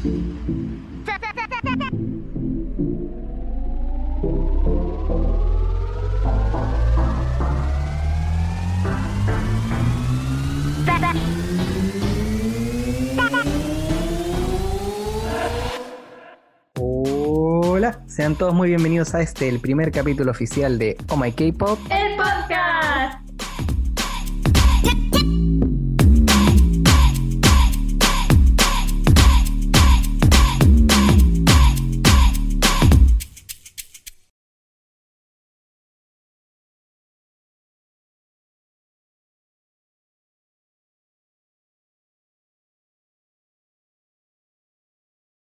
Hola, sean todos muy bienvenidos a este, el primer capítulo oficial de Oh My K-Pop. ¡El podcast!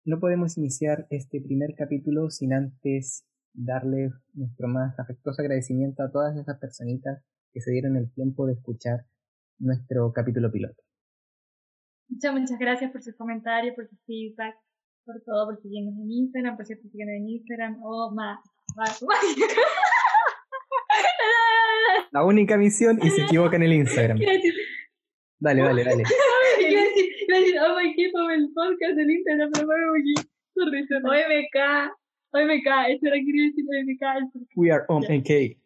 No podemos iniciar este primer capítulo sin antes darle nuestro más afectuoso agradecimiento a todas esas personitas que se dieron el tiempo de escuchar nuestro capítulo piloto. Muchas, muchas gracias por sus comentarios, por su feedback, por todo, por seguirnos en Instagram, por cierto, siguen en Instagram, oh, más, más, La única misión y se equivoca en el Instagram. Dale, dale, dale. Iba a decir, oh my god, el podcast del Instagram, pero me voy OMK, OMK, eso era que quería decir OMK. We are on NK.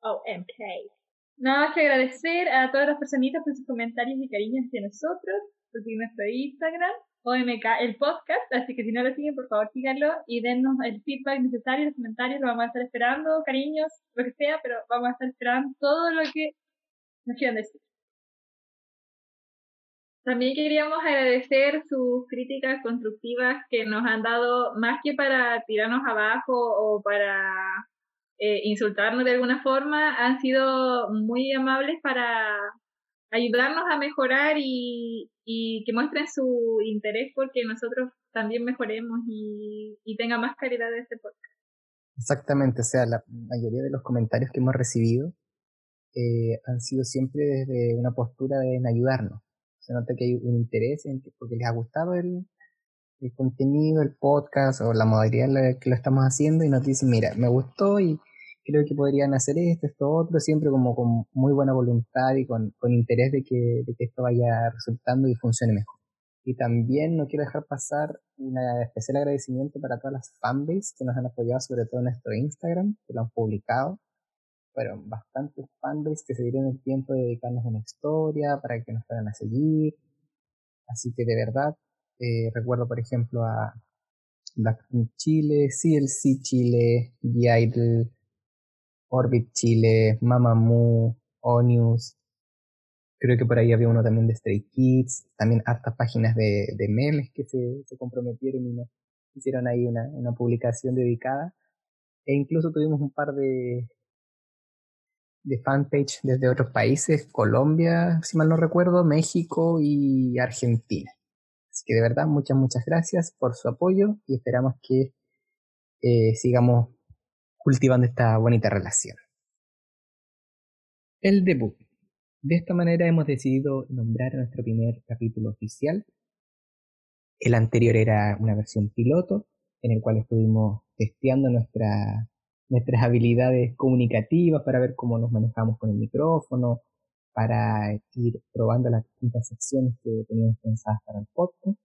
OMK. Nada más que agradecer a todas las personitas por sus comentarios y cariños hacia nosotros, por seguir nuestro Instagram, OMK, el podcast, así que si no lo siguen, por favor síganlo y dennos el feedback necesario, los comentarios, lo vamos a estar esperando, cariños, lo que sea, pero vamos a estar esperando todo lo que nos quieran decir. También queríamos agradecer sus críticas constructivas que nos han dado más que para tirarnos abajo o para eh, insultarnos de alguna forma, han sido muy amables para ayudarnos a mejorar y, que muestren su interés porque nosotros también mejoremos y, tenga más calidad de este podcast. Exactamente, o sea, la mayoría de los comentarios que hemos recibido eh, han sido siempre desde una postura de ayudarnos. Se nota que hay un interés en que, porque les ha gustado el, el contenido, el podcast o la modalidad en la que lo estamos haciendo y nos dicen, mira, me gustó y creo que podrían hacer esto, esto, otro, siempre como con muy buena voluntad y con, con interés de que, de que esto vaya resultando y funcione mejor. Y también no quiero dejar pasar un especial agradecimiento para todas las fanbase que nos han apoyado, sobre todo en nuestro Instagram, que lo han publicado. Fueron bastantes fanbase que se dieron el tiempo de dedicarnos una historia para que nos fueran a seguir. Así que de verdad, eh, recuerdo por ejemplo a Blackpink Chile, CLC Chile, The Orbit Chile, Mamamoo, Onius. Creo que por ahí había uno también de Stray Kids, también hartas páginas de, memes que se, se comprometieron y nos hicieron ahí una publicación dedicada. E incluso tuvimos un par de, de fanpage desde otros países, Colombia, si mal no recuerdo, México y Argentina. Así que de verdad, muchas, muchas gracias por su apoyo y esperamos que eh, sigamos cultivando esta bonita relación. El debut. De esta manera hemos decidido nombrar nuestro primer capítulo oficial. El anterior era una versión piloto en el cual estuvimos testeando nuestra, nuestras habilidades comunicativas para ver cómo nos manejamos con el micrófono, para ir probando las distintas secciones que teníamos pensadas para el podcast.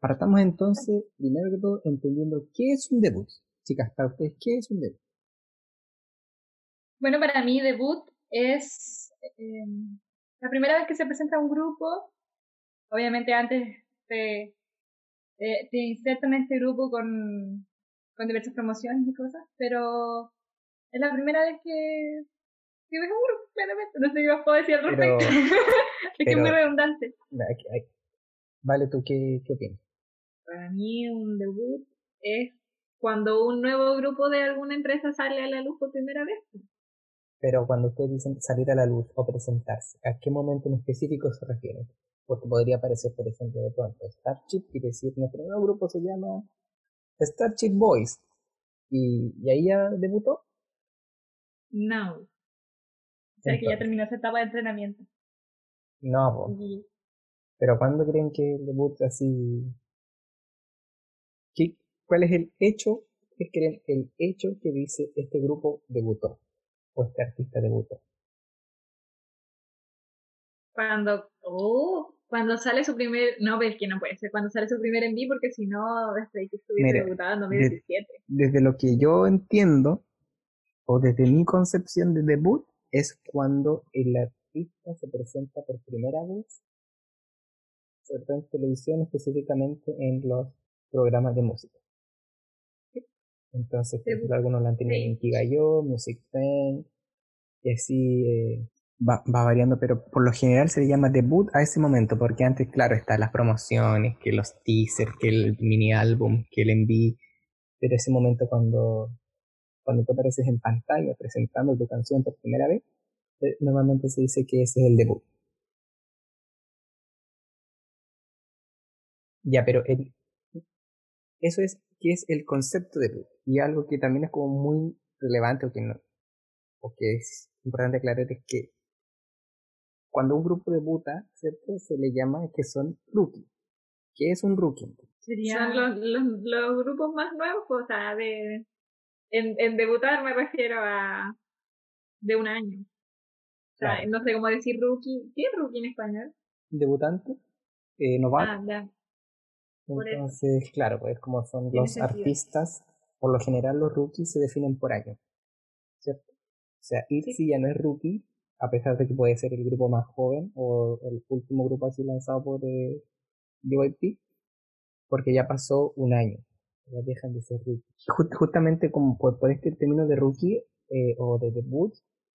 Partamos entonces, primero que todo, entendiendo qué es un debut. Chicas, para ustedes, ¿qué es un debut? Bueno, para mí debut es eh, la primera vez que se presenta un grupo, obviamente antes te, te, te insertan en este grupo con, con diversas promociones y cosas, pero es la primera vez que, que ves un grupo, claramente, no sé qué más puedo decir al Pero- respecto. es que es muy redundante. Vale, ¿tú qué, qué opinas? Para mí un debut es cuando un nuevo grupo de alguna empresa sale a la luz por primera vez. Pero cuando ustedes dicen salir a la luz o presentarse, ¿a qué momento en específico se refieren? Porque podría aparecer, por ejemplo, de pronto Starship y decir, nuestro nuevo grupo se llama Starship Boys. Y, y ahí ya debutó. No. O sea que ya terminó esa etapa de entrenamiento. No, po. Y pero ¿cuándo creen que el debut así? ¿Qué, ¿Cuál es el hecho? ¿Qué creen el hecho que dice este grupo debutó? O este artista debutó. cuando, oh, Cuando sale su primer, no ves que no puede ser, cuando sale su primer en vivo, porque si no, desde que estuviera debutado en 2017. desde lo que yo entiendo, o desde mi concepción de debut, es cuando el artista se presenta por primera vez, sobre todo en televisión, específicamente en los programas de música. Entonces, por algunos lo han tenido en Kigayo, Music Fan, y así eh, va, va, variando, pero por lo general se le llama debut a ese momento, porque antes, claro, están las promociones, que los teasers, que el mini álbum, que el envío, pero ese momento cuando, cuando tú apareces en pantalla presentando tu canción por primera vez, eh, normalmente se dice que ese es el debut. Ya, pero el, eso es que es el concepto de debut. Y algo que también es como muy relevante o que, no, o que es importante aclarar es que cuando un grupo debuta, ¿cierto? Se le llama que son rookie. ¿Qué es un rookie? Serían los, los, los, grupos más nuevos, o sea, de, en, en debutar me refiero a de un año. O sea, no sé cómo decir rookie. ¿Qué es rookie en español? Debutante, eh, novato. Ah, ya. Entonces, claro, pues como son los artistas, por lo general los rookies se definen por año. ¿Cierto? O sea, ITZY ya no es rookie, a pesar de que puede ser el grupo más joven o el último grupo así lanzado por eh, porque ya pasó un año. Ya dejan de ser rookie. justamente como por, este término de rookie eh, o de debut,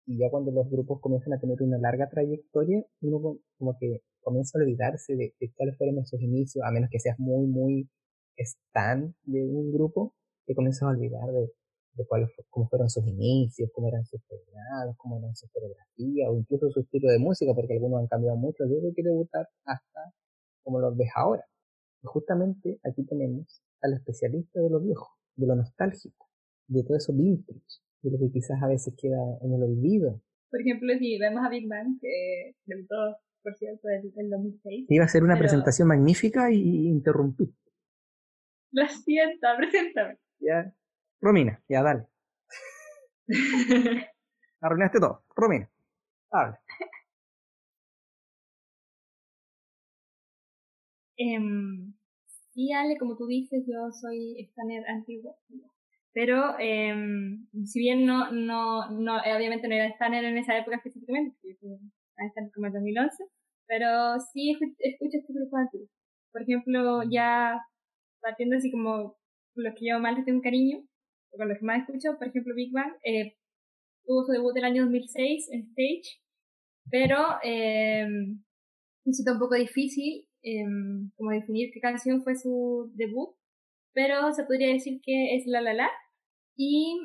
y ya cuando los grupos comienzan a tener una larga trayectoria, uno como que comienza a olvidarse de, de cuáles fueron esos inicios, a menos que seas muy, muy stan de un grupo, te comienzas a olvidar de, de cuáles cómo fueron sus inicios, cómo eran sus peinados, cómo eran sus coreografías, o incluso su estilo de música, porque algunos han cambiado mucho desde que debutar hasta como los ves ahora. Y justamente aquí tenemos al especialista de lo viejo, de lo nostálgico, de todo eso vintage, de lo que quizás a veces queda en el olvido. Por ejemplo, si vemos a Big Bang, que debutó por cierto, el, el 2006. Iba a ser una presentación magnífica y interrumpí. Lo siento, preséntame. Ya. Romina, ya dale. Arruinaste todo. Romina, habla. Eh, sí, Ale, como tú dices, yo soy Stanner antiguo. Pero eh, si bien no, no, no, obviamente no era Stanner en esa época específicamente, a como en 2011, pero sí escucho este grupo antiguo. Por ejemplo, ya partiendo así como los que yo más les tengo cariño, con los que más escucho, por ejemplo, Big Bang, eh, tuvo su debut el año 2006 en Stage, pero eh, resulta un poco difícil eh, como definir qué canción fue su debut, pero se podría decir que es La La La y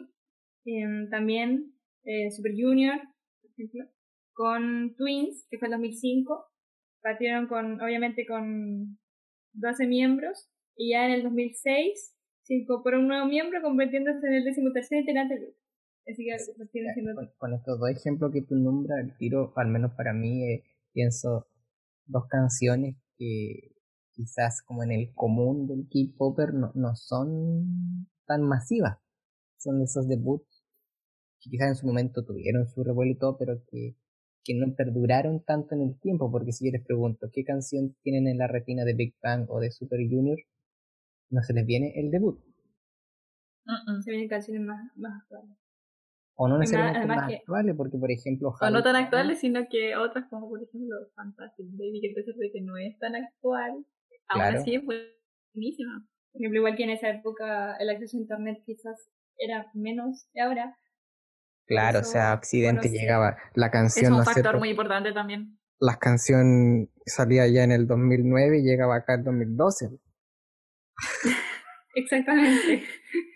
eh, también eh, Super Junior, por ejemplo, con Twins, que fue en 2005. Partieron con, obviamente, con 12 miembros y ya en el 2006 se incorporó un nuevo miembro convirtiéndose en el decimotercer integrante del grupo. Así que con, estos dos ejemplos que tú nombras, el tiro, al menos para mí, eh, pienso dos canciones que quizás como en el común del K-Popper no, no son tan masivas. Son esos debuts que quizás en su momento tuvieron su revuelo y todo, pero que que no perduraron tanto en el tiempo, porque si yo les pregunto qué canción tienen en la retina de Big Bang o de Super Junior, no se les viene el debut. Se vienen canciones más, más actuales. O no necesariamente más, actuales, porque por ejemplo... o no tan actuales, sino que otras como por ejemplo Fantastic Baby, que a pesar de que no es tan actual, aún así es buenísima. Por ejemplo, igual que en esa época el acceso a internet quizás era menos que ahora, Claro, o sea, Occidente llegaba. La canción. Es un factor muy importante también. La canción salía ya en el 2009 y llegaba acá en 2012. Exactamente.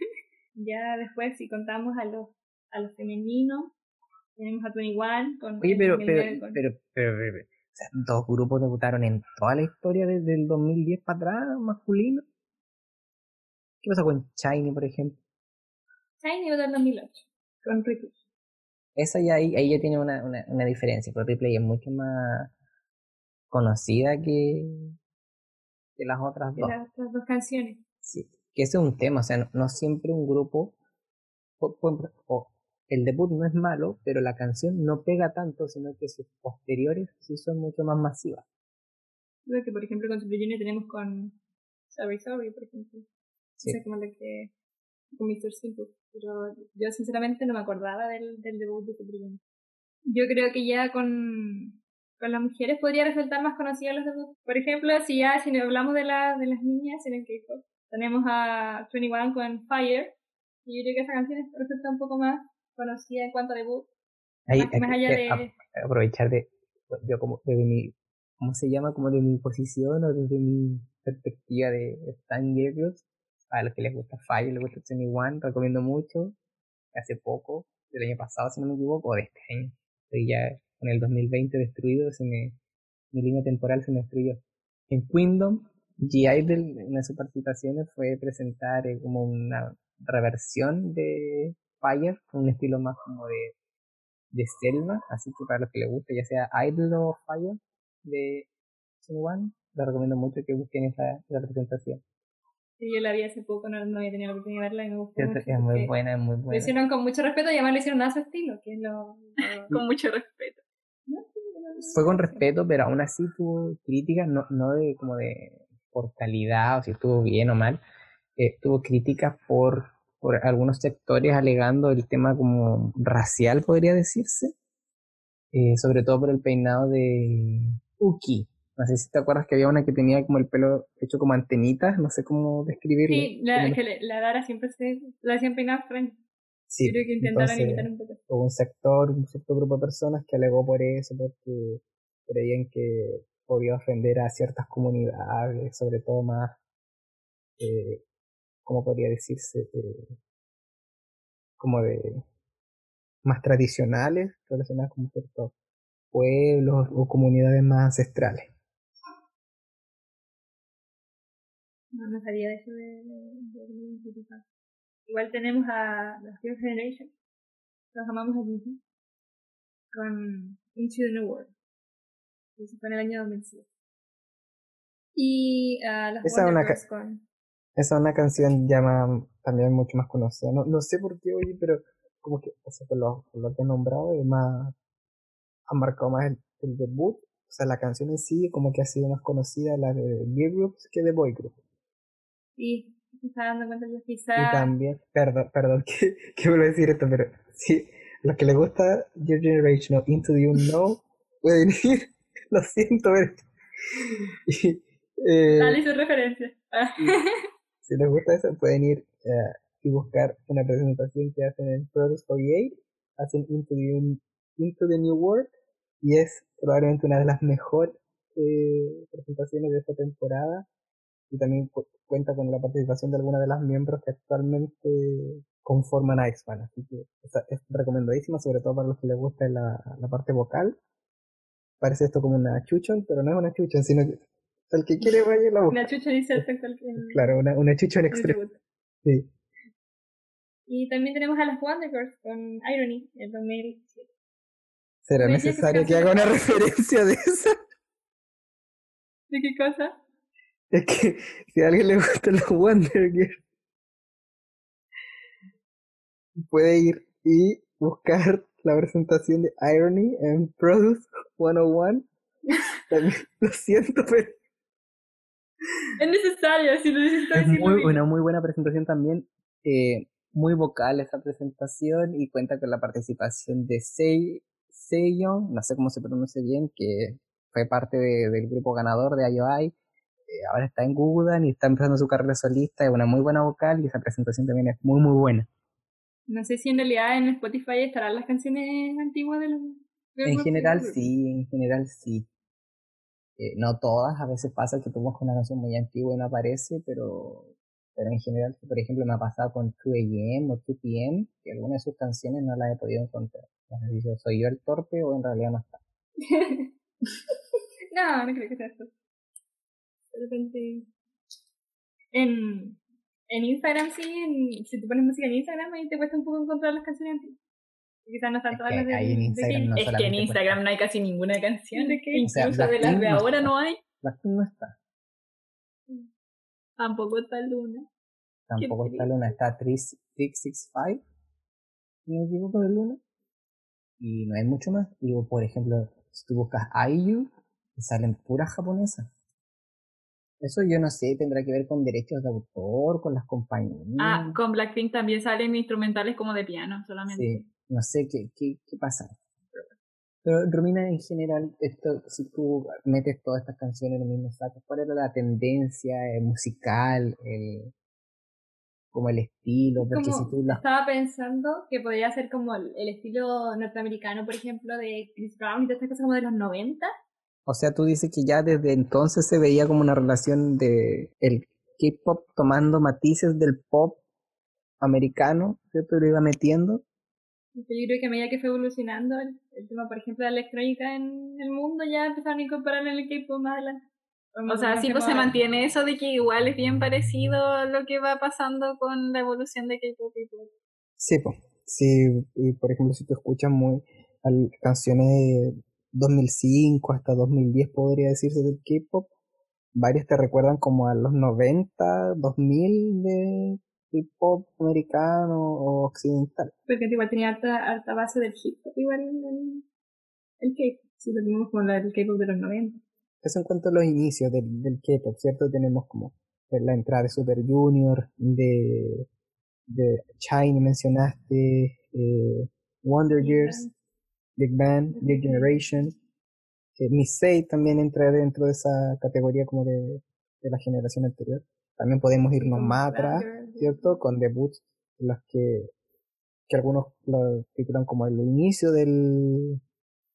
ya después, si contamos a los, a los femeninos, tenemos a Tony One con. Oye, pero, pero, pero, pero, o sea, dos grupos debutaron en toda la historia desde el 2010 para atrás, masculino. ¿Qué pasó con Shiny, por ejemplo? Shiny debutó en 2008, con Ripley. Esa ya ahí, ahí ya tiene una, una, una diferencia, porque Ripley es mucho más conocida que, las otras dos. Las otras dos canciones. Sí, que ese es un tema, o sea, no, siempre un grupo, o, el debut no es malo, pero la canción no pega tanto, sino que sus posteriores sí son mucho más masivas. Lo que, por ejemplo, con Super Junior tenemos con Sorry Sorry, por ejemplo. Sí. O como lo que con Mr. Simple. Pero yo sinceramente no me acordaba del, del debut de Super Junior. Yo creo que ya con, con las mujeres podría resultar más conocidos los debuts. Por ejemplo, si ya si hablamos de, la, de las niñas en el K-pop, tenemos a 21 con Fire. Y yo creo que esa canción resulta un poco más conocida en cuanto a debut. Ahí, más, allá de... aprovechar de, yo como desde mi, ¿cómo se llama? Como de mi posición o desde mi perspectiva de Stan Girls, a los que les gusta Fire, les gusta 21, recomiendo mucho, hace poco, del año pasado si no me equivoco, o de este año, estoy ya en el 2020 destruido, se me, mi línea temporal se me destruyó. En Kingdom, G-Idol, una de sus participaciones fue presentar eh, como una reversión de Fire, un estilo más como de, de Selma, así que para los que les guste, ya sea Idol o Fire de One, les recomiendo mucho que busquen esa, representación. Sí, yo la vi hace poco, no, no había tenido la oportunidad de verla y me gustó. es muy buena, es muy buena. Lo hicieron con mucho respeto y además lo hicieron a su estilo, que es lo. con mucho respeto. Fue con respeto, pero aún así tuvo críticas, no, no de como de por calidad o si estuvo bien o mal, eh, tuvo críticas por, por algunos sectores alegando el tema como racial, podría decirse, eh, sobre todo por el peinado de Uki. No sé si te acuerdas que había una que tenía como el pelo hecho como antenitas, no sé cómo describirlo. Sí, la, que la Dara siempre se la hacían peinar frente. Sí, Creo que intentaron imitar un poco. Hubo un sector, un cierto grupo de personas que alegó por eso, porque creían que podía ofender a ciertas comunidades, sobre todo más, eh, ¿cómo podría decirse? Eh, como de más tradicionales, relacionadas con ciertos pueblos o comunidades más ancestrales. No, no sabía eso de, Igual tenemos a la First Generation, los amamos a Disney, con Into the New World fue en el año 2007. Y uh, las esa, una con... esa es una canción ya también mucho más conocida. No, no sé por qué, oye, pero como que, o sea, por lo, lo que he nombrado, es más, ha marcado más el, debut. O sea, la canción en sí como que ha sido más conocida la de Girl Groups que de Boy Group. Sí, está dando cuenta yo quizá... Y también, perdón, perdón que, que vuelvo a decir esto, pero sí, los que les gusta Your Generation o Into the Unknown pueden ir Lo siento, eh, Dale su referencia. si les gusta eso, pueden ir eh, y buscar una presentación que hacen en Produce 48, hacen Into the, Into the New World, y es probablemente una de las mejores eh, presentaciones de esta temporada. Y también cuenta con la participación de algunas de las miembros que actualmente conforman a X-Man. Así que es recomendadísima, sobre todo para los que les gusta la, la parte vocal parece esto como una chuchon, pero no es una chuchon, sino que el que quiere vaya la busca. Una chuchon inserta cualquier... Claro, una, una chuchon extrema. Sí. Y también tenemos a las Wonder Girls con Irony en 2007. ¿Será necesario que haga una referencia de eso? ¿De qué cosa? Es que si a alguien le gustan los Wonder Girls, puede ir y buscar la presentación de Irony en Produce 101. lo siento, pero. Es necesario, si lo Es muy, una muy buena presentación también. Eh, muy vocal esta presentación y cuenta con la participación de Sei, Seiyon, no sé cómo se pronuncia bien, que fue parte del grupo ganador de IOI. Eh, ahora está en Google y está empezando su carrera solista. Es una muy buena vocal y esa presentación también es muy, muy buena. No sé si en realidad en Spotify estarán las canciones antiguas de los... En general sí, en general sí. Eh, no todas, a veces pasa que tú buscas una canción muy antigua y no aparece, pero, pero en general, por ejemplo, me ha pasado con 2AM o 2PM, que algunas de sus canciones no las he podido encontrar. No sé si soy yo el torpe o en realidad no está. no, no creo que sea esto. De repente... En, en Instagram sí, si tú pones música en Instagram ahí te cuesta un poco encontrar las canciones antiguas. Quizás no están todas las de, Es que en Instagram no hay casi ninguna canción de que incluso de las de ahora no hay. Blackpink no está. Tampoco está Luna. Tampoco está Luna, está 365. No me equivoco de Luna. Y no hay mucho más. Y por ejemplo, si tú buscas IU, salen puras japonesas. Eso yo no sé, tendrá que ver con derechos de autor, con las compañías. Ah, con Blackpink también salen instrumentales como de piano solamente. Sí, no sé qué, qué, qué pasa. Pero Romina, en general, esto, si tú metes todas estas canciones en el mismo saco, ¿cuál era la tendencia musical, el, como el estilo? Porque si tú Estaba pensando que podría ser como el, estilo norteamericano, por ejemplo, de Chris Brown y todas estas cosas como de los 90. O sea, tú dices que ya desde entonces se veía como una relación de el K-pop tomando matices del pop americano, ¿cierto? Lo iba metiendo yo creo que a medida que fue evolucionando el, tema, por ejemplo, de la electrónica en el mundo, ya empezaron a incorporar en el K-pop más adelante. O sea, sí, pues se mantiene eso de que igual es bien parecido lo que va pasando con la evolución de K-pop y Sí, pues. Sí, y por ejemplo, si tú escuchas muy canciones de 2005 hasta 2010, podría decirse del K-pop, varias te recuerdan como a los 90, 2000 de hip hop americano o occidental. Porque igual tenía alta, alta base del hip hop, igual en el K-pop, si lo tenemos como el K-pop de los 90. Eso en cuanto a los inicios del, del K-pop, ¿cierto? Tenemos como la entrada de Super Junior, de, de Shiny mencionaste, eh, Wonder Years, Big Bang, Big Generation. Eh, Miss también entra dentro de esa categoría como de, de la generación anterior. También podemos irnos más atrás, ¿cierto? Con debuts los que, que algunos lo titulan como el inicio del,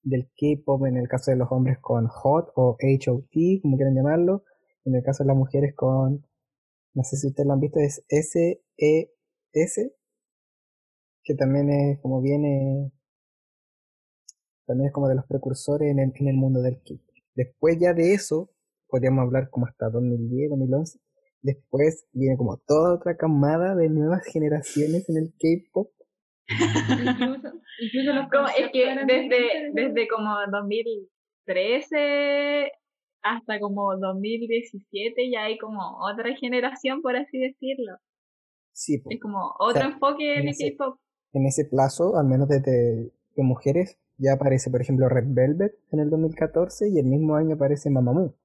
del K-pop, en el caso de los hombres con Hot o HOT, como quieran llamarlo, en el caso de las mujeres con, no sé si ustedes lo han visto, es S-E-S, que también es como viene, también es como de los precursores en el, en el mundo del K-pop. Después ya de eso, podríamos hablar como hasta 2010, 2011, Después viene como toda otra camada de nuevas generaciones en el K-pop. incluso, como, es que desde, desde como 2013 hasta como 2017 ya hay como otra generación, por así decirlo. Sí, es como otro enfoque en, el K-pop. En ese plazo, al menos desde de mujeres, ya aparece, por ejemplo, Red Velvet en el 2014 y el mismo año aparece Mamamoo.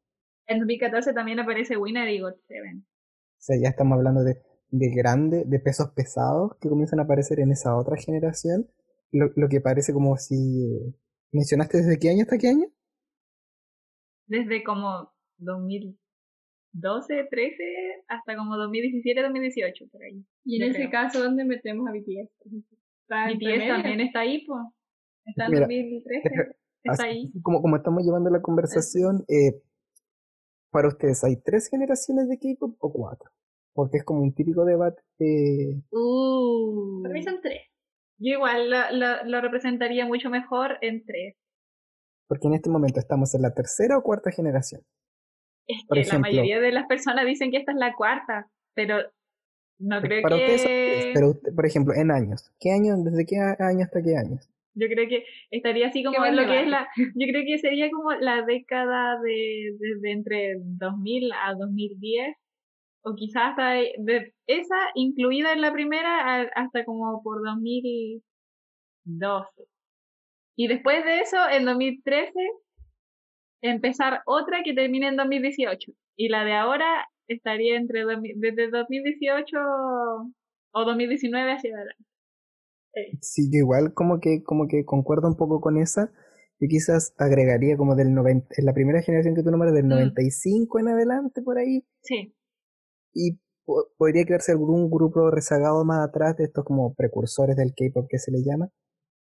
En 2014 también aparece Winner y God Seven. O sea, ya estamos hablando de, de grandes, de pesos pesados que comienzan a aparecer en esa otra generación. Lo, lo que parece como si... ¿Mencionaste desde qué año hasta qué año? Desde como 2012, 13 hasta como 2017, 2018, por ahí. Y en ese caso, ¿dónde metemos a BTS? BTS también está ahí, pues. Está en 2013. Está ahí. Como, como estamos llevando la conversación, eh, para ustedes, ¿hay tres generaciones de K-pop o cuatro? Porque es como un típico debate. Uh, para mí son tres. Yo igual lo representaría mucho mejor en tres. Porque en este momento estamos en la tercera o cuarta generación. Es que la mayoría de las personas dicen que esta es la cuarta, pero no creo para que... Ustedes, pero, por ejemplo, en años. ¿Qué año, desde qué año hasta qué años? Yo creo que estaría así como lo que es la, yo creo que sería como la década de desde entre 2000 a 2010 o quizás hasta de esa incluida en la primera hasta como por 2012. Y después de eso, en 2013, empezar otra que termine en 2018. Y la de ahora estaría entre desde 2018 o 2019 hacia adelante. Sí, yo igual como que, como que concuerdo un poco con esa. Yo quizás agregaría como del 90, en la primera generación que tú nombras, del 95 mm. en adelante por ahí. Sí. Y podría quedarse algún grupo rezagado más atrás de estos como precursores del K-pop que se le llama.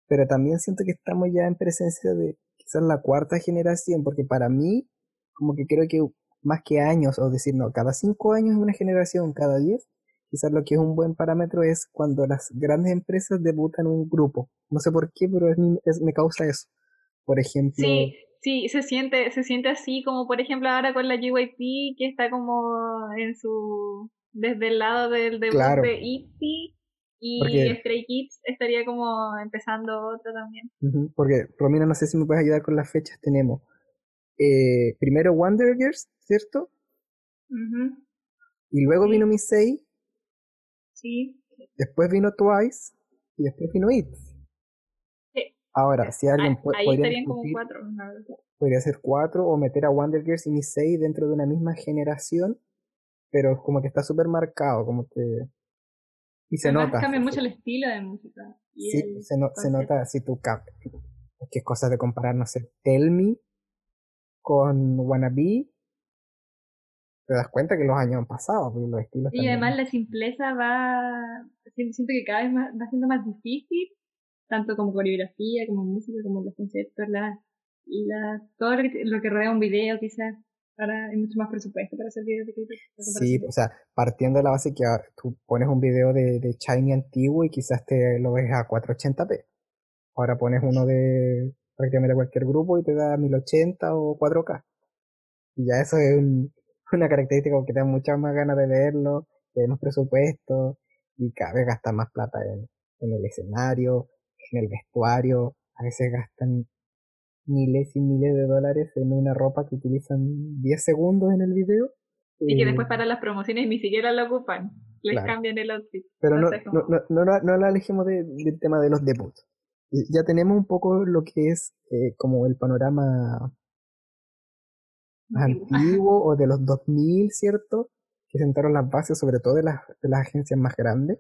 Pero también siento que estamos ya en presencia de quizás la cuarta generación, porque para mí, como que creo que más que años, o decir, no, cada cinco años es una generación, cada diez, quizás lo que es un buen parámetro es cuando las grandes empresas debutan un grupo. No sé por qué, pero es, me causa eso. Por ejemplo. Sí, sí, se siente, se siente así, como por ejemplo ahora con la GYP, que está como en su. desde el lado del debut de ITZY. Y Stray Kids estaría como empezando otro también. porque, Romina, no sé si me puedes ayudar con las fechas. Tenemos eh, primero Wonder Girls, ¿cierto? Y luego vino Después vino Twice y después vino It. Ahora, si alguien puede. Ahí estarían como cuatro, podría ser 4, o meter a Wonder Girls y Misei dentro de una misma generación, pero como que está súper marcado, como que... Y se Además, nota. cambia mucho el estilo de música. y Sí, el se, no- se concepto. nota si tú cambias. Es que es cosa de comparar, no sé, Tell Me con Wannabe. Te das cuenta que los años han pasado, los estilos Y también- además la simpleza va, si- siento que cada vez más, va siendo más difícil, tanto como coreografía, como música, como los conceptos, la, la, todo lo que, lo que rodea un video quizás, ahora hay mucho más presupuesto para hacer videos de clip. Sí, o sea, partiendo de la base que ah, tú pones un video de, de Shiny antiguo y quizás te lo ves a 480p. Ahora pones uno de prácticamente cualquier grupo y te da 1080 o 4K. Y ya eso es un- una característica que te da muchas más ganas de verlo, de más presupuesto y cada vez gastan más plata en, en el escenario, en el vestuario. A veces gastan miles y miles de dólares en una ropa que utilizan 10 segundos en el video. Y que Eh, después para las promociones ni siquiera lo ocupan. Les Claro. cambian el outfit. Pero no, no, no, no, la- no la alejemos de- del tema de los debuts. Ya tenemos un poco lo que es eh, como el panorama Antiguo. antiguo o de los 2000, ¿cierto? Que sentaron las bases sobre todo de las, de las agencias más grandes.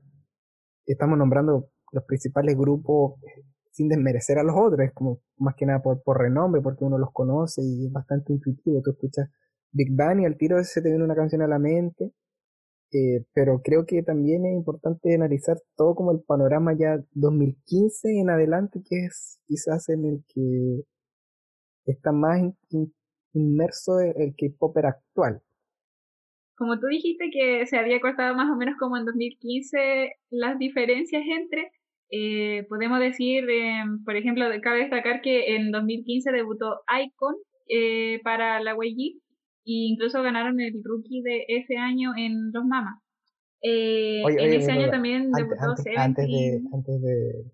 Estamos nombrando los principales grupos eh, sin desmerecer a los otros, es como más que nada por, por renombre, porque uno los conoce y es bastante intuitivo. Tú escuchas Big Bang y al tiro se te viene una canción a la mente. Eh, pero creo que también es importante analizar todo como el panorama ya 2015 en adelante, que es quizás en el que está más in- in- inmerso el, el K-Popper actual. Como tú dijiste que se había cortado más o menos como en 2015 las diferencias entre, eh, podemos decir, eh, por ejemplo, cabe destacar que en 2015 debutó Icon eh, para la YG e incluso ganaron el rookie de ese año en Los Mamas. Eh, en oye, ese año también Antes, debutó antes, antes de, Seventeen. antes de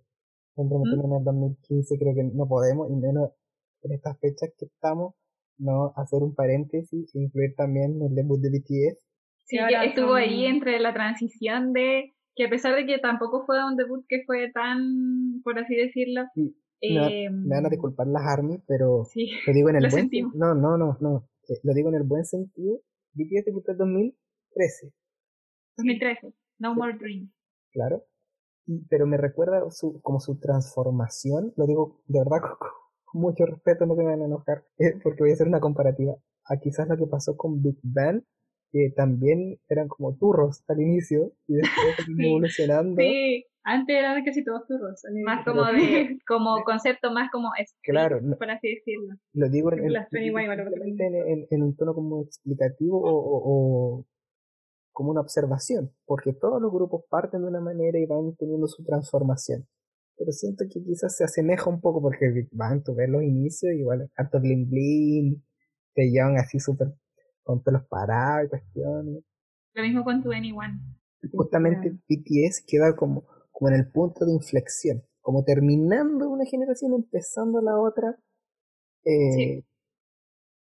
en el 2015, creo que no podemos, y menos en estas fechas que estamos, no hacer un paréntesis e incluir también el debut de BTS. Sí, que estuvo son- ahí entre la transición de que a pesar de que tampoco fue un debut que fue tan, por así decirlo, va- eh, me van a disculpar las ARMY, pero sí, lo digo en el buen sentimos. sen- No, no, no, no. eh, Lo digo en el buen sentido. BTS debutó en 2013, 2013, No Sí. More Dreams. claro. Y- pero me recuerda su, como su transformación, lo digo de verdad con, mucho respeto, no se me van a enojar, eh, porque voy a hacer una comparativa a quizás lo que pasó con Big Bang, que también eran como turros al inicio y después Sí. evolucionando. Sí, Antes eran casi todos turros. más Pero- como de, como concepto más como street, Claro, no- por así decirlo. Lo digo en, en- Las un tono como explicativo o, o- o como una observación, porque todos los grupos parten de una manera y van teniendo su transformación. Pero siento que quizás se asemeja un poco porque Big Bang, tú ves los inicios, igual harto bling bling, te llevan así súper con pelos parados y cuestiones. Lo mismo con tu Anyone. Justamente BTS queda como, como en el punto de inflexión, como terminando una generación, empezando la otra. Eh, Sí.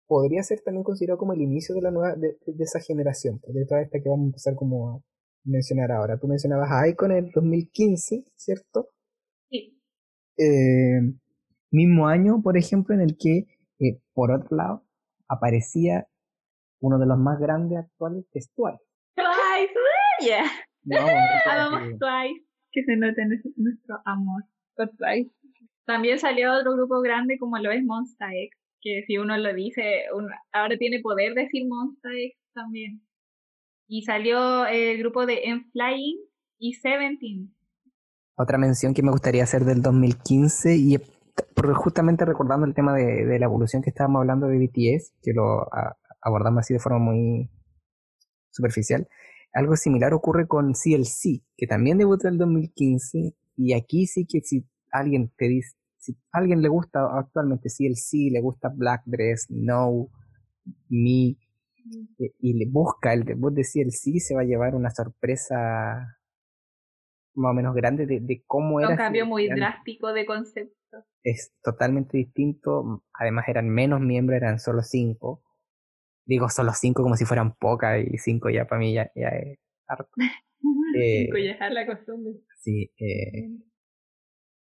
Podría ser también considerado como el inicio de la nueva, de, de esa generación, de toda esta que vamos a empezar como a mencionar ahora. Tú mencionabas a Icon en el 2015, ¿cierto? Eh, mismo año, por ejemplo, en el que, eh, por otro lado, aparecía uno de los más grandes actuales vestuarios. Twice, yeah. No, Amamos Twice, que se note nuestro- amor por Twice. También salió otro grupo grande como lo es Monsta X, que si uno lo dice, uno- ahora tiene poder decir Monsta X también. Y salió el grupo de M-Flying y Seventeen. Otra mención que me gustaría hacer del 2015 y porque justamente recordando el tema de, de la evolución que estábamos hablando de BTS, que lo a- abordamos así de forma muy superficial, algo similar ocurre con CLC, que también debutó en el 2015 y aquí sí que si alguien te dice, si a alguien le gusta actualmente CLC, le gusta Black Dress, No, Me, eh, y le busca el debut de CLC, se va a llevar una sorpresa más o menos grande de, de cómo era. Un cambio muy drástico de concepto. Es totalmente distinto. Además eran menos miembros, eran solo cinco. Digo solo cinco como si fueran pocas y cinco ya para mí ya, ya es harto. Eh, Cinco ya. Dejar la costumbre. Sí, eh,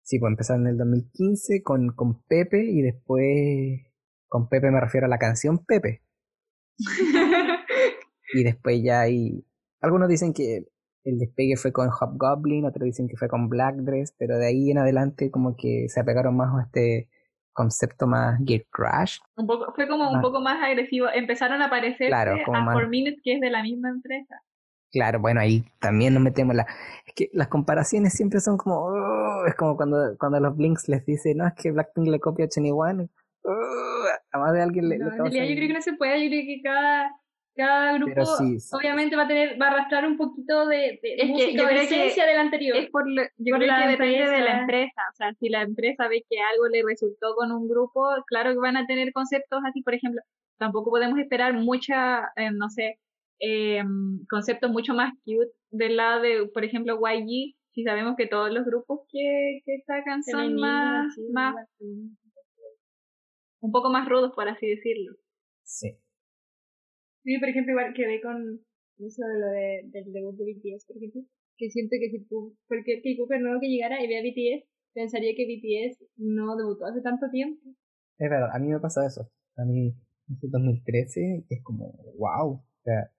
sí, pues empezaron en el 2015 con, con Pepe y después Con Pepe me refiero a la canción Pepe. y después ya hay... Algunos dicen que el despegue fue con Hobgoblin, otros dicen que fue con Black Dress, pero de ahí en adelante como que se apegaron más a este concepto más Gear Crash. Un poco, fue como un poco más agresivo. Empezaron a aparecer Claro, a más- 4 Minute, que es de la misma empresa. Claro, bueno, ahí también nos metemos la... Es que las comparaciones siempre son como... "Oh", es como cuando, cuando a los Blinks les dice, no, es que Blackpink le copia a 21. "Oh", a más de alguien le... No, le yo creo que no se puede, yo creo que cada, cada grupo Pero sí, sí. obviamente va a tener, va a arrastrar un poquito de, de Es que música de creo que esencia del anterior. Es por lo- yo Por creo la que depende de la empresa. O sea, si la empresa ve que algo le resultó con un grupo, claro que van a tener conceptos así. Por ejemplo, tampoco podemos esperar mucha, eh, no sé, eh, conceptos mucho más cute del lado de, por ejemplo, YG. Si sabemos que todos los grupos que, que sacan son más, más, un poco más rudos, por así decirlo. Sí. Sí, por ejemplo, igual quedé con eso de lo de, del debut de BTS, por ejemplo, que siento que si tú, cualquier K-Cooper nuevo que llegara y vea BTS, pensaría que BTS no debutó hace tanto tiempo. Es verdad, a mí me pasa eso. A mí, este 2013 es como, wow. O sea,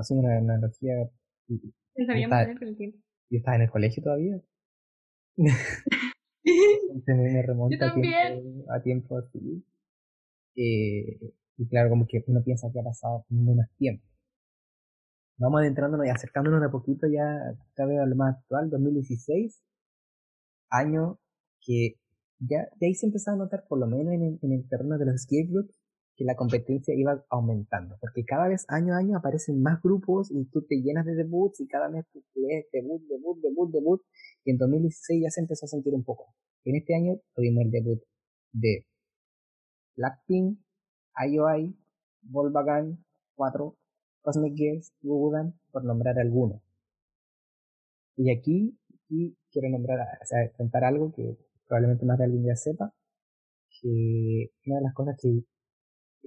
hace una analogía. y- Pensaríamos con el tiempo. Yo estaba en el colegio todavía. Entonces me remonta Yo a tiempo, también. a tiempo así. Eh, y claro, como que uno piensa que ha pasado menos tiempo. Vamos adentrándonos y acercándonos de poquito ya cada vez a lo más actual, 2016, año que ya de ahí se empezó a notar, por lo menos en el, en el terreno de los escape groups, que la competencia iba aumentando, porque cada vez año a año aparecen más grupos y tú te llenas de debuts y cada mes tú lees debut, debut, debut, debut, y en 2016 ya se empezó a sentir un poco. En este año tuvimos el debut de Blackpink, IOI, Volkswagen 4, Cosmic Girls, Gugudan, por nombrar algunos. Y aquí, aquí quiero nombrar, o sea, contar algo que probablemente más de alguien ya sepa, que una de las cosas que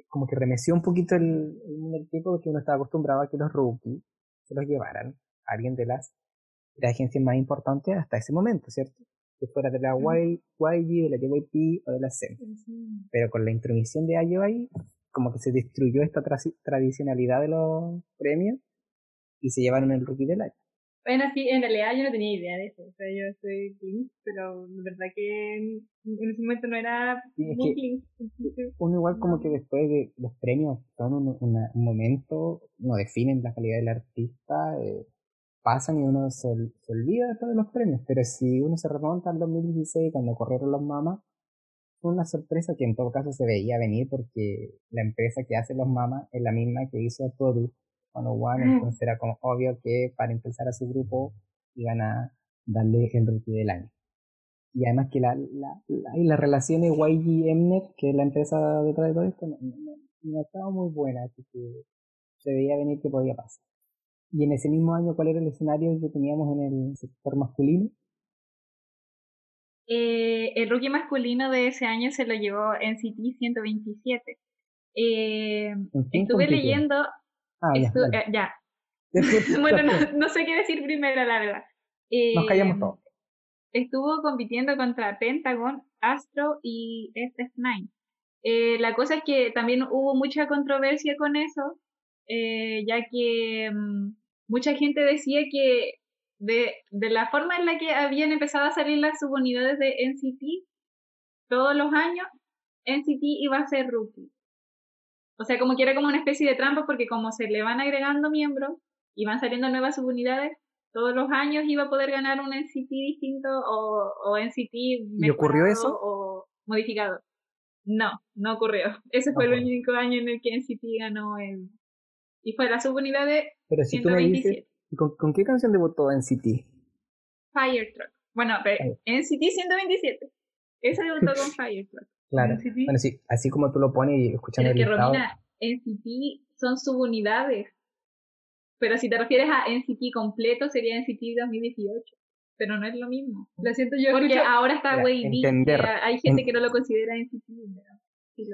como que remeció un poquito el, el es que uno estaba acostumbrado a que los rookies se los llevaran a alguien de las agencias más importantes hasta ese momento, ¿cierto? Que fuera de la YG, de la JYP o de la SEM. Pero con la intromisión de IOI, como que se destruyó esta tra- tradicionalidad de los premios y se llevaron el rookie del año. Bueno, sí, en realidad yo no tenía idea de eso. O sea, yo soy Blink, pero de verdad que en, en ese momento no era Sí, muy. Entonces, Uno igual como que después de los premios son un, una- un momento, no definen la calidad del artista, eh, pasan y uno se, se olvida después de los premios, pero si uno se remonta al 2016 cuando corrieron los mamas, fue una sorpresa que en todo caso se veía venir porque la empresa que hace los mamas es la misma que hizo Product 101, Mm. entonces era como obvio que para empezar a su grupo iban a darle el rookie del año. Y además que la, la, la, y las relaciones YG Mnet, que es la empresa detrás de todo esto, no, no, no estaba muy buena, así que se veía venir que podía pasar. Y en ese mismo año, ¿cuál era el escenario que teníamos en el sector masculino? Eh, el rookie masculino de ese año se lo llevó NCT 127. Eh, ¿En quién estuve leyendo, Ah, ya, estu- eh, ya. Bueno, no, no sé qué decir primero, la verdad. Eh, Nos callamos todos. Estuvo compitiendo contra Pentagon, Astro y SF9. Eh, la cosa es que también hubo mucha controversia con eso, eh, ya que mm, mucha gente decía que de, de la forma en la que habían empezado a salir las subunidades de NCT todos los años, NCT iba a ser rookie. O sea, como que era como una especie de trampa porque como se le van agregando miembros y van saliendo nuevas subunidades, todos los años iba a poder ganar un NCT distinto o, o NCT ¿Y ocurrió mejorado eso? o modificado. No, no ocurrió. Ese fue el único año en el que NCT ganó el... Y fue la subunidad de Pero si tú me dices, 127. ¿con, ¿con qué canción debutó en City? Fire Truck. Bueno, pero. NCT 127. Ese debutó con Fire Truck. Claro. NCT. Bueno, sí, así como tú lo pones y escuchando Pero el que listado, Romina, NCT son subunidades. Pero si te refieres a NCT completo, sería NCT 2018. Pero no es lo mismo. Lo siento, yo Porque escucho, ahora está entender. hay gente En- que no lo considera NCT. ¿verdad?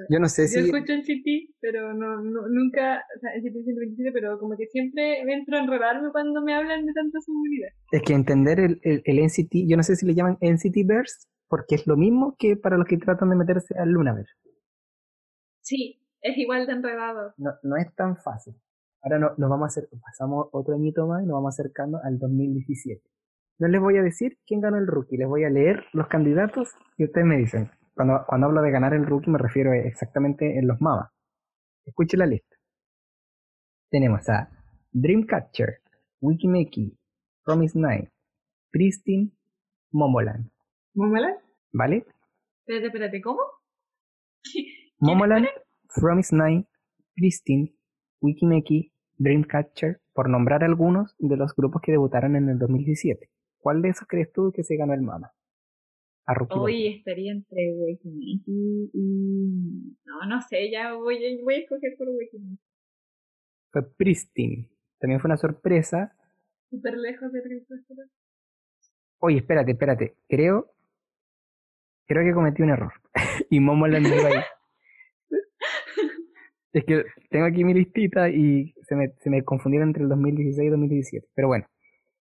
Yo no sé yo si... escucho el CT, pero no, no, nunca, o sea, el CT 127, pero como que siempre me entro a enredarme cuando me hablan de tanta seguridad. Es que entender el, el, el NCT, yo no sé si le llaman NCT Verse, porque es lo mismo que para los que tratan de meterse al Lunaverse. Sí, es igual de enredado. No, no es tan fácil. Ahora no, nos vamos a hacer, pasamos otro añito más y nos vamos acercando al 2017. No les voy a decir quién ganó el rookie, les voy a leer los candidatos y ustedes me dicen. Cuando, cuando hablo de ganar el rookie me refiero exactamente en los mamas. Escuche la lista. Tenemos a Dreamcatcher, Wikimeki, Promise Nine, Pristine, Momoland. ¿Momoland? ¿Vale? Espérate, espérate, ¿cómo? Momoland, Promise Nine, Pristine, Wikimeki, Dreamcatcher, por nombrar algunos de los grupos que debutaron en el 2017. ¿Cuál de esos crees tú que se ganó el Mama? A Hoy estaría entre Wikimeki y... No, no sé, ya voy, voy a escoger por Wikimeki. Fue Pristine. También fue una sorpresa. Súper lejos de Dreamcatcher. Oye, espérate, espérate. Creo... Creo que cometí un error. y Momo la iba ahí. Es que tengo aquí mi listita y se me, se me confundieron entre el 2016 y 2017. Pero bueno,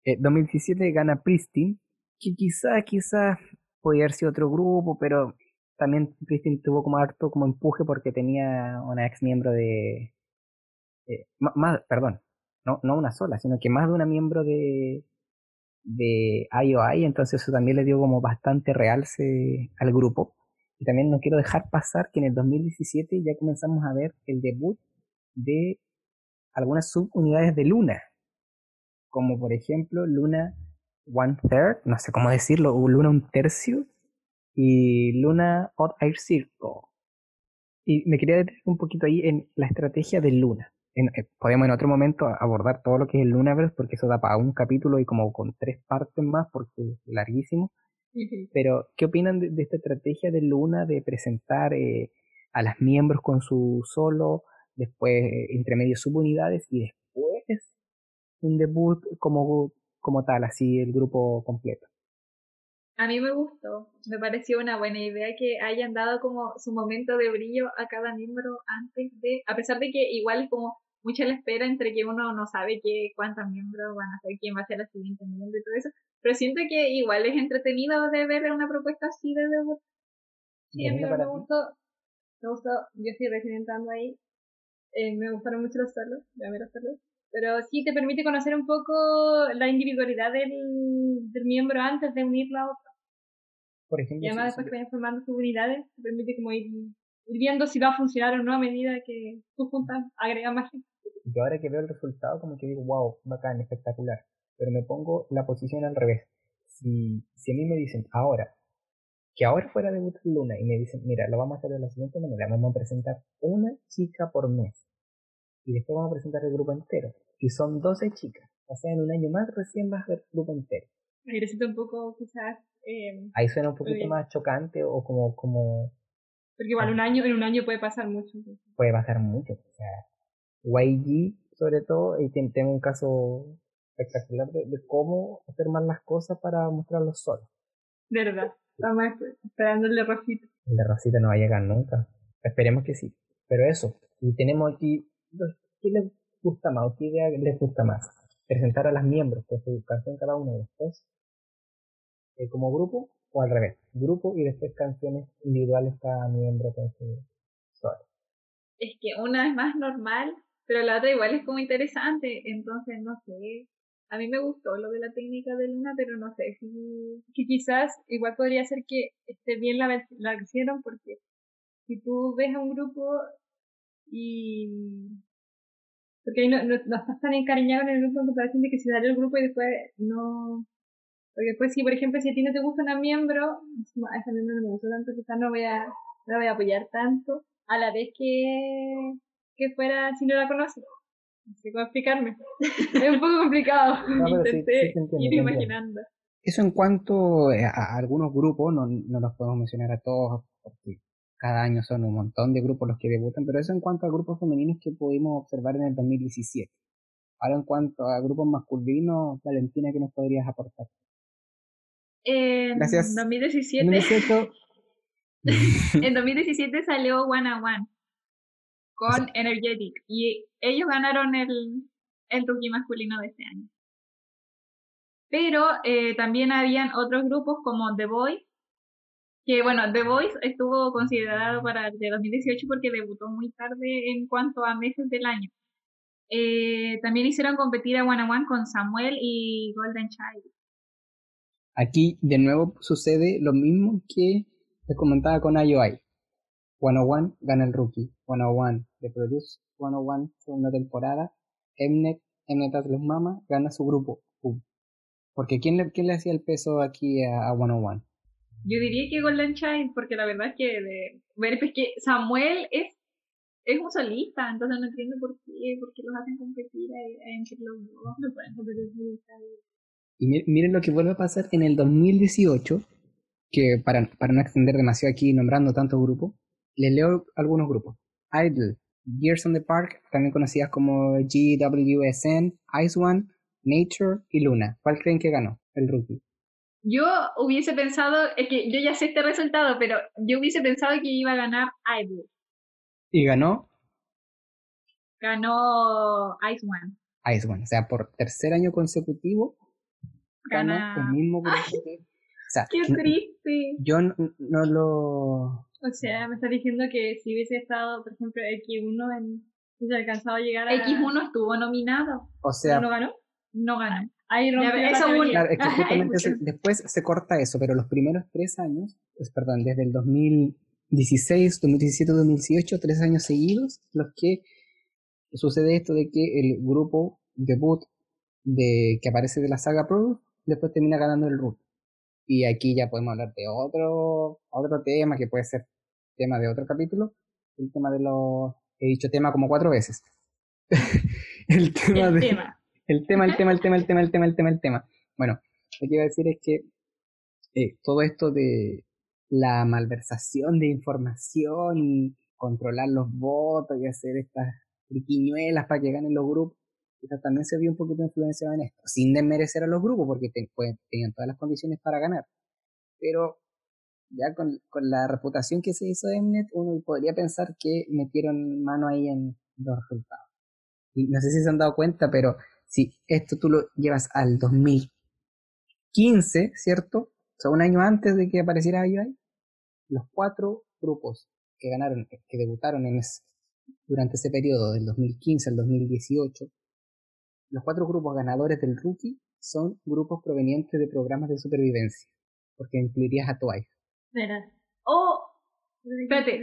eh, 2017 gana Pristine, que quizás, quizás podía haber sido otro grupo, pero también Pristine tuvo como harto como empuje porque tenía una ex miembro de... Eh, más, perdón, no, no una sola, sino que más de una miembro de, de IOI, entonces eso también le dio como bastante realce al grupo. Y también no quiero dejar pasar que en el 2017 ya comenzamos a ver el debut de algunas subunidades de Luna, como por ejemplo Luna One Third, no sé cómo decirlo, Luna un tercio, y Luna Odd Air Circle. Y me quería detener un poquito ahí en la estrategia de Luna. En, eh, podemos en otro momento abordar todo lo que es el Lunaverse, porque eso da para un capítulo y como con tres partes más, porque es larguísimo. Pero, ¿qué opinan de, esta estrategia de Luna de presentar eh, a las miembros con su solo, después eh, entre medio subunidades y después un debut como, como tal, así el grupo completo? A mí me gustó, me pareció una buena idea que hayan dado como su momento de brillo a cada miembro antes de, a pesar de que igual es como mucha la espera entre que uno no sabe qué cuántos miembros van a ser, quién va a ser la siguiente miembro y todo eso, pero siento que igual es entretenido de ver una propuesta así de debut. Sí, a mí me gustó, me gustó, yo estoy recién entrando ahí, eh, me gustaron mucho los solos, voy a ver los solos, pero sí te permite conocer un poco la individualidad del, del miembro antes de unirlo a otro. Por ejemplo, y además después que vayan formando sus unidades, te permite como ir, ir, viendo si va a funcionar o no a medida que tú juntas agregas más gente. Yo ahora que veo el resultado como que digo, wow, bacán, espectacular pero me pongo la posición al revés. Si, si a mí me dicen ahora, que ahora fuera de Luna y me dicen, mira, lo vamos a hacer de la siguiente manera, vamos a presentar una chica por mes y después vamos a presentar el grupo entero. Y son 12 chicas, o sea, en un año más recién vas a ver el grupo entero. Ahí resulta un poco, quizás... Eh, Ahí suena un poquito más chocante o como... como Porque igual un año, en un año puede pasar mucho. Puede pasar mucho, o sea, YG sobre todo, y tengo un caso espectacular de, cómo hacer más las cosas para mostrarlo solo. Verdad. Estamos esperando el de Rosita. El de Rosita no va a llegar nunca. Esperemos que sí. Pero eso. Y tenemos aquí. ¿Qué les gusta más? ¿Qué idea les gusta más? Presentar a las miembros con su canción cada uno después. Eh, como grupo o al revés. Grupo y después canciones individuales cada miembro con su solo. Es que una es más normal, pero la otra igual es como interesante. Entonces, no sé a mí me gustó lo de la técnica de Luna, pero no sé, si, que quizás igual podría ser que esté bien la, la hicieron, porque si tú ves a un grupo y... Porque ahí no, no, estás tan encariñado en el grupo en comparación de que si sale el grupo y después no... Porque después, si por ejemplo, si a ti no te gusta una miembro, a esa miembro no me gustó tanto, quizás no voy a, no voy a apoyar tanto, a la vez que, que fuera si no la conoces. No sé cómo explicarme. es un poco complicado. Intenté ir imaginando. Eso en cuanto eh, a, algunos grupos, no, no los podemos mencionar a todos porque cada año son un montón de grupos los que debutan, pero eso en cuanto a grupos femeninos que pudimos observar en el 2017. Ahora en cuanto a grupos masculinos, Valentina, ¿qué nos podrías aportar? En Gracias. 2017, en 2017 salió One on One con Energetic y ellos ganaron el, el rookie masculino de este año. Pero eh, también habían otros grupos como The Boy, que bueno, The Voice estuvo considerado para el de 2018 porque debutó muy tarde en cuanto a meses del año. Eh, también hicieron competir a One on One con Samuel y Golden Child. Aquí de nuevo sucede lo mismo que te comentaba con IOI. 101 gana el rookie. 101 de Produce 101 segunda temporada. Mnet, Mnet Atlas Mama gana su grupo. Porque ¿quién le, ¿quién le hacía el peso aquí a, a 101? Yo diría que Golden Child, porque la verdad es que, de, es que Samuel es, es un solista, entonces no entiendo por qué, por qué los hacen competir entre los dos, no pueden competir Y miren lo que vuelve a pasar en el 2018, que para, para no extender demasiado aquí nombrando tantos grupos, les leo algunos grupos. Idle, Gears on the Park, también conocidas como GWSN, Ice One, Nature y Luna. ¿Cuál creen que ganó el rookie? Yo hubiese pensado, es que yo ya sé este resultado, pero yo hubiese pensado que iba a ganar Idle. ¿Y ganó? Ganó Ice One. Ice One, o sea, por tercer año consecutivo ganó el mismo grupo O sea, ¡Qué triste! Yo no, lo... O sea, me está diciendo que si hubiese estado, por ejemplo, X1 en... hubiese alcanzado a llegar a... X1 estuvo nominado. O sea... ¿No ganó? No ganó. Ahí eso claro, es que justamente después se corta eso, pero los primeros tres años, pues, perdón, desde el 2016, 2017, 2018, tres años seguidos, los que sucede esto de que el grupo debut de que aparece de la saga Product después termina ganando el root. Y aquí ya podemos hablar de otro, otro tema que puede ser tema de otro capítulo, el tema de los... He dicho tema como cuatro veces. el tema de... El tema, el tema, el tema, el tema, el tema, el tema, el tema. Bueno, lo que iba a decir es que eh, todo esto de la malversación de información y controlar los votos y hacer estas triquiñuelas para que ganen los grupos, también se vio un poquito influenciado en esto, sin desmerecer a los grupos porque pues, tenían todas las condiciones para ganar. Pero ya con, con la reputación que se hizo de Mnet, uno podría pensar que metieron mano ahí en los resultados. Y no sé si se han dado cuenta, pero si esto tú lo llevas al 2015, ¿cierto? O sea, un año antes de que apareciera IOI, los cuatro grupos que ganaron, que debutaron en durante ese periodo del 2015 al 2018, los cuatro grupos ganadores del rookie son grupos provenientes de programas de supervivencia, porque incluirías a Twice. Verás. Oh, espérate,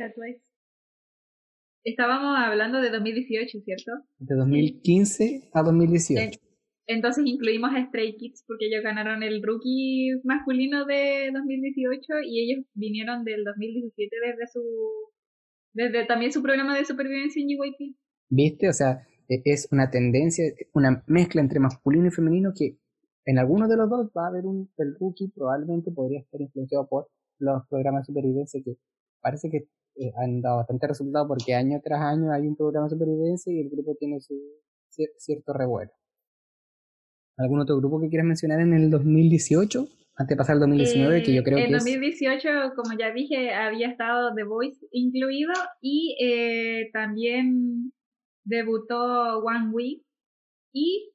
Estábamos hablando de 2018, ¿cierto? De 2015 a 2018. Entonces incluimos a Stray Kids porque ellos ganaron el rookie masculino de 2018 y ellos vinieron del 2017 desde su desde también su programa de supervivencia en UYP. ¿Viste? O sea, e, es una tendencia, una mezcla entre masculino y femenino que en alguno de los dos va a haber un el rookie probablemente podría estar influenciado por los programas de supervivencia que parece que eh, han dado bastante resultado porque año tras año hay un programa de supervivencia y el grupo tiene su cierto revuelo. ¿Algún otro grupo que quieras mencionar en el 2018? Antes de pasar al 2019, que yo creo que En 2018, como ya dije, había estado The Voice incluido y eh, también debutó One Week y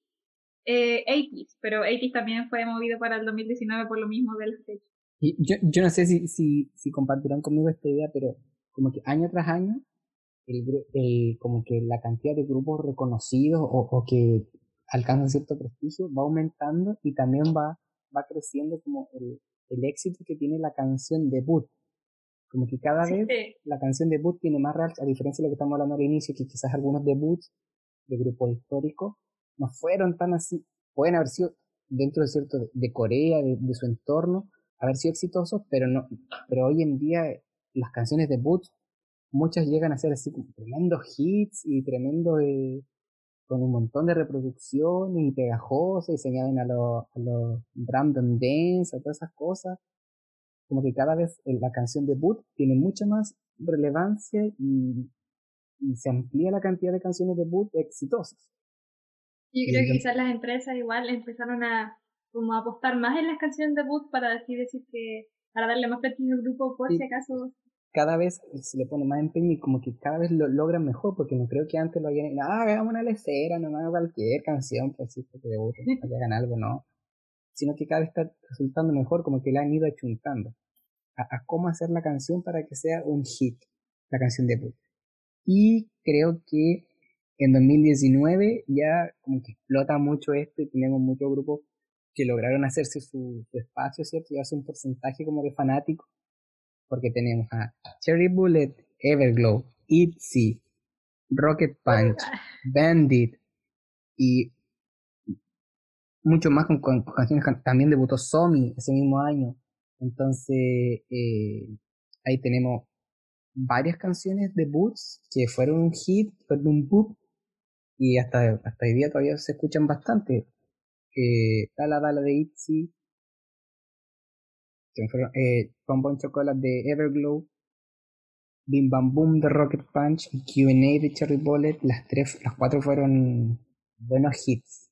eh, 80 pero 80 también fue movido para el 2019 por lo mismo del fecha. Y yo, yo no sé si, si, si compartirán conmigo esta idea, pero como que año tras año, el, como que la cantidad de grupos reconocidos o, o, que alcanzan cierto prestigio va aumentando y también va, va creciendo como el, el éxito que tiene la canción debut. Como que cada vez la canción debut tiene más real, a diferencia de lo que estamos hablando al inicio, que quizás algunos debuts de grupos históricos no fueron tan así, pueden haber sido dentro de cierto de Corea, de, de su entorno, haber sido exitosos, pero no, pero hoy en día las canciones de Boots, muchas llegan a ser así como tremendos hits y tremendo con un montón de reproducciones y pegajosas y se añaden a los a los random dance, a todas esas cosas. Como que cada vez la canción de Boot tiene mucha más relevancia y, se amplía la cantidad de canciones de Boot exitosas. Yo creo que quizás las empresas igual empezaron a como apostar más en las canciones de Boot para decir, decir que para darle más prestigio al grupo por si acaso cada vez se le pone más empeño y como que cada vez lo logran mejor, porque no creo que antes lo hayan, ah, hagamos una lecera, no hago cualquier canción, pues sí, porque que hagan algo, no. Sino que cada vez está resultando mejor, como que la han ido achuntando. a, cómo hacer la canción para que sea un hit, la canción debut. Y creo que en 2019 ya como que explota mucho esto y tenemos muchos grupos que lograron hacerse su, espacio, ¿cierto? Y hace un porcentaje como de fanáticos, porque tenemos a Cherry Bullet, Everglow, ITZY, Rocket Punch, Bandit y mucho más con, canciones también debutó Somi ese mismo año. Entonces, eh, ahí tenemos varias canciones de Boots que fueron un hit, fueron un boom, y hasta, hasta hoy día todavía se escuchan bastante. Eh, Dala Dala de ITZY, eh, Chocolate de Everglow, Bim Bam Boom de Rocket Punch y Q&A de Cherry Bullet, las tres, las cuatro fueron buenos hits.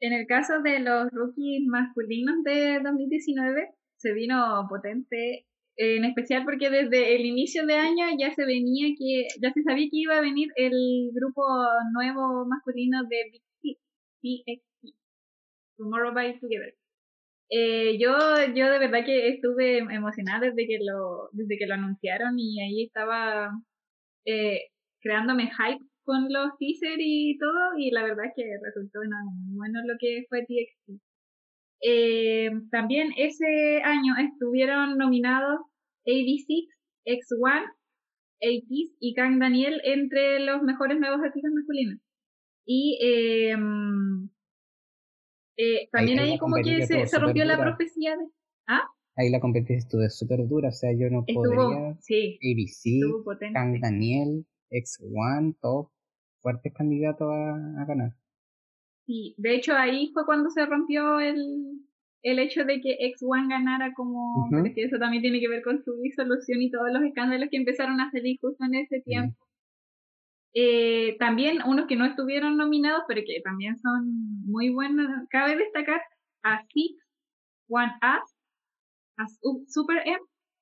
En el caso de los rookies masculinos de 2019, se vino potente, en especial porque desde el inicio de año ya se venía que, ya se sabía que iba a venir el grupo nuevo masculino de Big TXT, Tomorrow by Together. Eh, yo, yo de verdad que estuve emocionada desde que lo, desde que lo anunciaron y ahí estaba eh, creándome hype con los teasers y todo y la verdad es que resultó muy bueno lo que fue TXT. Eh, también ese año estuvieron nominados AB6, X1, ATEEZ y Kang Daniel entre los mejores nuevos artistas masculinos. Y eh, eh, también ahí, como que se, se rompió la profecía de... ¿Ah? Ahí la competencia estuvo súper dura, o sea, yo no podría... Sí, ABC, Kang Daniel, X1, todos fuertes candidatos a, ganar. Sí, de hecho ahí fue cuando se rompió el, el hecho de que X1 ganara como... Porque eso también tiene que ver con su disolución y todos los escándalos que empezaron a salir justo en ese tiempo. Eh, también unos que no estuvieron nominados, pero que también son muy buenos. Cabe destacar a Six, One Us, a Super M,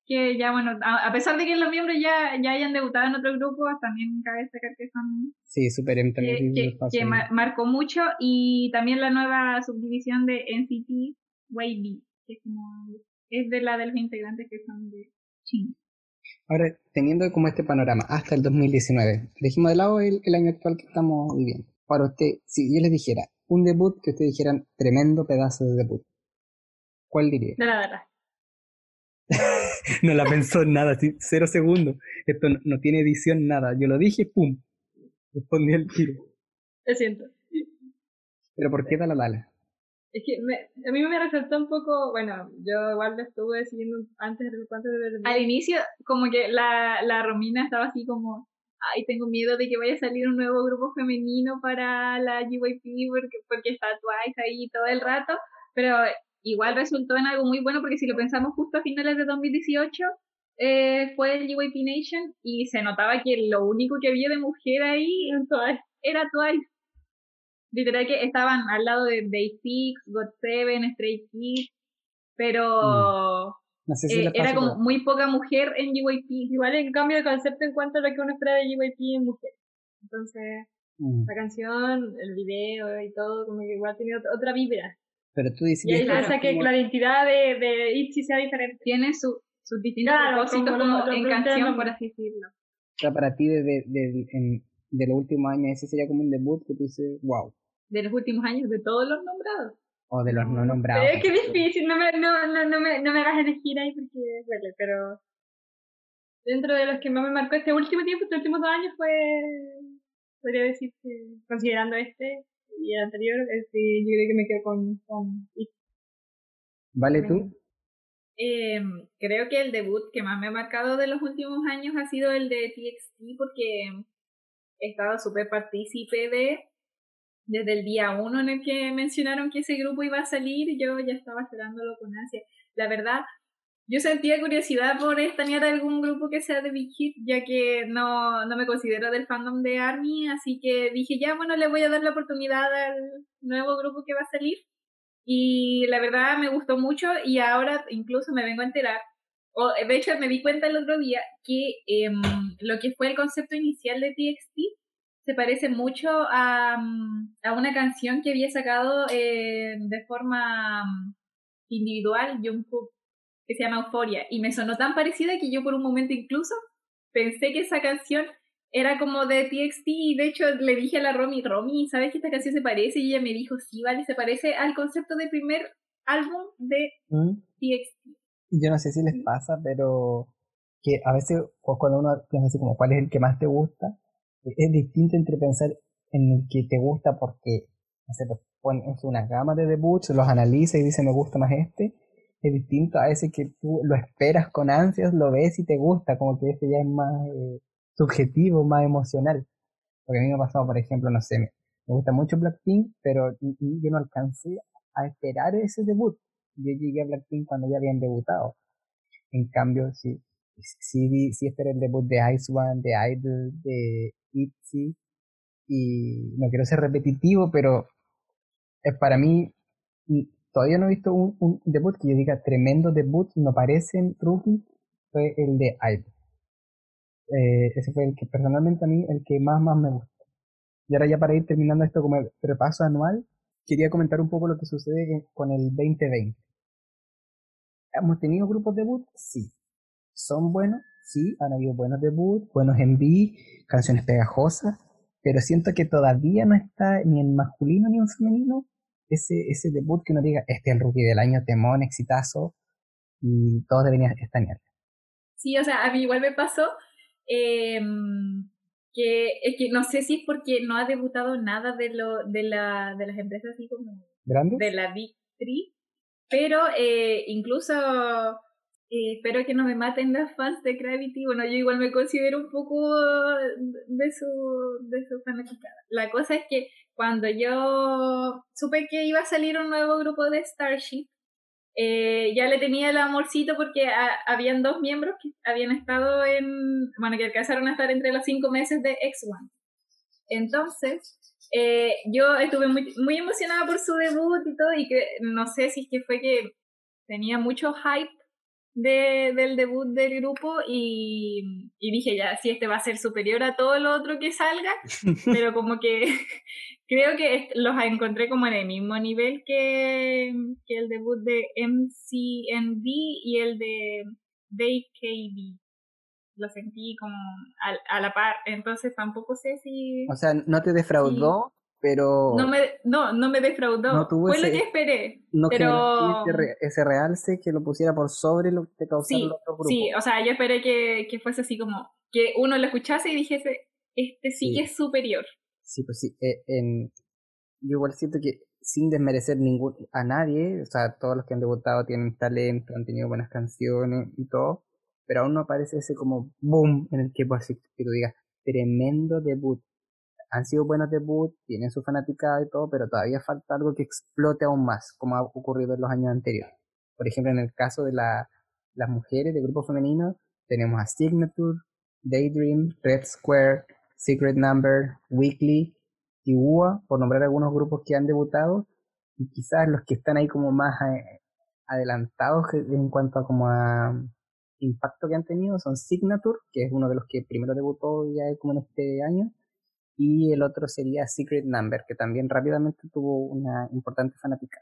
que ya bueno, a, pesar de que los miembros ya, ya hayan debutado en otro grupo, también cabe destacar que son... Sí, Super M también. Que, que, marcó mucho y también la nueva subdivisión de NCT YB, que es, como, es de la de los integrantes que son de China. Ahora, teniendo como este panorama hasta el 2019, dejemos de lado el, año actual que estamos viviendo. Para usted, si yo les dijera un debut que ustedes dijeran tremendo pedazo de debut, ¿cuál diría? No, la verdad. no la pensó en nada, cero segundos. Esto no, tiene edición, nada. Yo lo dije, ¡pum! Respondí el tiro. Lo siento. ¿Pero por qué Dala Dala? Es que a mí me resultó un poco, bueno, yo igual lo estuve siguiendo antes, antes de ver. Al inicio, como que la, la Romina estaba así como, ay, tengo miedo de que vaya a salir un nuevo grupo femenino para la GYP porque, porque está Twice ahí todo el rato, pero igual resultó en algo muy bueno porque si lo pensamos justo a finales de 2018, eh, fue el GYP Nation y se notaba que lo único que había de mujer ahí era Twice literal que estaban al lado de Day6, God7, Stray Kids, pero mm. eh, era como muy poca mujer en GYP. Igual en cambio de concepto en cuanto a lo que uno espera de GYP en mujer. Entonces, mm. la canción, el video y todo, como que igual tiene otra, vibra. Pero tú dices y ahí hace que la identidad de, de Itchy sea diferente. Tiene su, sus distintos propósitos como, en canción, por así decirlo. O sea, para ti, de, de, de, de los últimos años, ese sería como un debut que tú dices, wow. De los últimos años, de todos los nombrados. O de los no nombrados. Es que difícil, no me, no, no, no, me, no me hagas elegir ahí porque duele, pero dentro de los que más me marcó este último tiempo, estos últimos dos años fue, podría decir que, considerando este y el anterior, este, yo creo que me quedo con, con ¿Vale tú? Eh, creo que el debut que más me ha marcado de los últimos años ha sido el de TXT porque he estado súper partícipe de, desde el día uno en el que mencionaron que ese grupo iba a salir, yo ya estaba esperándolo con ansia. La verdad, yo sentía curiosidad por estanear algún grupo que sea de Big Hit, ya que no, no me considero del fandom de ARMY, así que dije, ya, bueno, le voy a dar la oportunidad al nuevo grupo que va a salir. Y la verdad me gustó mucho y ahora incluso me vengo a enterar o, de hecho me di cuenta el otro día que em, lo que fue el concepto inicial de TXT se parece mucho a, a una canción que había sacado eh, de forma individual Jungkook que se llama Euphoria y me sonó tan parecida que yo por un momento incluso pensé que esa canción era como de TXT y de hecho le dije a la Romy, Romy, ¿sabes que esta canción se parece? Y ella me dijo, sí, vale, se parece al concepto del primer álbum de ¿Mm? TXT. Yo no sé si les pasa, pero que a veces cuando uno piensa así como cuál es el que más te gusta, es distinto entre pensar en el que te gusta porque no sé, pues, pones una gama de debuts, los analiza y dice me gusta más este, es distinto a ese que tú lo esperas con ansias, lo ves y te gusta, como que este ya es más eh, subjetivo, más emocional. Porque a mí me ha pasado, por ejemplo, no sé, me, gusta mucho Blackpink, pero yo no alcancé a esperar ese debut. Yo llegué a Blackpink cuando ya habían debutado. En cambio, sí, sí, sí esperé el debut de Ice One, de Idol, de ITZY, y no quiero ser repetitivo, pero es para mí, todavía no he visto un, debut que yo diga tremendo debut, no parecen rookie, fue el de Idol. Eh, ese fue el que personalmente a mí, el que más, más me gusta. Y ahora ya para ir terminando esto como el repaso anual, quería comentar un poco lo que sucede con el 2020. ¿Hemos tenido grupos debut? Sí. ¿Son buenos? Sí, han habido buenos debuts, buenos envíos, canciones pegajosas, pero siento que todavía no está ni en masculino ni en femenino ese, ese debut que uno diga, este es el rookie del año, temón, exitazo, y todos deberían estar en Sí, o sea, a mí igual me pasó eh, que es que no sé si es porque no ha debutado nada de lo de, la, de las empresas así como de la Big Three, pero eh, incluso eh, espero que no me maten las fans de Gravity. Bueno, yo igual me considero un poco de su, de su fanaticada. La cosa es que cuando yo supe que iba a salir un nuevo grupo de Starship, eh, ya le tenía el amorcito porque habían dos miembros que habían estado en, bueno, que alcanzaron a estar entre los cinco meses de X1. Entonces, eh, yo estuve muy, muy emocionada por su debut y todo, y que no sé si es que fue que tenía mucho hype de, del debut del grupo y, y, dije ya, si este va a ser superior a todo lo otro que salga, pero como que creo que los encontré como en el mismo nivel que, que el debut de MCND y el de BKB. Lo sentí como a, a, la par, entonces tampoco sé si... O sea, ¿no te defraudó? pero no me no no me defraudó. No tuvo fue lo que esperé no pero ese, ese, realce que lo pusiera por sobre lo que te causaba sí, otro grupo. sí o sea yo esperé que, que fuese así como que uno lo escuchase y dijese este sí, que es superior sí pues sí eh, en, yo igual siento que sin desmerecer ningún a nadie o sea todos los que han debutado tienen talento han tenido buenas canciones y todo pero aún no aparece ese como boom en el que pues que tú digas tremendo debut han sido buenos debuts, tienen su fanaticada y todo, pero todavía falta algo que explote aún más, como ha ocurrido en los años anteriores. Por ejemplo, en el caso de la, las mujeres de grupo femenino, tenemos a Signature, Daydream, Red Square, Secret Number, Weekly y por nombrar algunos grupos que han debutado, y quizás los que están ahí como más eh, adelantados en cuanto a como a impacto que han tenido son Signature, que es uno de los que primero debutó ya como en este año, y el otro sería Secret Number, que también rápidamente tuvo una importante fanática.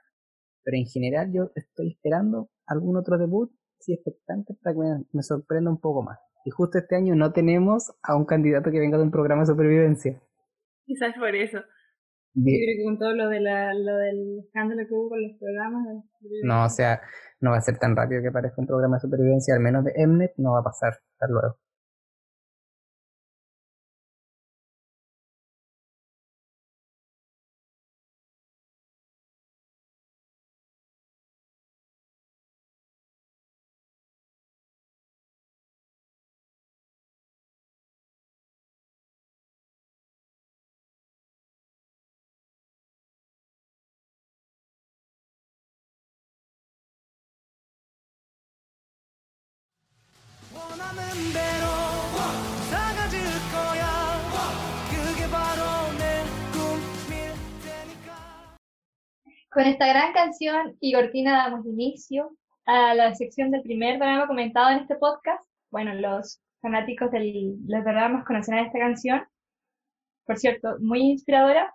Pero en general yo estoy esperando algún otro debut, si expectante, para que me, sorprenda un poco más. Y justo este año no tenemos a un candidato que venga de un programa de supervivencia. Quizás por eso. Bien. Yo creo que con todo lo, de la, lo del escándalo que hubo con los programas. no, o sea, no va a ser tan rápido que parezca un programa de supervivencia, al menos de Mnet, no va a pasar. Hasta luego. Con esta gran canción y cortina damos inicio a la sección del primer drama comentado en este podcast. Bueno, los fanáticos de los dramas conocerán esta canción. Por cierto, muy inspiradora.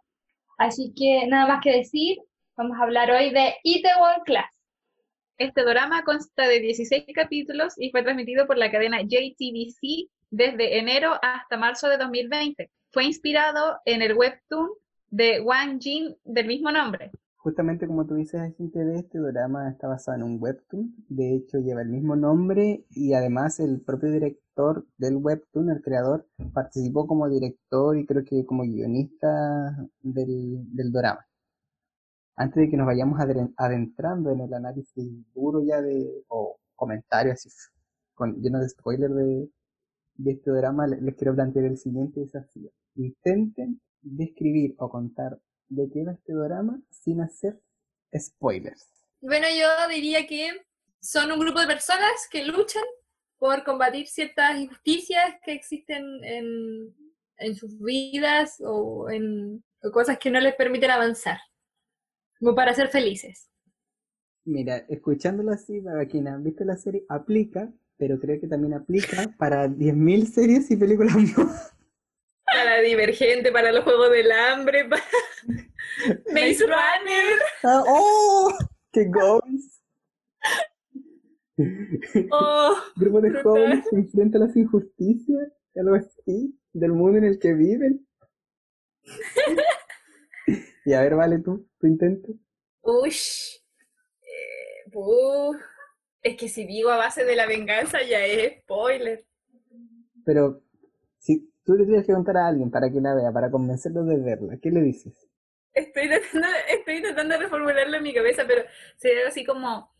Así que nada más que decir, vamos a hablar hoy de Itaewon Class. Este drama consta de 16 capítulos y fue transmitido por la cadena JTBC desde enero hasta marzo de 2020. Fue inspirado en el webtoon de Wang Jin del mismo nombre. Justamente como tú dices, este drama está basado en un webtoon. De hecho, lleva el mismo nombre y además el propio director del webtoon, el creador, participó como director y creo que como guionista del, del drama. Antes de que nos vayamos adentrando en el análisis duro ya de, o comentarios así, con, lleno de spoiler de, de este drama, les quiero plantear el siguiente desafío. Intenten describir o contar de qué va este drama sin hacer spoilers. Bueno, yo diría que son un grupo de personas que luchan por combatir ciertas injusticias que existen en, en sus vidas o en cosas que no les permiten avanzar, como para ser felices. Mira, escuchándolo así, para quienes han visto la serie, aplica, pero creo que también aplica para 10.000 series y películas más para Divergente, para los Juegos del Hambre, para Maze Runner. Ah, ¡Oh! ¡Qué goals! Oh, Grupo de jóvenes se enfrenta a las injusticias, algo así, del mundo en el que viven. y a ver, vale tú, tu intento. Uy, eh, es que si digo a base de la venganza ya es spoiler. Pero si tú le tienes que contar a alguien para que la vea, para convencerlo de verla, ¿qué le dices? Estoy tratando, estoy tratando de reformularlo en mi cabeza, pero sería así como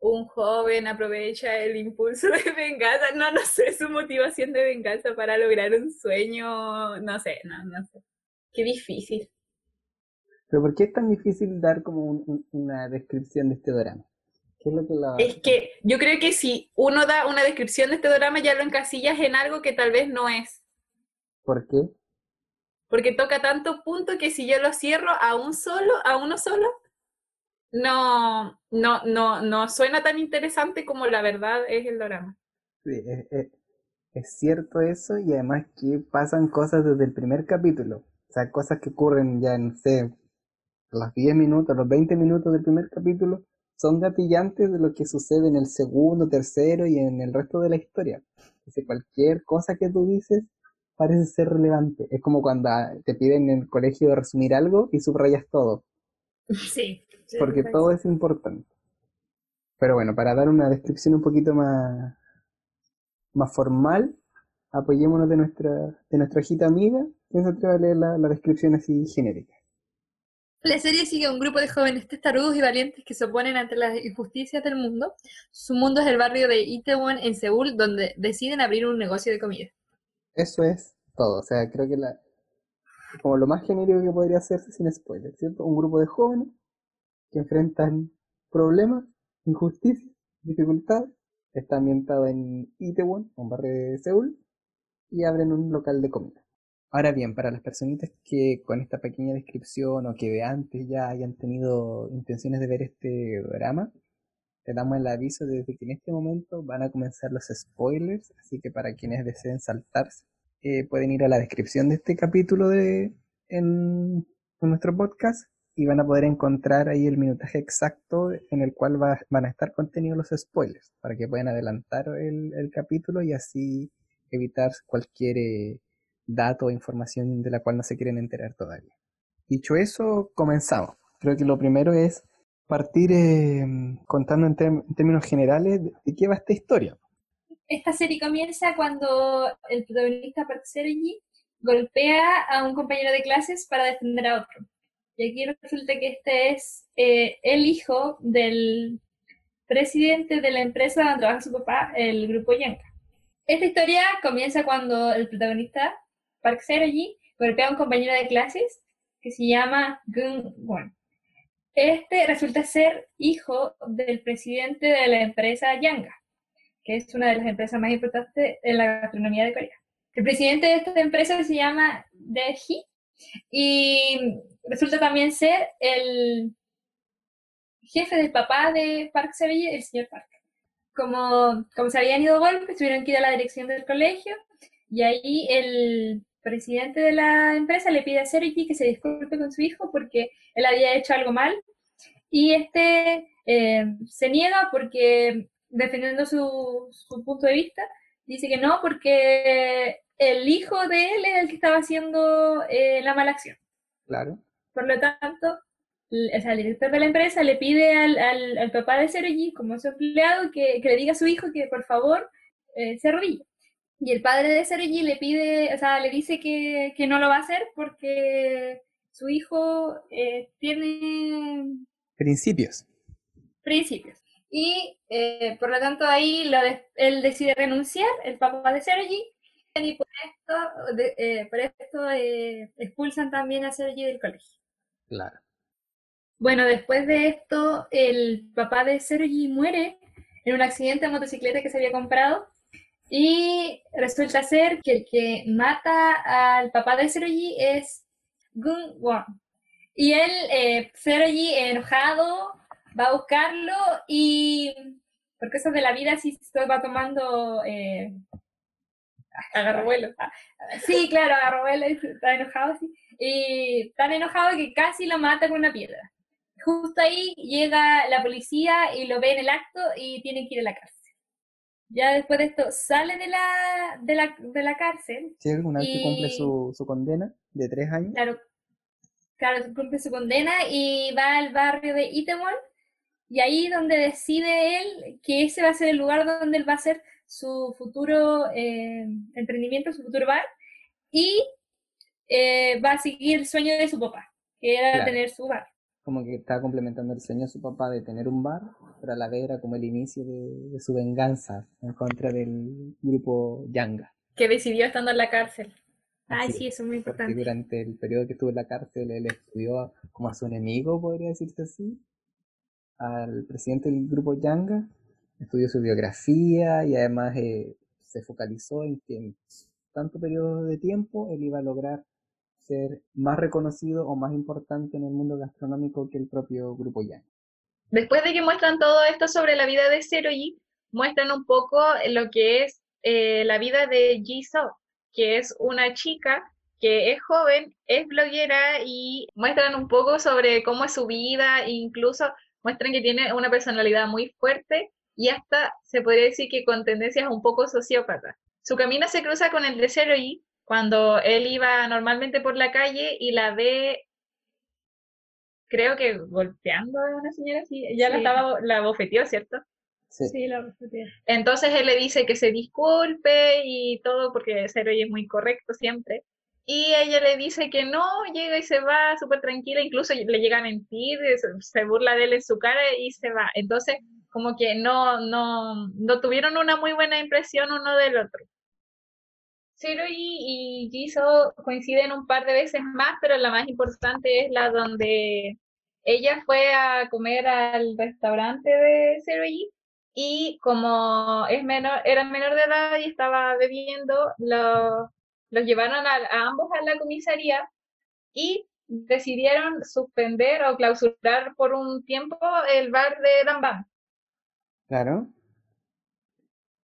un joven aprovecha el impulso de venganza, no, no sé, su motivación de venganza para lograr un sueño, no sé, no, no sé. Qué difícil. ¿Pero por qué es tan difícil dar como una descripción de este drama? ¿Qué es, lo que la... es que yo creo que si uno da una descripción de este drama ya lo encasillas en algo que tal vez no es. ¿Por qué? Porque toca tantos puntos que si yo lo cierro a un solo, a uno solo, no, no, no, no suena tan interesante como la verdad es el drama. Sí, es, cierto eso y además que pasan cosas desde el primer capítulo. O sea, cosas que ocurren ya, no sé, los 10 minutos, los 20 minutos del primer capítulo son gatillantes de lo que sucede en el segundo, tercero y en el resto de la historia. Entonces, cualquier cosa que tú dices parece ser relevante. Es como cuando te piden en el colegio resumir algo y subrayas todo. Sí. porque todo es importante. Pero bueno, para dar una descripción un poquito más, más formal, apoyémonos de nuestra, de nuestra hojita amiga, que se atreve a leer la, la descripción así genérica. La serie sigue a un grupo de jóvenes testarudos y valientes que se oponen ante las injusticias del mundo. Su mundo es el barrio de Itaewon en Seúl, donde deciden abrir un negocio de comida. Eso es todo. O sea, creo que la como lo más genérico que podría hacerse sin spoiler, ¿cierto? Un grupo de jóvenes que enfrentan problemas, injusticias, dificultades. Está ambientado en Itaewon, un barrio de Seúl, y abren un local de comida. Ahora bien, para las personitas que con esta pequeña descripción o que de antes ya hayan tenido intenciones de ver este drama, te damos el aviso desde que en este momento van a comenzar los spoilers, así que para quienes deseen saltarse, eh, pueden ir a la descripción de este capítulo de, en, nuestro podcast y van a poder encontrar ahí el minutaje exacto en el cual van a estar contenidos los spoilers, para que puedan adelantar el, capítulo y así evitar cualquier eh, dato o información de la cual no se quieren enterar todavía. Dicho eso, comenzamos. Creo que lo primero es partir eh, contando en, términos generales de, qué va esta historia. Esta serie comienza cuando el protagonista Park Sergi golpea a un compañero de clases para defender a otro. Y aquí resulta que este es eh, el hijo del presidente de la empresa donde trabaja su papá, el grupo Yanka. Esta historia comienza cuando el protagonista, Park Sergi, golpea a un compañero de clases que se llama Gun Won. Este resulta ser hijo del presidente de la empresa Yanga, que es una de las empresas más importantes en la gastronomía de Corea. El presidente de esta empresa se llama Deji y resulta también ser el jefe del papá de Park Sevilla, el señor Park. Como, como se habían ido golpes, tuvieron que ir a la dirección del colegio y ahí el presidente de la empresa le pide a Sergi que se disculpe con su hijo porque él había hecho algo mal y este eh, se niega porque, defendiendo su, su punto de vista, dice que no porque el hijo de él es el que estaba haciendo eh, la mala acción. Claro. Por lo tanto, o sea, el director de la empresa le pide al, al, papá de Seroji, como su empleado, que, que, le diga a su hijo que por favor eh, se arrodille. Y el padre de Seroji le pide, o sea, le dice que, que, no lo va a hacer porque su hijo eh, tiene... Principios. Principios. Y eh, por lo tanto ahí lo él decide renunciar, el papá de Sergi, y por esto, eh, por esto eh, expulsan también a Sergi del colegio. Claro. Bueno, después de esto, el papá de Sergi muere en un accidente de motocicleta que se había comprado y resulta ser que el que mata al papá de Sergi es Gun Won. Y él, eh, enojado, va a buscarlo y porque eso de la vida sí se va tomando eh, agarrobuelo. Ah, sí, claro, agarrobuelo, está enojado así. Y tan enojado que casi lo mata con una piedra. Justo ahí llega la policía y lo ve en el acto y tienen que ir a la cárcel. Ya después de esto sale de la, de la, de la cárcel. Sí, una vez que cumple su, su condena de tres años. Claro, claro, cumple su condena y va al barrio de Itaewon y ahí donde decide él que ese va a ser el lugar donde él va a hacer su futuro eh, emprendimiento, su futuro bar, y eh, va a seguir el sueño de su papá, que era tener su bar. Como que estaba complementando el sueño de su papá de tener un bar, pero a la vez era como el inicio de, su venganza en contra del grupo Yanga. Que decidió estando en la cárcel. Ay, sí, eso es muy importante. durante el periodo que estuvo en la cárcel, él estudió como a su enemigo, podría decirse así, al presidente del grupo Yanga, estudió su biografía y además eh, se focalizó en que en tanto periodo de tiempo él iba a lograr ser más reconocido o más importante en el mundo gastronómico que el propio grupo Yanga. Después de que muestran todo esto sobre la vida de Seroyi, muestran un poco lo que es eh, la vida de Jisoo, que es una chica que es joven, es bloguera y muestran un poco sobre cómo es su vida, incluso muestran que tiene una personalidad muy fuerte y hasta se podría decir que con tendencias un poco sociópata. Su camino se cruza con el de Seroyi cuando él iba normalmente por la calle y la ve, creo que golpeando a una señora así, ya la estaba, la bofeteó, ¿cierto? Sí. la bofeteó. Entonces él le dice que se disculpe y todo porque Seroyi es muy correcto siempre. Y ella le dice que no, llega y se va súper tranquila, incluso le llega a mentir, se burla de él en su cara y se va. Entonces, como que no, no, no tuvieron una muy buena impresión uno del otro. Zero y, y Jisoo coinciden un par de veces más, pero la más importante es la donde ella fue a comer al restaurante de Zero y como es menor, era menor de edad y estaba bebiendo, lo, los llevaron a, ambos a la comisaría y decidieron suspender o clausurar por un tiempo el bar de Dambam. Claro.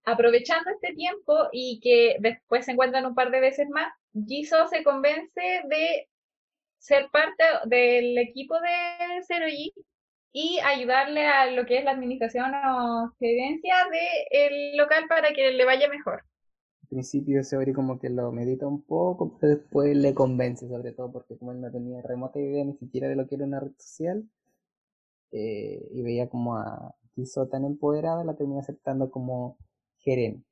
Aprovechando este tiempo y que después se encuentran un par de veces más, Jisoo se convence de ser parte del equipo de Zero y ayudarle a lo que es la administración o gerencia del local para que le vaya mejor. Principio Seori como que lo medita un poco, pero después le convence, sobre todo porque como él no tenía remota idea ni siquiera de lo que era una red social, eh, y veía como a Kiso tan empoderada, la termina aceptando como gerente.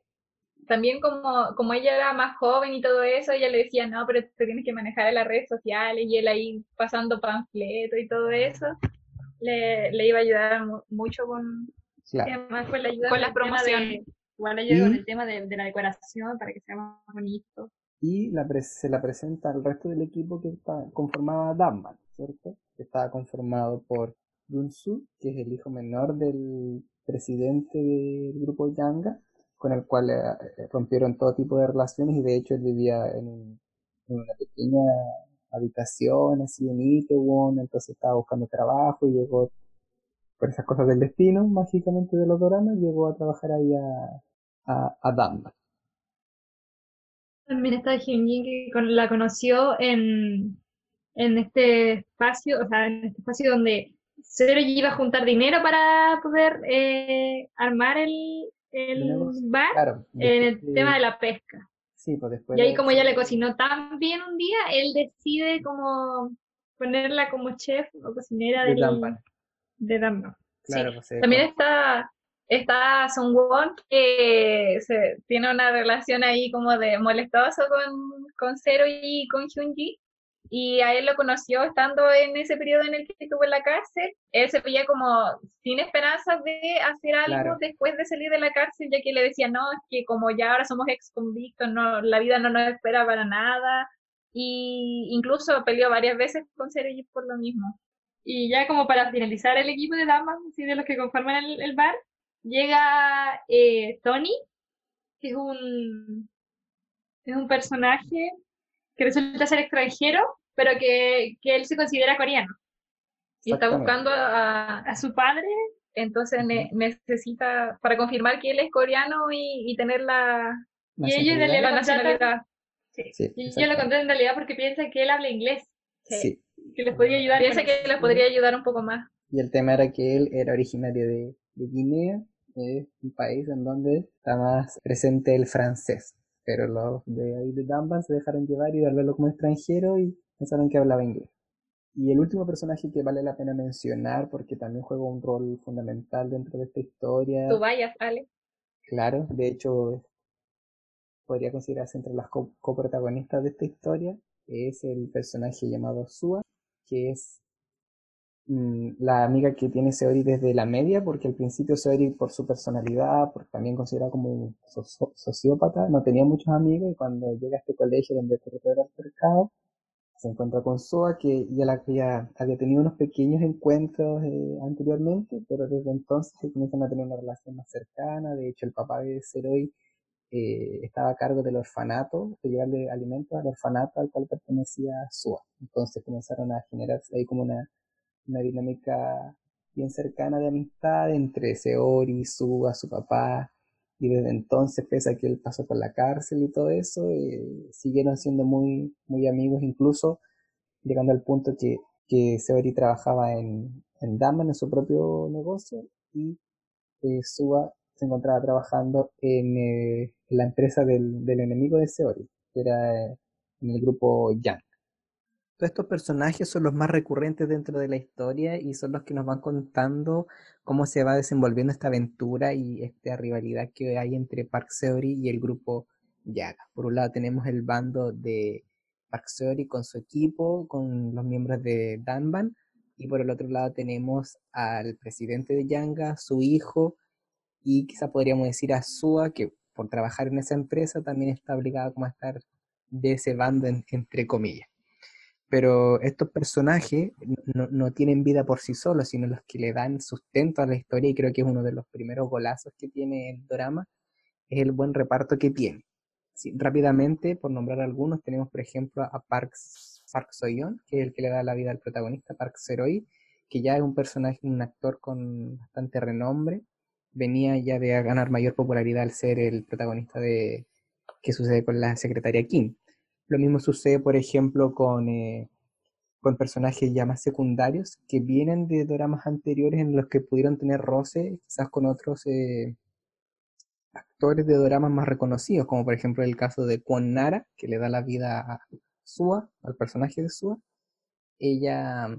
También como, como ella era más joven y todo eso, ella le decía, no, pero te tienes que manejar en las redes sociales, y él ahí pasando panfleto y todo eso, le, le iba a ayudar mucho con, con las promociones. Igual ayuda con el tema de, la decoración para que sea más bonito. Y la se la presenta al resto del equipo que está, conformaba Damban, ¿cierto? Que estaba conformado por Gunsu, que es el hijo menor del presidente del grupo Yanga, con el cual eh, eh, rompieron todo tipo de relaciones y de hecho él vivía en, una pequeña habitación así en Itaewon, entonces estaba buscando trabajo y llegó por esas cosas del destino, mágicamente de los doramas, llegó a trabajar ahí a, a, a También está Hyunjin que la conoció en, en este espacio, o sea, en este espacio donde Cero iba a juntar dinero para poder eh, armar el, el bar en el tema de la pesca. Sí, pues después y ahí como ella le cocinó tan bien un día, él decide como ponerla como chef o cocinera de Dampan. De. Claro, pues, También está está Son Won, que se, tiene una relación ahí como de molestoso con, con Zero y con Hyunji. Y a él lo conoció estando en ese periodo en el que estuvo en la cárcel. Él se veía como sin esperanza de hacer algo después de salir de la cárcel, ya que le decía, no, es que como ya ahora somos ex convictos, no, la vida no nos espera para nada. Y incluso peleó varias veces con y por lo mismo. Y ya como para finalizar el equipo de damas, de los que conforman el bar, llega eh, Tony, que es un, es un personaje que resulta ser extranjero, pero que, que él se considera coreano. Y está buscando a, a su padre, entonces necesita, para confirmar que él es coreano y, y tener la, y ellos la nacionalidad. Sí. y yo lo conté en realidad porque piensa que él habla inglés. Sí. Que les podría ayudar. Piensa que les podría ayudar un poco más. Y el tema era que él era originario de, de Guinea es un país en donde está más presente el francés. Pero los de ahí de Dunban se dejaron llevar y al verlo como extranjero y pensaron que hablaba inglés. Y el último personaje que vale la pena mencionar porque también juega un rol fundamental dentro de esta historia. Tú vayas, Ale. Claro, de hecho podría considerarse entre las coprotagonistas de esta historia. Es el personaje llamado Sua, que es la amiga que tiene Seori desde la media, porque al principio Seori por su personalidad, porque también considerada como un sociópata, no tenía muchos amigos y cuando llega a este colegio donde el mercado, se encuentra con Soa, que ya, la, ya había tenido unos pequeños encuentros eh, anteriormente, pero desde entonces se comienzan a tener una relación más cercana. De hecho, el papá de Seori eh, estaba a cargo del orfanato, de llevarle alimentos al orfanato al cual pertenecía Soa. Entonces comenzaron a generarse ahí como una una dinámica bien cercana de amistad entre Seori, Suga, su papá, y desde entonces, pese a que él pasó por la cárcel y todo eso, eh, siguieron siendo muy, muy amigos, incluso llegando al punto que, que Seori trabajaba en, en Daman, en su propio negocio, y eh, Suga se encontraba trabajando en, eh, la empresa del, del, enemigo de Seori, que era en el grupo Yang estos personajes son los más recurrentes dentro de la historia y son los que nos van contando cómo se va desenvolviendo esta aventura y esta rivalidad que hay entre Park Seori y el grupo Yaga. Por un lado tenemos el bando de Park Seori con su equipo, con los miembros de Danban, y por el otro lado tenemos al presidente de Yanga, su hijo, y quizá podríamos decir a Sua, que por trabajar en esa empresa también está obligado como a estar de ese bando entre comillas pero estos personajes no, tienen vida por sí solos, sino los que le dan sustento a la historia y creo que es uno de los primeros golazos que tiene el drama, es el buen reparto que tiene. rápidamente, por nombrar algunos, tenemos por ejemplo a Park, Park Soyeon, que es el que le da la vida al protagonista, Park Seroi, que ya es un personaje, un actor con bastante renombre, venía ya de ganar mayor popularidad al ser el protagonista de ¿Qué sucede con la secretaria Kim? Lo mismo sucede, por ejemplo, con, eh, con personajes ya más secundarios que vienen de dramas anteriores en los que pudieron tener roce, quizás con otros eh, actores de dramas más reconocidos, como por ejemplo el caso de Kwon Nara, que le da la vida a Sua, al personaje de Sua. Ella,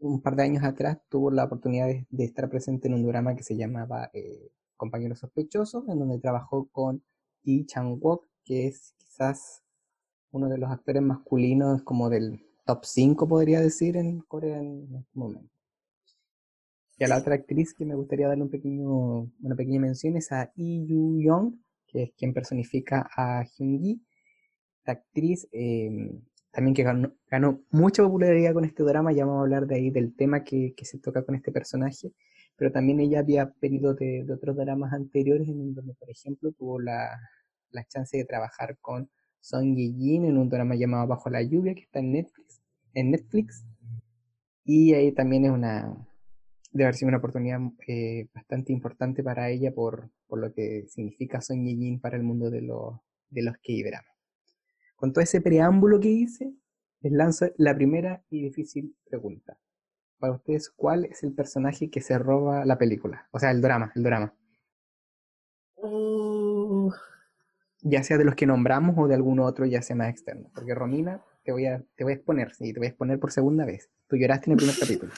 un par de años atrás, tuvo la oportunidad de, estar presente en un drama que se llamaba eh, Compañeros Sospechosos, en donde trabajó con Yi Chang-wook, que es quizás uno de los actores masculinos como del top 5 podría decir en Corea en este momento. Y a la otra actriz que me gustaría darle un pequeño, una pequeña mención es a Lee Yu Young, que es quien personifica a Hyun Gi. Esta actriz em, también que ganó, ganó, mucha popularidad con este drama, ya vamos a hablar de ahí del tema que, que se toca con este personaje, pero también ella había venido de, de otros dramas anteriores en donde, por ejemplo, tuvo la, la chance de trabajar con son Ye-jin en un drama llamado Bajo la lluvia que está en Netflix. En Netflix. Y ahí también es una, debe haber sido una oportunidad eh, bastante importante para ella por, por lo que significa Son Ye-jin para el mundo de, los de los K-dramas. Con todo ese preámbulo que hice, les lanzo la primera y difícil pregunta. para ustedes, ¿cuál es el personaje que se roba la película? O sea, el drama, el drama. Uh. Ya sea de los que nombramos o de algún otro, ya sea más externo. Porque Romina, te voy a, te voy a exponer, sí, te voy a exponer por segunda vez. Tú lloraste en el primer capítulo.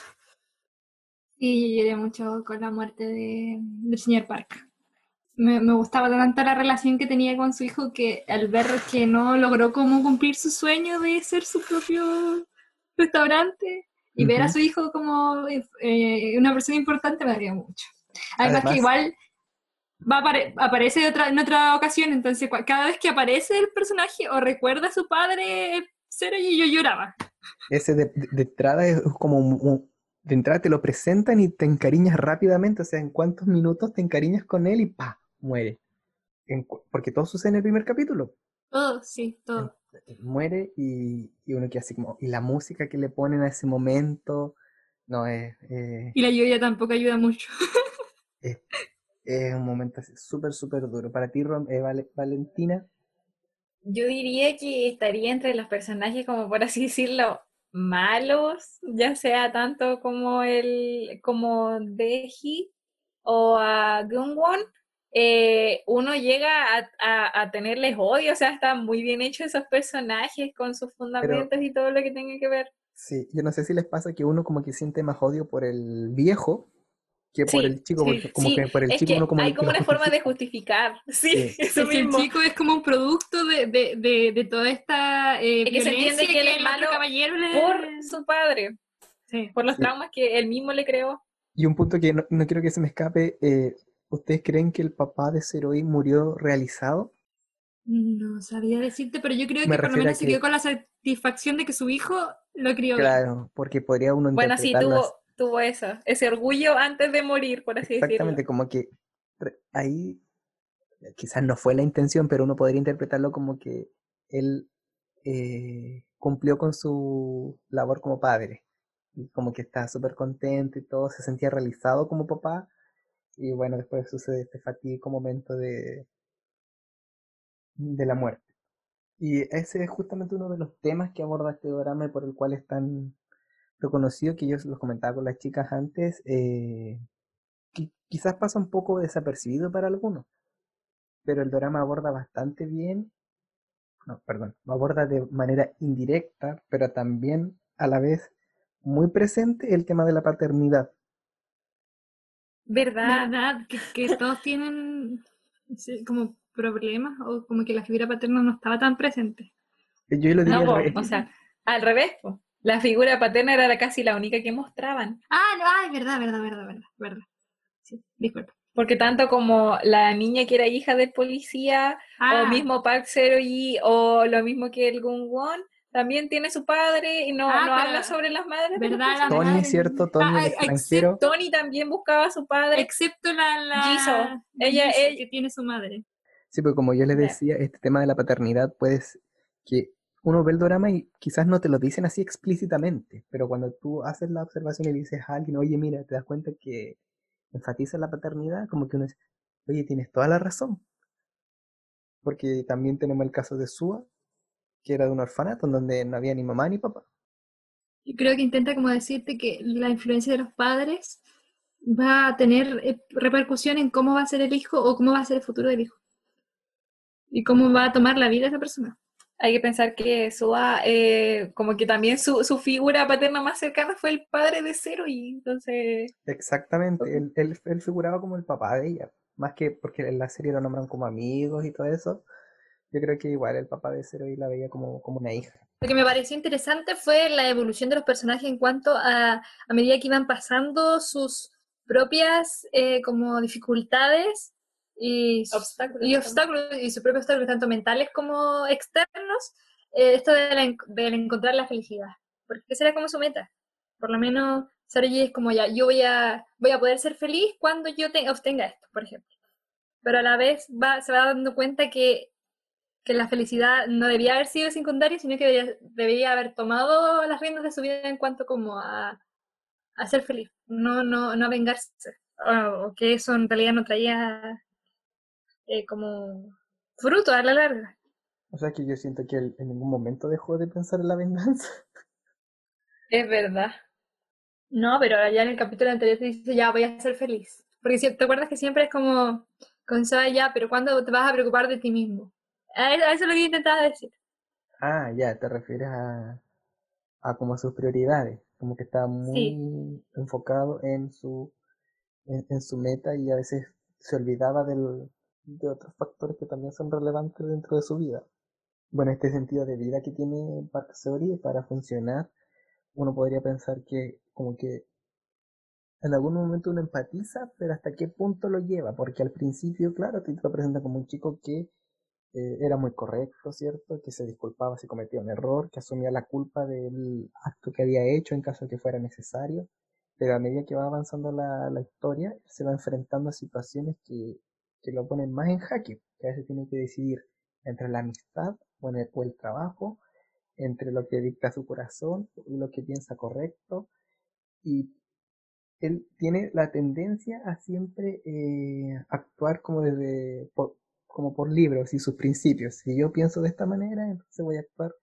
Sí, yo lloré mucho con la muerte de, del señor Park. Me, me gustaba tanto la relación que tenía con su hijo que al ver que no logró como cumplir su sueño de ser su propio restaurante y ver a su hijo como eh, una persona importante me dio mucho. Además, Además- que igual va apare- aparece otra, en otra ocasión, entonces cada vez que aparece el personaje o recuerda a su padre, cero y yo lloraba. Ese de, de- de entrada es como un- un- de entrada te lo presentan y te encariñas rápidamente, o sea, en cuántos minutos te encariñas con él y pa, muere. En porque todo sucede en el primer capítulo. Todo, sí, todo. Muere y, y uno queda así como, y la música que le ponen a ese momento, no, es, eh, Y la lluvia tampoco ayuda mucho. es, es un momento súper, súper duro. Para ti, Rom- eh, Vale- Valentina, Yo diría que estaría entre los personajes, como por así decirlo, malos, ya sea tanto como el, como Deji o a Gungwon. eh, uno llega a, a, a tenerles odio, o sea, están muy bien hechos esos personajes con sus fundamentos y todo lo que tenga que ver. sí, yo no sé si les pasa que uno como que siente más odio por el viejo que por Sí, el chico, sí, porque como Sí, que por el es chico que uno como hay como una forma de justifica. justificar. Sí, Sí. eso Es que el mismo. chico es como un producto de, de, de, de toda esta eh, Es que se entiende que él es malo caballero le- Por su padre, Sí. por los Sí. traumas que él mismo le creó. Y un punto que no, no quiero que se me escape, eh, ¿ustedes creen que el papá de Zeroy murió realizado? No sabía decirte, pero yo creo que Me por lo menos se que- quedó con la satisfacción de que su hijo lo crió bien. Claro, porque podría uno Bueno, sí, así. Tuvo, eso, ese orgullo antes de morir, por así Exactamente, decirlo. como que ahí quizás no fue la intención, pero uno podría interpretarlo como que él eh, cumplió con su labor como padre. Y como que está súper contento y todo, se sentía realizado como papá. Y bueno, después sucede este fatídico momento de, de la muerte. Y ese es justamente uno de los temas que aborda este drama y por el cual es tan reconocido que yo los comentaba con las chicas antes. eh, qui- quizás pasa un poco desapercibido para algunos, pero el drama aborda bastante bien, no, perdón, lo aborda de manera indirecta, pero también a la vez muy presente el tema de la paternidad. ¿Verdad? ¿Verdad? Que, que todos tienen sí, como problemas o como que la figura paterna no estaba tan presente. Yo lo diría No, al revés. o sea, al revés, po. La figura paterna era la- casi la única que mostraban. Ah, no, ah, es verdad, verdad, verdad, verdad, verdad. Sí, disculpa. Porque tanto como la niña que era hija del policía, Ah, o mismo Park Seo-yi, o lo mismo que el Gung-won, también tiene su padre y no, Ah, no habla sobre las madres. ¿verdad? La Tony, madre- ¿cierto? Tony, Ah, el extranjero. Tony también buscaba a su padre. Excepto la, la Jisoo. Ella- Jisoo, ella- que tiene su madre. Sí, porque como yo les decía, este tema de la paternidad, pues, que uno ve el drama y quizás no te lo dicen así explícitamente, pero cuando tú haces la observación y dices a alguien, oye, mira, te das cuenta que enfatiza la paternidad, como que uno dice, oye, tienes toda la razón. Porque también tenemos el caso de Sua, que era de un orfanato en donde no había ni mamá ni papá. Yo creo que intenta como decirte que la influencia de los padres va a tener eh, repercusión en cómo va a ser el hijo o cómo va a ser el futuro del hijo. Y cómo va a tomar la vida esa persona. Hay que pensar que Sua, eh, como que también su, su figura paterna más cercana fue el padre de Zero y entonces Exactamente, él, él, él figuraba como el papá de ella, más que porque en la serie lo nombran como amigos y todo eso. Yo creo que igual el papá de Zero y la veía como, como una hija. Lo que me pareció interesante fue la evolución de los personajes en cuanto a, a medida que iban pasando sus propias eh, como dificultades y, Obstáculos y obstáculos y sus propios obstáculos tanto mentales como externos eh, esto de, la del encontrar la felicidad porque esa era como su meta. Por lo menos Saruji es como ya yo voy a voy a poder ser feliz cuando yo te- obtenga esto por ejemplo. Pero a la vez va, se va dando cuenta que que la felicidad no debía haber sido secundaria, sino que debería, debería haber tomado las riendas de su vida en cuanto como a, a ser feliz, no, no, no a vengarse, o, o que eso en realidad no traía eh, como fruto a la larga. O sea que yo siento que él en ningún momento dejó de pensar en la venganza. es verdad. No, pero ya en el capítulo anterior te dice, ya voy a ser feliz. Porque si te acuerdas que siempre es como, con ya, pero ¿cuándo te vas a preocupar de ti mismo? A eso, es lo que intentaba decir. Ah, ya, te refieres a, a como sus prioridades, como que está muy enfocado en su, en, su meta y a veces se olvidaba del, de otros factores que también son relevantes dentro de su vida. Bueno, este sentido de vida que tiene Park para funcionar, uno podría pensar que como que en algún momento uno empatiza, pero hasta qué punto lo lleva, porque al principio, claro, te lo presenta como un chico que eh, era muy correcto, ¿cierto? Que se disculpaba si cometía un error, que asumía la culpa del acto que había hecho en caso de que fuera necesario, pero a medida que va avanzando la, la historia, se va enfrentando a situaciones que, que lo ponen más en jaque, que a veces tiene que decidir entre la amistad o, el, trabajo, entre lo que dicta su corazón y lo que piensa correcto, y él tiene la tendencia a siempre eh, actuar como desde como por libros y sus principios. Si yo pienso de esta manera, entonces voy a actuar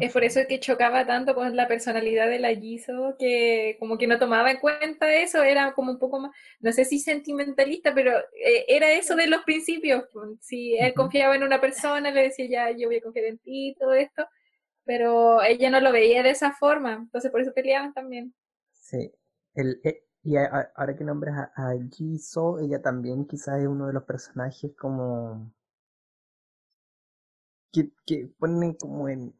Es por eso que chocaba tanto con la personalidad de la Giso, que como que no tomaba en cuenta eso, era como un poco más, no sé si sentimentalista, pero eh, era eso de los principios. Si él confiaba en una persona, le decía, ya, yo voy a confiar en ti y todo esto, pero ella no lo veía de esa forma, entonces por eso peleaban también. Sí, el, eh, y ahora que nombres a, a Jisoo, ella también quizás es uno de los personajes como que, que ponen como en,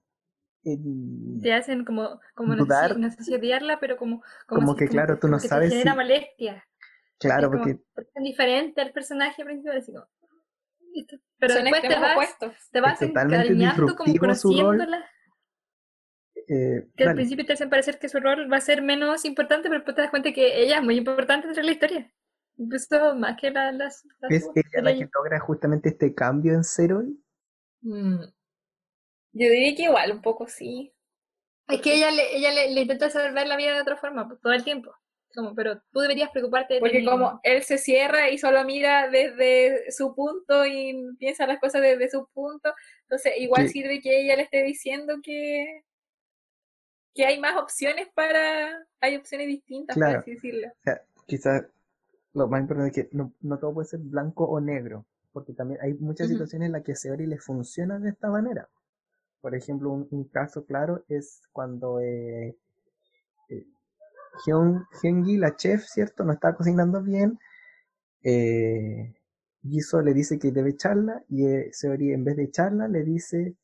te hacen como, como no, sé, no, sé, si odiarla, pero como como, que claro, tú no sabes te genera molestia. Claro, porque es diferente al personaje principal, así como, pero después te vas, te vas encariñando como conociéndola. Eh, que al principio te hacen parecer que su rol va a ser menos importante, pero después te das cuenta que ella es muy importante dentro de la historia. Incluso más que la, las, ¿Es ella la que logra justamente este cambio en Zero? Mm. Yo diría que igual, un poco sí. Es que ella le, ella le, intenta hacer ver la vida de otra forma, pues, todo el tiempo. Como, pero tú deberías preocuparte de Porque como él se cierra y solo mira desde su punto y piensa las cosas desde su punto, entonces igual sirve que ella le esté diciendo que, que hay más opciones para, hay opciones distintas, para así decirlo. O sea, quizás lo más importante es que no, no, todo puede ser blanco o negro, porque también hay muchas situaciones en las que Seori le funciona de esta manera. Por ejemplo, un, caso claro es cuando eh, eh, Hyungi, la chef, ¿cierto? No está cocinando bien. Eh, le dice que debe echarla y eh, Seori en vez de echarla le dice,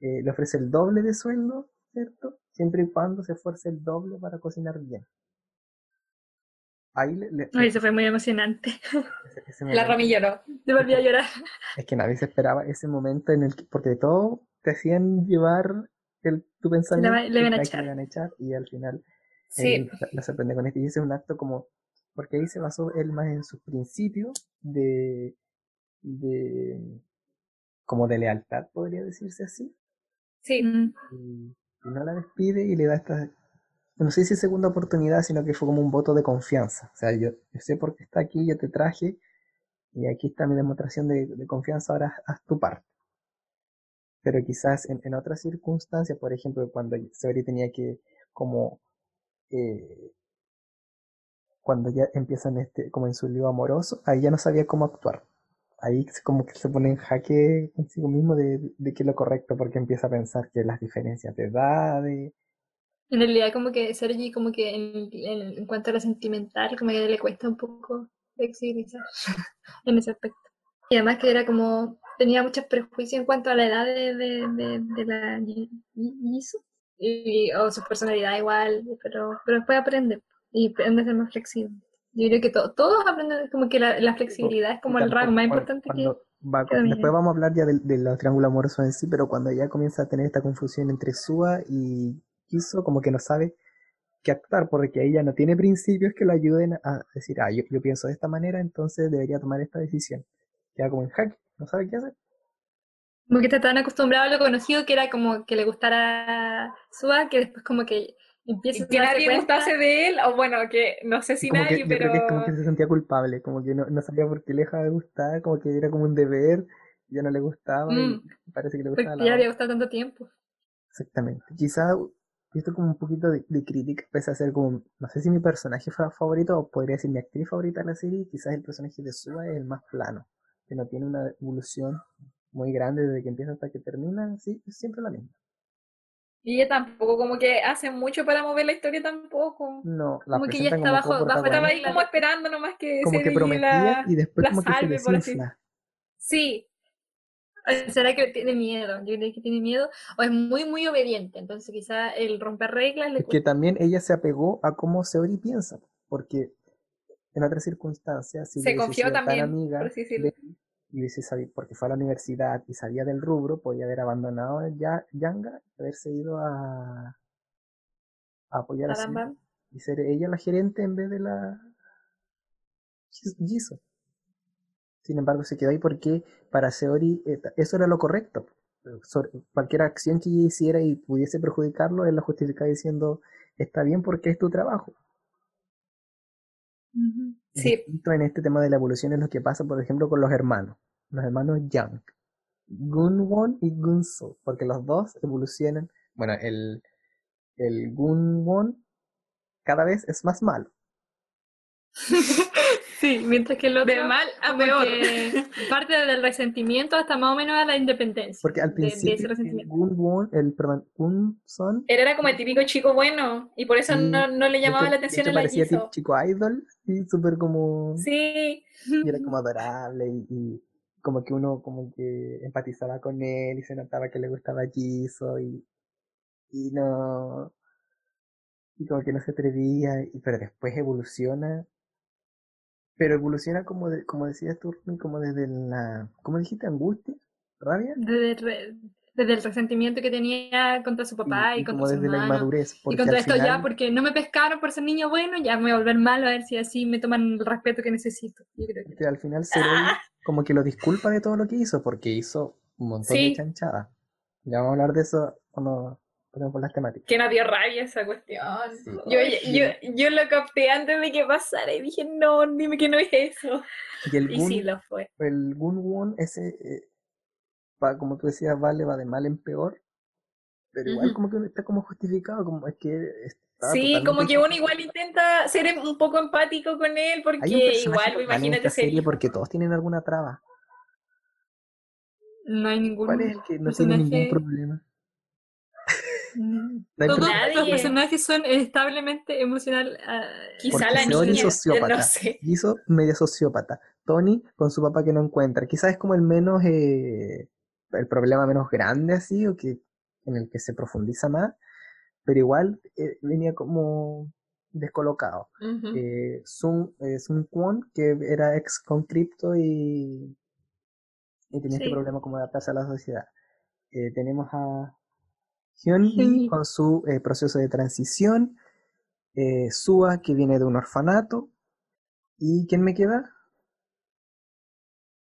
eh, le ofrece el doble de sueldo, ¿cierto? siempre y cuando se esfuerce el doble para cocinar bien. Ahí le, eso fue muy emocionante. la Rami lloró, te volví a llorar. Es que nadie se esperaba ese momento en el que, porque todo te hacían llevar el, tu pensamiento le, le, van a echar. a echar y al final sí. la, sorprende con esto. Y ese es un acto como, porque ahí se basó él más en sus principios de, de, como de lealtad, podría decirse así. Sí. Y, y no la despide y le da esta, no sé si segunda oportunidad, sino que fue como un voto de confianza. O sea, yo, sé por qué está aquí, yo te traje y aquí está mi demostración de, confianza, ahora haz tu parte. Pero quizás en, otras circunstancias, por ejemplo, cuando Severi tenía que como eh, cuando ya empiezan este, como en su lío amoroso, ahí ya no sabía cómo actuar ahí como que se pone en jaque consigo mismo de, de qué es lo correcto porque empieza a pensar que las diferencias de edad, En realidad como que Sergi como que en, en, cuanto a lo sentimental como que le cuesta un poco flexibilizar en ese aspecto. Y además que era como, tenía muchos prejuicios en cuanto a la edad de, de, de, la Jisoo y, o su personalidad igual, pero, pero después aprende y aprende a ser más flexible. Yo creo que todos aprenden como que la, flexibilidad es como el rango más importante que, Después vamos a hablar ya del, del triángulo amoroso en sí, pero cuando ya comienza a tener esta confusión entre Sua y Kiso, como que no sabe qué actuar, porque ella no tiene principios que lo ayuden a decir, ah, yo, pienso de esta manera, entonces debería tomar esta decisión. Queda como en hack, no sabe qué hacer. Como que está tan acostumbrado a lo conocido que era como que le gustara Sua, que después como que empieza que nadie gustase de él, o bueno, que no sé si nadie, pero... Creo que es como que se sentía culpable, como que no, no sabía por qué le dejaba de gustar, como que era como un deber, ya no le gustaba, y mm. parece que le gustaba. Porque ya había gustado tanto tiempo. Exactamente. Quizá y esto como un poquito de, crítica, pese a ser como, no sé si mi personaje favorito o podría ser mi actriz favorita de la serie, quizás el personaje de Suba es el más plano, que no tiene una evolución muy grande desde que empieza hasta que termina, sí, es siempre la misma. Y ella tampoco, como que hace mucho para mover la historia tampoco. No, la como que ella está bajo, bajo estaba ahí como esperando nomás que como que prometía y después como que se desinfla. Sí. ¿Será que tiene miedo? Yo creo que tiene miedo. O es muy, muy obediente. Entonces quizá el romper reglas le... Es que también ella se apegó a cómo Seori piensa. Porque en otras circunstancias... Si se confió también, amiga por y hubiese sabido, porque fue a la universidad y sabía del rubro, podía haber abandonado ya Yanga y haberse ido a, a apoyar a, y ser ella la gerente en vez de la Jisoo. Sin embargo, se quedó ahí porque para Seori eh, eso era lo correcto. Cualquier acción que ella hiciera y pudiese perjudicarlo, él la justificaba diciendo, está bien porque es tu trabajo. Sí. En este tema de la evolución es lo que pasa, por ejemplo, con los hermanos. Los hermanos Yang. Gunwon y Gunso. Porque los dos evolucionan. Bueno, el, el Gunwon cada vez es más malo. Sí, mientras que lo de mal a peor. Parte del resentimiento hasta más o menos a la independencia. Porque al principio Gun el perdón, Son él era como el típico chico bueno y por eso no, no, le llamaba la atención a la parecía tipo chico idol y súper como Sí. Y era como adorable y, como que uno como que empatizaba con él y se notaba que le gustaba Jisoo y y no y como que no se atrevía y pero después evoluciona pero evoluciona como, de, como decías tú, como desde la, ¿cómo dijiste? ¿Angustia? ¿Rabia? Desde, desde el resentimiento que tenía contra su papá y, contra como desde la inmadurez. Y contra esto ya, porque no me pescaron por ser niño bueno, ya me voy a volver malo a ver si así me toman el respeto que necesito. Yo creo que... al final se ¡Ah! como que lo disculpa de todo lo que hizo, porque hizo un montón de chanchadas. Ya vamos a hablar de eso cuando por las temáticas. Que no dio rabia esa cuestión. Yo, yo, yo, lo capté antes de que pasara y dije, no, dime que no es eso. Y, el sí lo fue. El Gun ese, eh, va, como tú decías, vale, va de mal en peor. Pero igual como que está como justificado, como es que... sí, como que uno igual intenta ser un poco empático con él, porque igual, imagínate serie porque todos tienen alguna traba. No hay ningún ¿Cuál es el que no tiene ningún problema? Todos los personajes son establemente emocional. Uh, quizá la niña. Sociópata. No sé. Hizo medio sociópata. Tony con su papá que no encuentra. Quizás es como el menos. Eh, el problema menos grande, así, o que en el que se profundiza más. Pero igual eh, venía como descolocado. eh, Sun, eh, Sun Kwon, que era ex con Crypto y, y tenía este problema como adaptarse a la sociedad. Eh, tenemos a Hyun con su eh, proceso de transición, eh, Sua que viene de un orfanato, ¿y quién me queda?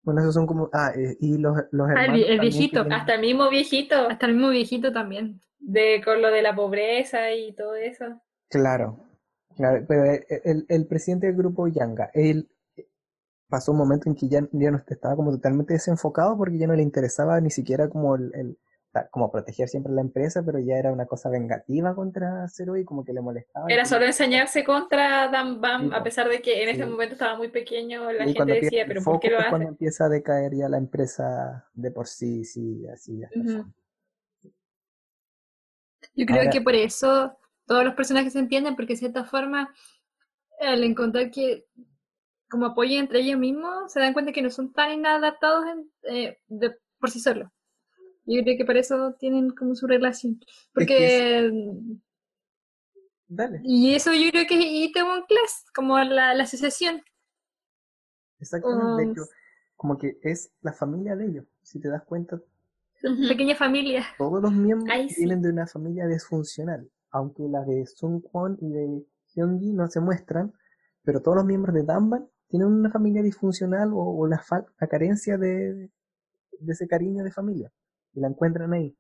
Bueno, esos son como... Ah, eh, y los, los ah, hermanos... el, viejito, hasta el mismo viejito, hasta el mismo viejito también, de con lo de la pobreza y todo eso. Claro, claro, pero el, el, presidente del grupo Yanga, él pasó un momento en que ya, ya no estaba como totalmente desenfocado porque ya no le interesaba ni siquiera como el como proteger siempre la empresa, pero ya era una cosa vengativa contra Zero y como que le molestaba. Era solo enseñarse contra Dan Bam, a pesar de que en ese momento estaba muy pequeño, la gente decía, pero ¿por qué lo hace? cuando empieza a decaer ya la empresa de por sí, sí, así. Yo creo que por eso todos los personajes se entienden, porque de cierta forma, al encontrar que como apoyen entre ellos mismos, se dan cuenta que no son tan inadaptados eh, de, por sí solos. Yo creo que por eso tienen como su relación. Porque... Dale. Y eso yo creo que es Itaewon Class, como la, la asociación. Exactamente. como que es la familia de ellos, si te das cuenta. Pequeña familia. Todos los miembros vienen de una familia disfuncional. Aunque la de Sun Kwon y de Hyungi no se muestran, pero todos los miembros de Danban tienen una familia disfuncional o, la, la carencia de, de ese cariño de familia y la encuentran ahí.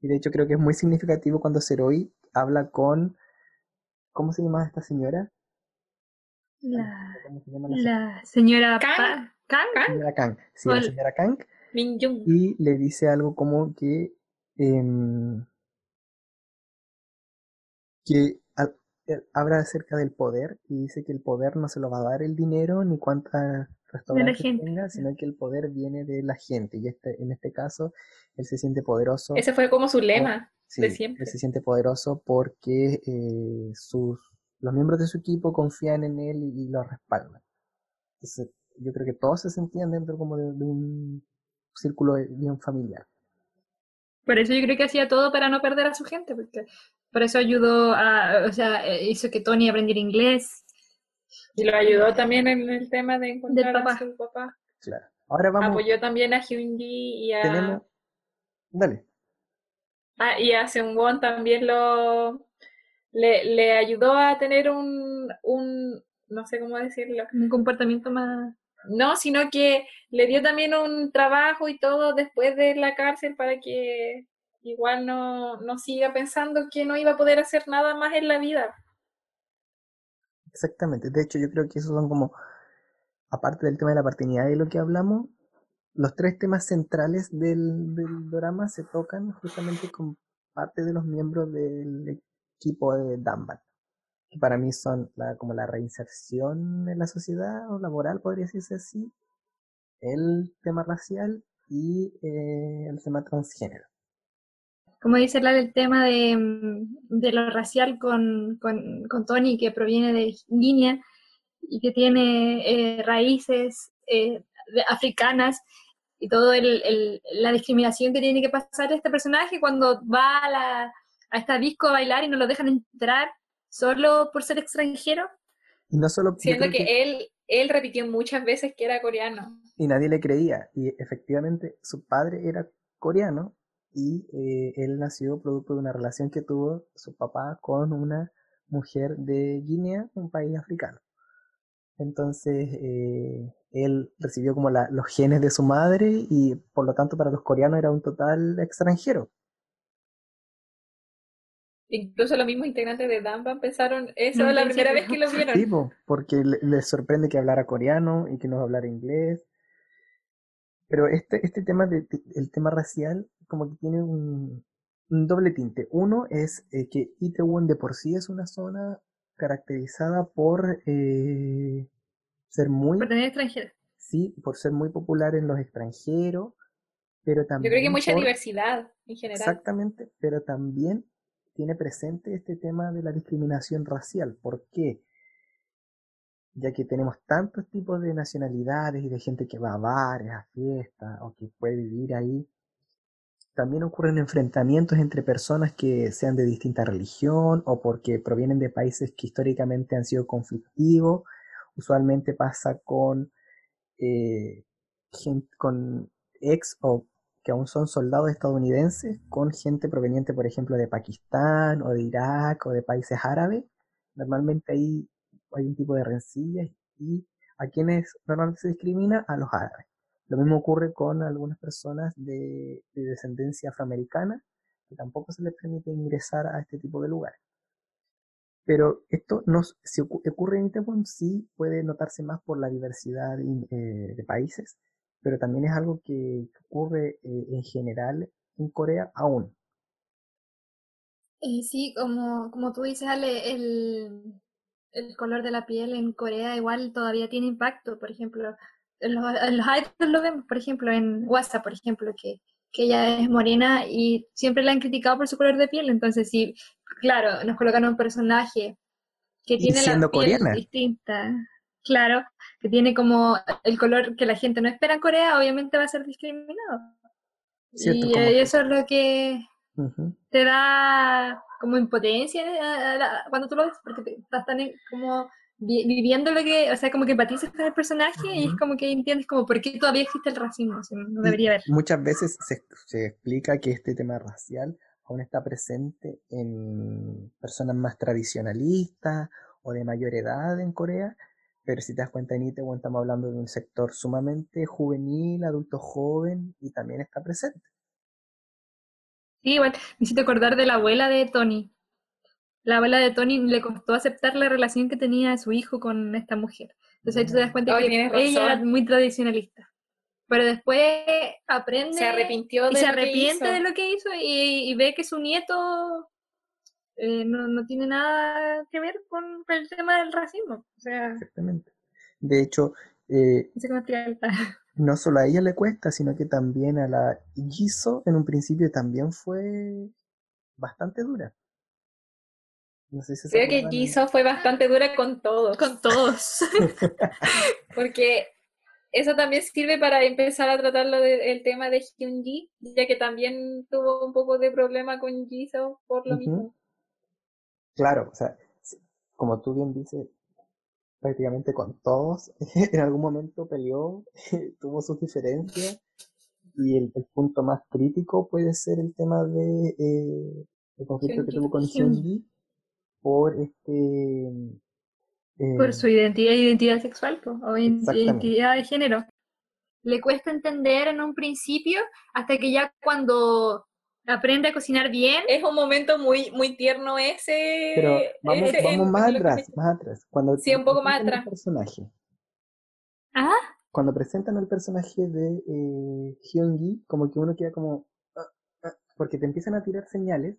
Y de hecho creo que es muy significativo cuando Seroi habla con... ¿Cómo se llama esta señora? La, la, señora Kang. Kang. Señora Kang. Sí, la señora Kang. Y le dice algo como que... Eh, que habla acerca del poder y dice que el poder no se lo va a dar el dinero ni cuánta restaurantes tenga, sino que el poder viene de la gente. Y este, en este caso, él se siente poderoso. Ese fue como su lema de siempre. Él se siente poderoso porque eh, sus, los miembros de su equipo confían en él y, lo respaldan. Entonces, yo creo que todos se sentían dentro como de, un círculo bien familiar. Por eso yo creo que hacía todo para no perder a su gente, porque por eso ayudó a, o sea, eh, hizo que Tony aprendiera inglés. Y lo ayudó también en el tema de encontrar a su papá. Claro. Ahora vamos. Apoyó también a Hyunji y a. Dale. Ah, y a Seungwon también lo. Le, le ayudó a tener un, un. No sé cómo decirlo. Un comportamiento más. No, sino que le dio también un trabajo y todo después de la cárcel para que igual no, no siga pensando que no iba a poder hacer nada más en la vida. Exactamente, de hecho yo creo que esos son como, aparte del tema de la paternidad y lo que hablamos, los tres temas centrales del, drama se tocan justamente con parte de los miembros del equipo de Dunban, que para mí son la, como la reinserción en la sociedad o laboral, podría decirse así, el tema racial y eh, el tema transgénero como dice la del tema de, mm, de lo racial con, con, con, Tony, que proviene de Guinea y que tiene eh, raíces eh, africanas y todo el, el, la discriminación que tiene que pasar este personaje cuando va a, la, a esta disco a bailar y no lo dejan entrar solo por ser extranjero. Y no solo siendo que, él él repitió muchas veces que era coreano. Y nadie le creía. Y efectivamente su padre era coreano y eh, él nació producto de una relación que tuvo su papá con una mujer de Guinea, un país africano. Entonces, eh, él recibió como la, los genes de su madre y por lo tanto para los coreanos era un total extranjero. Incluso los mismos integrantes de Damba pensaron eso la primera vez que lo vieron. Sí, porque les sorprende que hablara coreano y que no hablara inglés. Pero este, este tema, de, el tema racial, como que tiene un, doble tinte. Uno es eh, que Itaewon de por sí es una zona caracterizada por eh, ser muy... Por tener extranjeros. Sí, por ser muy popular en los extranjeros, pero también... Yo creo que mucha diversidad en general. Exactamente, pero también tiene presente este tema de la discriminación racial. ¿Por qué? Ya que tenemos tantos tipos de nacionalidades y de gente que va a bares, a fiestas o que puede vivir ahí, también ocurren enfrentamientos entre personas que sean de distinta religión o porque provienen de países que históricamente han sido conflictivos. Usualmente pasa con, eh, con ex o que aún son soldados estadounidenses, con gente proveniente, por ejemplo, de Pakistán o de Irak o de países árabes. Normalmente ahí hay un tipo de rencillas y a quienes normalmente se discrimina a los árabes. Lo mismo ocurre con algunas personas de, descendencia afroamericana que tampoco se les permite ingresar a este tipo de lugares. Pero esto no, si ocurre en Itaewon sí puede notarse más por la diversidad de, eh, países, pero también es algo que, ocurre eh, en general en Corea aún. Sí, como, como tú dices, Ale, el, el color de la piel en Corea igual todavía tiene impacto. Por ejemplo, en los, los idols lo vemos, por ejemplo, en WhatsApp, por ejemplo, que, que ella es morena y siempre la han criticado por su color de piel. Entonces, sí, claro, nos colocan un personaje que tiene la piel distinta. Claro, que tiene como el color que la gente no espera en Corea, obviamente va a ser discriminado. y eso es lo que te da como impotencia eh, cuando tú lo ves, porque estás tan como viviendo lo que, o sea, como que empatizas con el personaje y es como que entiendes como por qué todavía existe el racismo, no debería haber. Muchas veces se, se explica que este tema racial aún está presente en personas más tradicionalistas o de mayor edad en Corea, pero si te das cuenta en Itaewon estamos hablando de un sector sumamente juvenil, adulto joven y también está presente. Sí, igual, me hiciste acordar de la abuela de Tony. La abuela de Tony le costó aceptar la relación que tenía su hijo con esta mujer. Entonces ahí tú te das cuenta que ella era muy tradicionalista. Pero después aprende se arrepintió y se arrepiente de lo que hizo y, ve que su nieto eh, no, no tiene nada que ver con el tema del racismo. O sea, Exactamente. De hecho, eh, no sé cómo explicar. No solo a ella le cuesta, sino que también a la Jisoo en un principio también fue bastante dura. No sé si se Creo que. Jisoo fue bastante dura con todos. con todos. Porque eso también sirve para empezar a tratar lo del tema de Hyunji, ya que también tuvo un poco de problema con Jisoo por lo mismo. Claro, o sea, como tú bien dices, prácticamente con todos, en algún momento peleó, tuvo sus diferencias, y el, el punto más crítico puede ser el tema de eh, el conflicto que tuvo con Hyunji por este eh, por su identidad identidad sexual o identidad de género. Le cuesta entender en un principio hasta que ya cuando aprende a cocinar bien, Es un momento muy, muy tierno ese. pero vamos, ese- vamos en- más en atrás, más atrás, cuando Sí, un poco más presentan el atrás. personaje, ah, cuando presentan al personaje de eh, Hyungi, como que uno queda como "Ah, ah", porque te empiezan a tirar señales,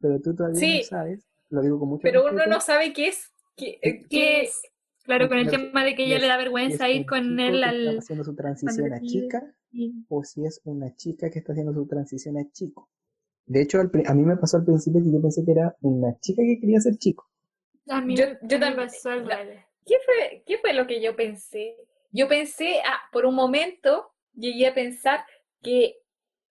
pero tú todavía Sí. no sabes, lo digo con mucho Pero uno respeto, no sabe qué es. Qué, ¿Qué ¿qué es? Claro, con el tema de que ella es- le da vergüenza ir con él al... está haciendo su transición a chica y- o si es una chica que está haciendo su transición a chico. De hecho, al a mí me pasó al principio que yo pensé que era una chica que quería ser chico. A mí, Yo- me también- pasó al. ¿Qué fue, ¿Qué fue lo que yo pensé? Yo pensé, ah, por un momento llegué a pensar que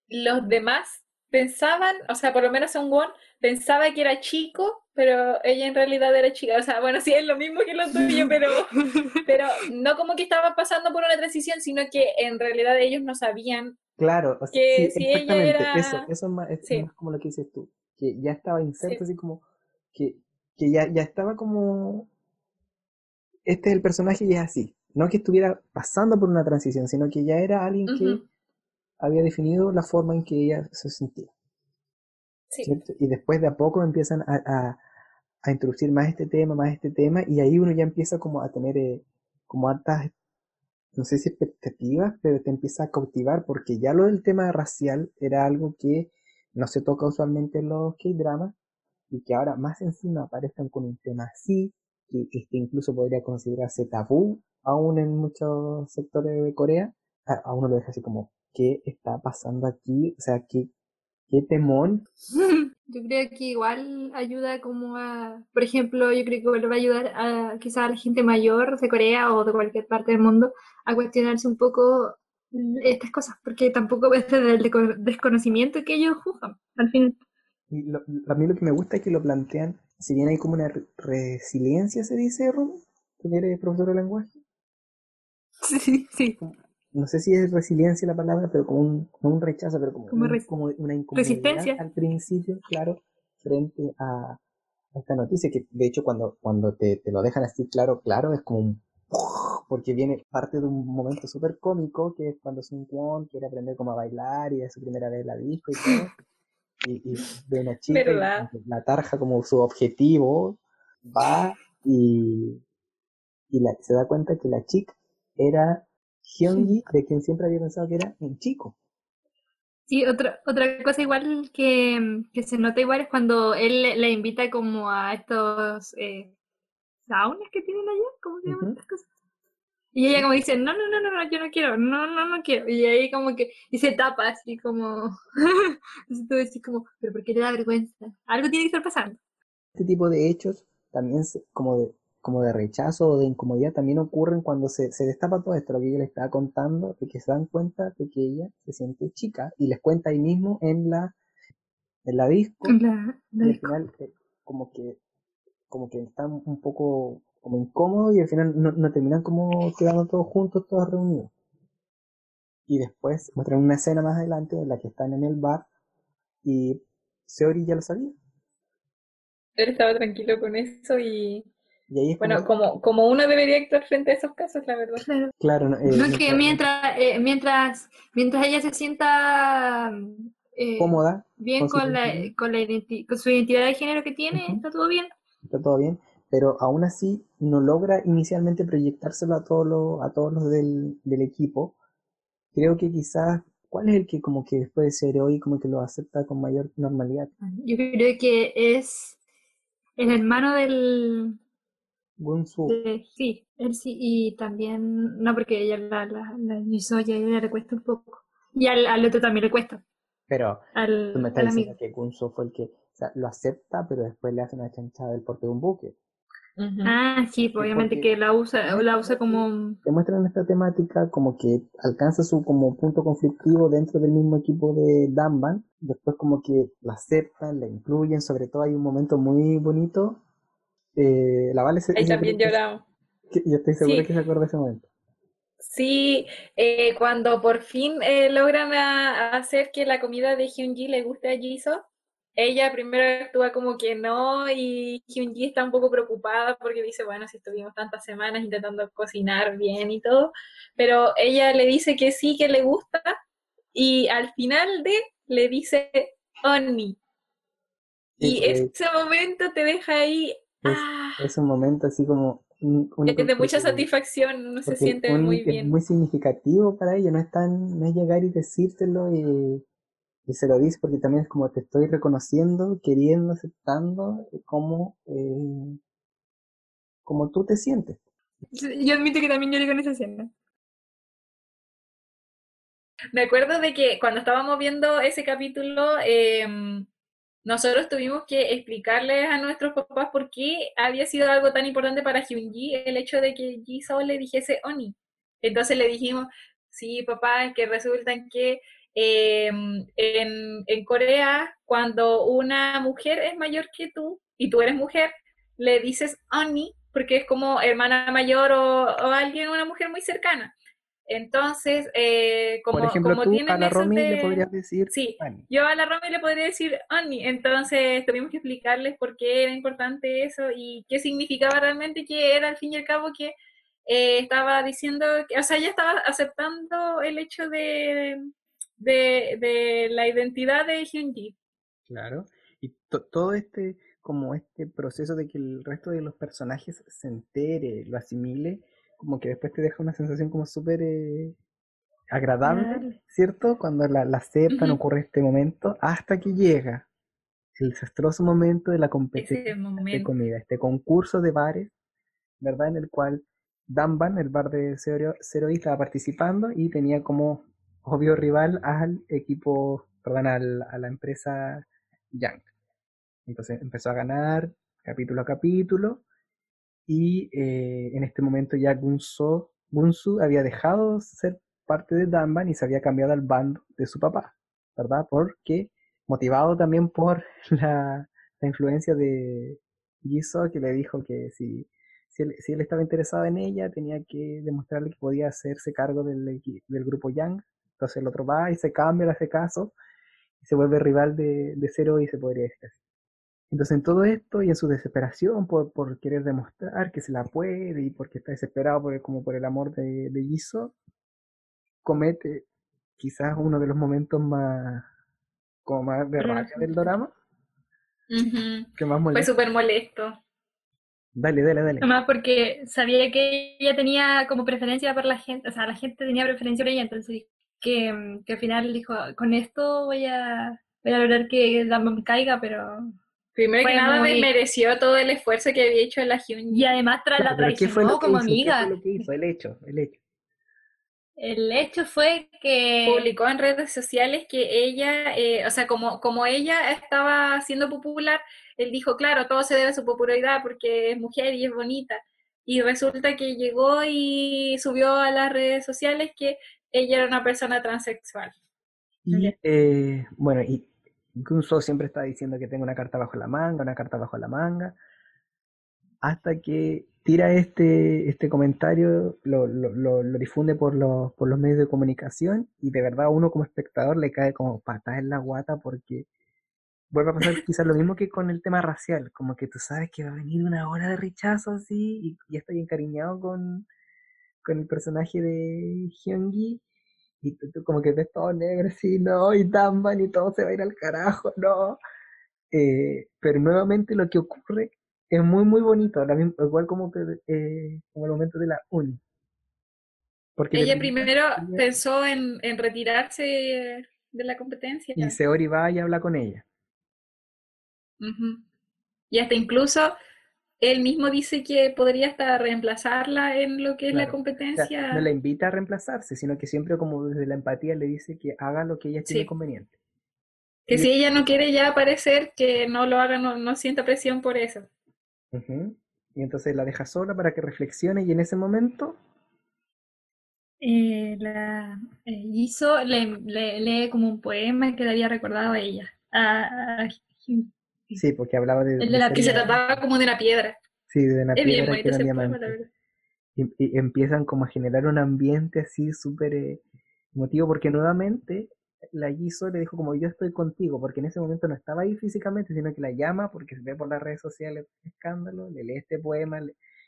los demás pensaban, o sea, por lo menos un Won pensaba que era chico, pero ella en realidad era chica. O sea, bueno, sí es lo mismo que lo tuyo, pero, pero no como que estaba pasando por una transición, sino que en realidad ellos no sabían. Claro, o sea, Que sí, si ella exactamente, era- eso, eso es más, es Sí. más como lo que dices tú, que ya estaba inserto, Sí. así como, que, que ya, ya estaba como, este es el personaje y es así, no que estuviera pasando por una transición, sino que ya era alguien que había definido la forma en que ella se sentía. Sí. Y después de a poco empiezan a, a, a introducir más este tema, más este tema, y ahí uno ya empieza como a tener eh, como altas, no sé si expectativas, pero te empieza a cautivar, porque ya lo del tema racial era algo que no se toca usualmente en los K-dramas, y que ahora más encima aparezcan con un tema así, que este incluso podría considerarse tabú aún en muchos sectores de Corea, a, uno lo deja así como, ¿qué está pasando aquí? O sea, ¿qué, qué temón Yo creo que igual ayuda como a, por ejemplo, yo creo que igual va a ayudar a quizás a la gente mayor de Corea o de cualquier parte del mundo a cuestionarse un poco estas cosas, porque tampoco es desde el desconocimiento que ellos juzgan, al. Y lo- a mí lo que me gusta es que lo plantean, si bien hay como una re- resiliencia, se dice, Rumi, que eres profesor de lenguaje. Sí, sí. No sé si es resiliencia la palabra, pero como un, no un rechazo, pero como, Como un- como una resistencia. al principio, claro, frente a, a esta noticia, que de hecho cuando, cuando te, te lo dejan así claro, claro, es como un porque viene parte de un momento súper cómico, que es cuando Sun Kwon quiere aprender cómo a bailar y es su primera vez en la disco y todo. Y, y ve una chica como la tarja como su objetivo, va y, y la- se da cuenta que la chica era Hyungi, de quien siempre había pensado que era un chico. Sí, otra, otra cosa igual que, que se nota igual es cuando él le invita como a estos eh, saunas que tienen allá, ¿cómo se llaman Ujú. estas cosas? Y ella como dice, no, no, no, no, no, yo no quiero, no, no, no quiero. Y ahí como que, y se tapa así como, Entonces tú decís como, pero ¿por qué le da vergüenza? Algo tiene que estar pasando. Este tipo de hechos también se- como de, como de rechazo o de incomodidad también ocurren cuando se, se destapa todo esto, lo que yo le estaba contando, de que se dan cuenta de que ella se siente chica y les cuenta ahí mismo en la, en la disco. La, la y al disco. final eh, como que como que están un poco como incómodos y al final no, no terminan como quedando todos juntos, todos reunidos. Y después muestran una escena más adelante en la que están en el bar y Seori ya lo sabía. Él estaba tranquilo con eso y, Y ahí es bueno, como, como, como uno debería actuar frente a esos casos, la verdad. Claro. claro, no, eh, No es que mientras- mientras, eh, mientras, mientras ella se sienta eh, cómoda, bien con la, identidad. con, la identi- con su identidad de género que tiene, está todo bien. está todo bien, pero aún así no logra inicialmente proyectárselo a todos los, a todos los del, del equipo. Creo que quizás ¿Cuál es el que como que después de ser hoy como que lo acepta con mayor normalidad? Yo creo que es el hermano del... Gunsu. sí, él sí, y también, no porque ella la, la, la hizo, ya ella le cuesta un poco. Y al, al otro también le cuesta. Pero Al, tú me estás diciendo amigo. que Gunsu fue el que o sea, lo acepta, pero después le hace una chanchada del porte de un buque. Ujú. Ah, sí, pues, obviamente porque- que la usa, la usa como... Te muestran esta temática como que alcanza su como punto conflictivo dentro del mismo equipo de Danban, después como que la aceptan, la incluyen, sobre todo hay un momento muy bonito. Eh, la Vale se- Ahí también lloramos. que- yo estoy seguro Sí. que se acuerda de ese momento. Sí, eh, cuando por fin eh, logran a- a hacer que la comida de Hyunji le guste a Jisoo, ella primero actúa como que no y Hyunji está un poco preocupada porque dice, bueno, si estuvimos tantas semanas intentando cocinar bien y todo, pero ella le dice que sí, que le gusta y al final de le dice Oni. Y ese momento te deja ahí, Es, ah, es un momento así como un- es de mucha satisfacción, uno se siente un- muy es bien. muy significativo para ella, no es tan, no es llegar y decírtelo y, y se lo dice porque también es como te estoy reconociendo, queriendo, aceptando como, eh, como tú te sientes. Yo admito que también lloré con esa escena. Me acuerdo de que cuando estábamos viendo ese capítulo, em, nosotros tuvimos que explicarles a nuestros papás por qué había sido algo tan importante para Hyunji el hecho de que Jisoo le dijese Oni. Entonces le dijimos, sí, papá, es que resulta que em, en, en Corea, cuando una mujer es mayor que tú y tú eres mujer, le dices Oni porque es como hermana mayor o alguien, una mujer muy cercana. Entonces, eh, como, Por ejemplo, como tú tienen a la Romy le podrías decir Sí, yo a la Romy le podría decir Oni, entonces tuvimos que explicarles por qué era importante eso y qué significaba realmente que era al fin y al cabo que eh, estaba diciendo, que, o sea, ella estaba aceptando el hecho de, de, de la identidad de Hyunji. Claro. Y to- todo este, como este proceso de que el resto de los personajes se entere, lo asimile, como que después te deja una sensación como súper eh, agradable. ¿cierto? Cuando la, la aceptan, ocurre este momento, hasta que llega el desastroso momento de la competencia de comida, este concurso de bares, ¿verdad? En el cual Danban, el bar de Zero, Zero estaba participando y tenía como obvio rival al equipo, perdón, al- a la empresa Yang. Entonces empezó a ganar capítulo a capítulo y eh, en este momento ya Gunso, Gunsu había dejado ser parte de Danban y se había cambiado al bando de su papá, ¿verdad? Porque motivado también por la, la influencia de Jisoo que le dijo que si, si, él, si él estaba interesado en ella tenía que demostrarle que podía hacerse cargo del, del grupo Yang. Entonces el otro va y se cambia, le hace caso y se vuelve rival de, de Zero y se podría decir así. Entonces en todo esto y en su desesperación por, por querer demostrar que se la puede y porque está desesperado por el, como por el amor de, de Jisoo, comete quizás uno de los momentos más como más de rabia del drama, que más Fue súper molesto. Dale, dale, dale. Además porque sabía que ella tenía como preferencia por la gente, o sea, la gente tenía preferencia por ella, entonces que, mm, que al final dijo, con esto voy a, voy a lograr que Damon caiga, pero... Primero que nada muy- desmereció todo el esfuerzo que había hecho la Hyunji. Y además tra- la Pero ¿qué fue lo traicionó como hizo? ¿Qué amiga. fue lo que hizo? El hecho, el hecho. El hecho fue que... publicó en redes sociales que ella, eh, o sea, como, como ella estaba siendo popular, él dijo, claro, todo se debe a su popularidad porque es mujer y es bonita. Y resulta que llegó y subió a las redes sociales que ella era una persona transexual. Y eh, bueno, y Gunso siempre está diciendo que tengo una carta bajo la manga, una carta bajo la manga, hasta que tira este, este comentario, lo, lo, lo, lo difunde por los, por los medios de comunicación y de verdad uno como espectador le cae como patada en la guata porque vuelve a pasar quizás lo mismo que con el tema racial, como que tú sabes que va a venir una hora de rechazo así y ya estoy encariñado con, con el personaje de Hyungi y tú, tú como que ves todo negro así, no, y Danban y todo se va a ir al carajo, no. Eh, pero nuevamente lo que ocurre es muy muy bonito, la misma- igual como, que, eh, como el momento de la uni. Porque ella primero pensó en, en, retirarse de la competencia. Y Seori va y habla con ella. Y hasta incluso él mismo dice que podría hasta reemplazarla en lo que es la competencia. no la invita a reemplazarse, sino que siempre como desde la empatía le dice que haga lo que ella tiene conveniente. Que si ella no quiere ya aparecer, que no lo haga, no, sienta presión por eso. Y entonces la deja sola para que reflexione y en ese momento... Eh, la eh, hizo, le, lee como un poema que le había recordado a ella. a, Sí, porque hablaba de... El de la que se trataba como de la piedra. Sí, de una piedra que era diamante. Y, empiezan como a generar un ambiente así súper eh, emotivo, porque nuevamente la Giso le dijo como yo estoy contigo, porque en ese momento no estaba ahí físicamente, sino que la llama porque se ve por las redes sociales escándalo, le lee este poema,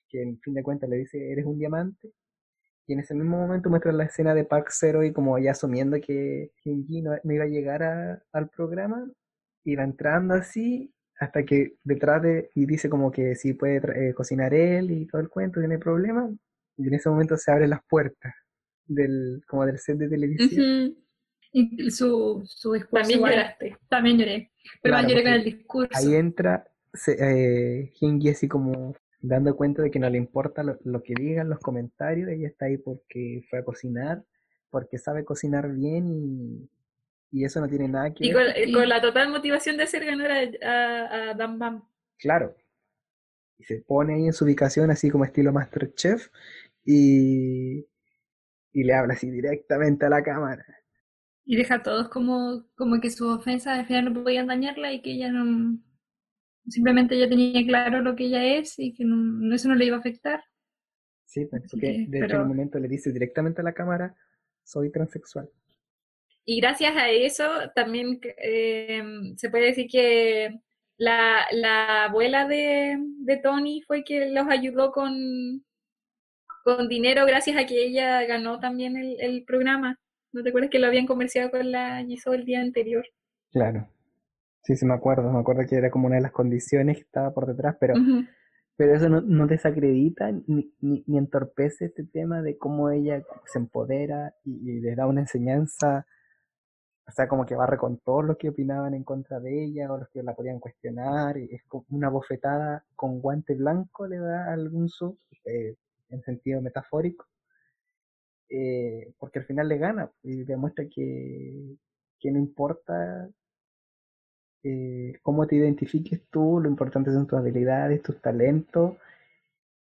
que en fin de cuentas le dice eres un diamante, y en ese mismo momento muestra la escena de Park Zero y como ya asumiendo que Shinji no, iba a llegar al programa, iba entrando así hasta que detrás de, y dice como que sí puede eh, cocinar él y todo el cuento, tiene problema, y en ese momento se abren las puertas del, como del set de televisión. Y su, su discurso. También lloraste. También lloré. Pero más lloré con el discurso. Ahí entra eh, así como dando cuenta de que no le importa lo, lo, que digan los comentarios, ella está ahí porque fue a cocinar, porque sabe cocinar bien y, y eso no tiene nada que y ver. Con, y con la total motivación de hacer ganar a, a, Dan Bam. Claro. Y se pone ahí en su ubicación, así como estilo Masterchef, y, y le habla así directamente a la cámara. Y deja a todos como, como que su ofensa al final no podían dañarla y que ella no. Simplemente ella tenía claro lo que ella es y que no, eso no le iba a afectar. Sí, pues, porque de hecho en un momento le dice directamente a la cámara: soy transexual. Y gracias a eso también eh, se puede decir que la, la abuela de, de, Tony fue que los ayudó con, con dinero gracias a que ella ganó también el, el programa. ¿No te acuerdas que lo habían comerciado con la Giso el día anterior? Claro. Sí, sí me acuerdo. Me acuerdo que era como una de las condiciones que estaba por detrás, pero, pero eso no, no desacredita ni, ni, ni, entorpece este tema de cómo ella se empodera y, y les da una enseñanza o sea, como que barre con todos los que opinaban en contra de ella o los que la podían cuestionar. Y es como una bofetada con guante blanco le da algún sub, eh, en sentido metafórico. Eh, porque al final le gana y demuestra que, que no importa eh, cómo te identifiques tú, lo importante son tus habilidades, tus talentos.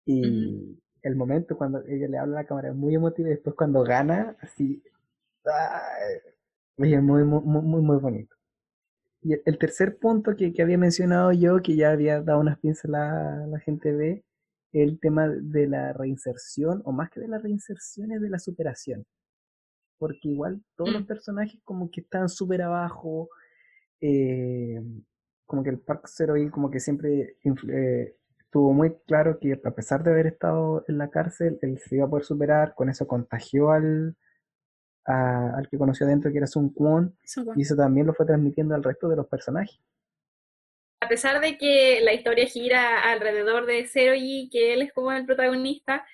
Y el momento cuando ella le habla a la cámara es muy emotivo y después cuando gana, así, es muy, muy, muy, muy bonito. Y el tercer punto que, que, había mencionado yo, que ya había dado unas pinceladas a la gente ve, el tema de la reinserción, o más que de la reinserción, es de la superación. Porque igual todos los mm. personajes como que están súper abajo, eh, como que el Park Zero y como que siempre eh, estuvo muy claro que a pesar de haber estado en la cárcel, él se iba a poder superar, con eso contagió al, al que conoció adentro, que era Sun Kwon, y eso también lo fue transmitiendo al resto de los personajes. A pesar de que la historia gira alrededor de Zero y que él es como el protagonista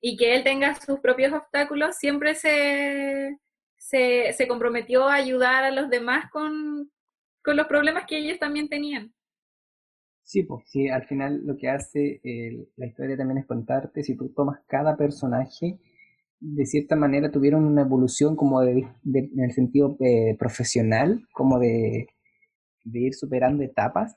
y que él tenga sus propios obstáculos, siempre se, se, se comprometió a ayudar a los demás con, con los problemas que ellos también tenían. Sí, pues sí, al final lo que hace la historia también es contarte, si tú tomas cada personaje, de cierta manera tuvieron una evolución como de, en el sentido eh, profesional, como de, de, ir superando etapas.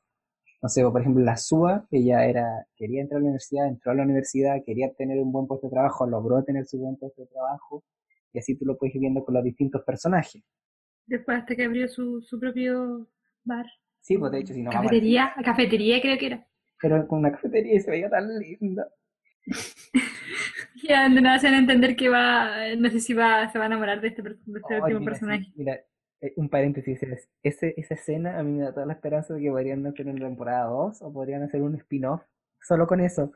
No sé, por ejemplo, la SUA, ella era, quería entrar a la universidad, entró a la universidad, quería tener un buen puesto de trabajo, logró tener su buen puesto de trabajo, y así tú lo puedes ir viendo con los distintos personajes. Después hasta que abrió su, su propio bar. Sí, pues de hecho, si no Cafetería, cafetería creo que era. Pero con una cafetería se veía tan linda. Ya, de nada se van a entender que va, no sé si va, se va a enamorar de este, este último personaje. mira, eh, un paréntesis, ese, esa escena a mí me da toda la esperanza de que podrían hacer una temporada 2 o podrían hacer un spin-off solo con eso.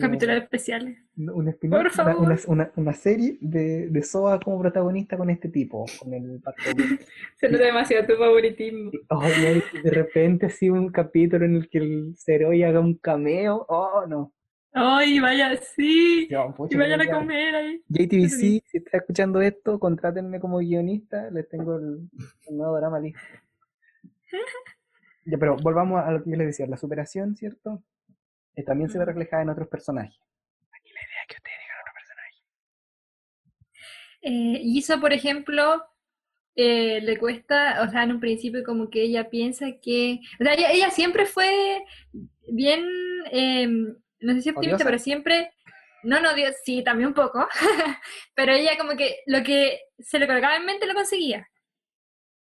Capítulos especiales. Un spin-off, una, una, una, serie de, de Soa como protagonista con este tipo, con el Se nota demasiado tu favoritismo. de repente así un capítulo en el que el Zeroi haga un cameo, oh no. Ay, vaya, sí. y vayan a comer ahí. JTBC, si está escuchando esto, contrátenme como guionista, les tengo el, nuevo drama listo. ya, pero volvamos a lo que yo les decía, la superación, ¿cierto? Eh, también se ve reflejada en otros personajes. Aquí la idea es que ustedes digan otro personaje. Eh, Isa, por ejemplo, eh, le cuesta, o sea, en un principio como que ella piensa que, o sea, ella, siempre fue bien, em, no sé si optimista, pero siempre, no, no, Dios, sí, también un poco, pero ella como que lo que se le colocaba en mente lo conseguía.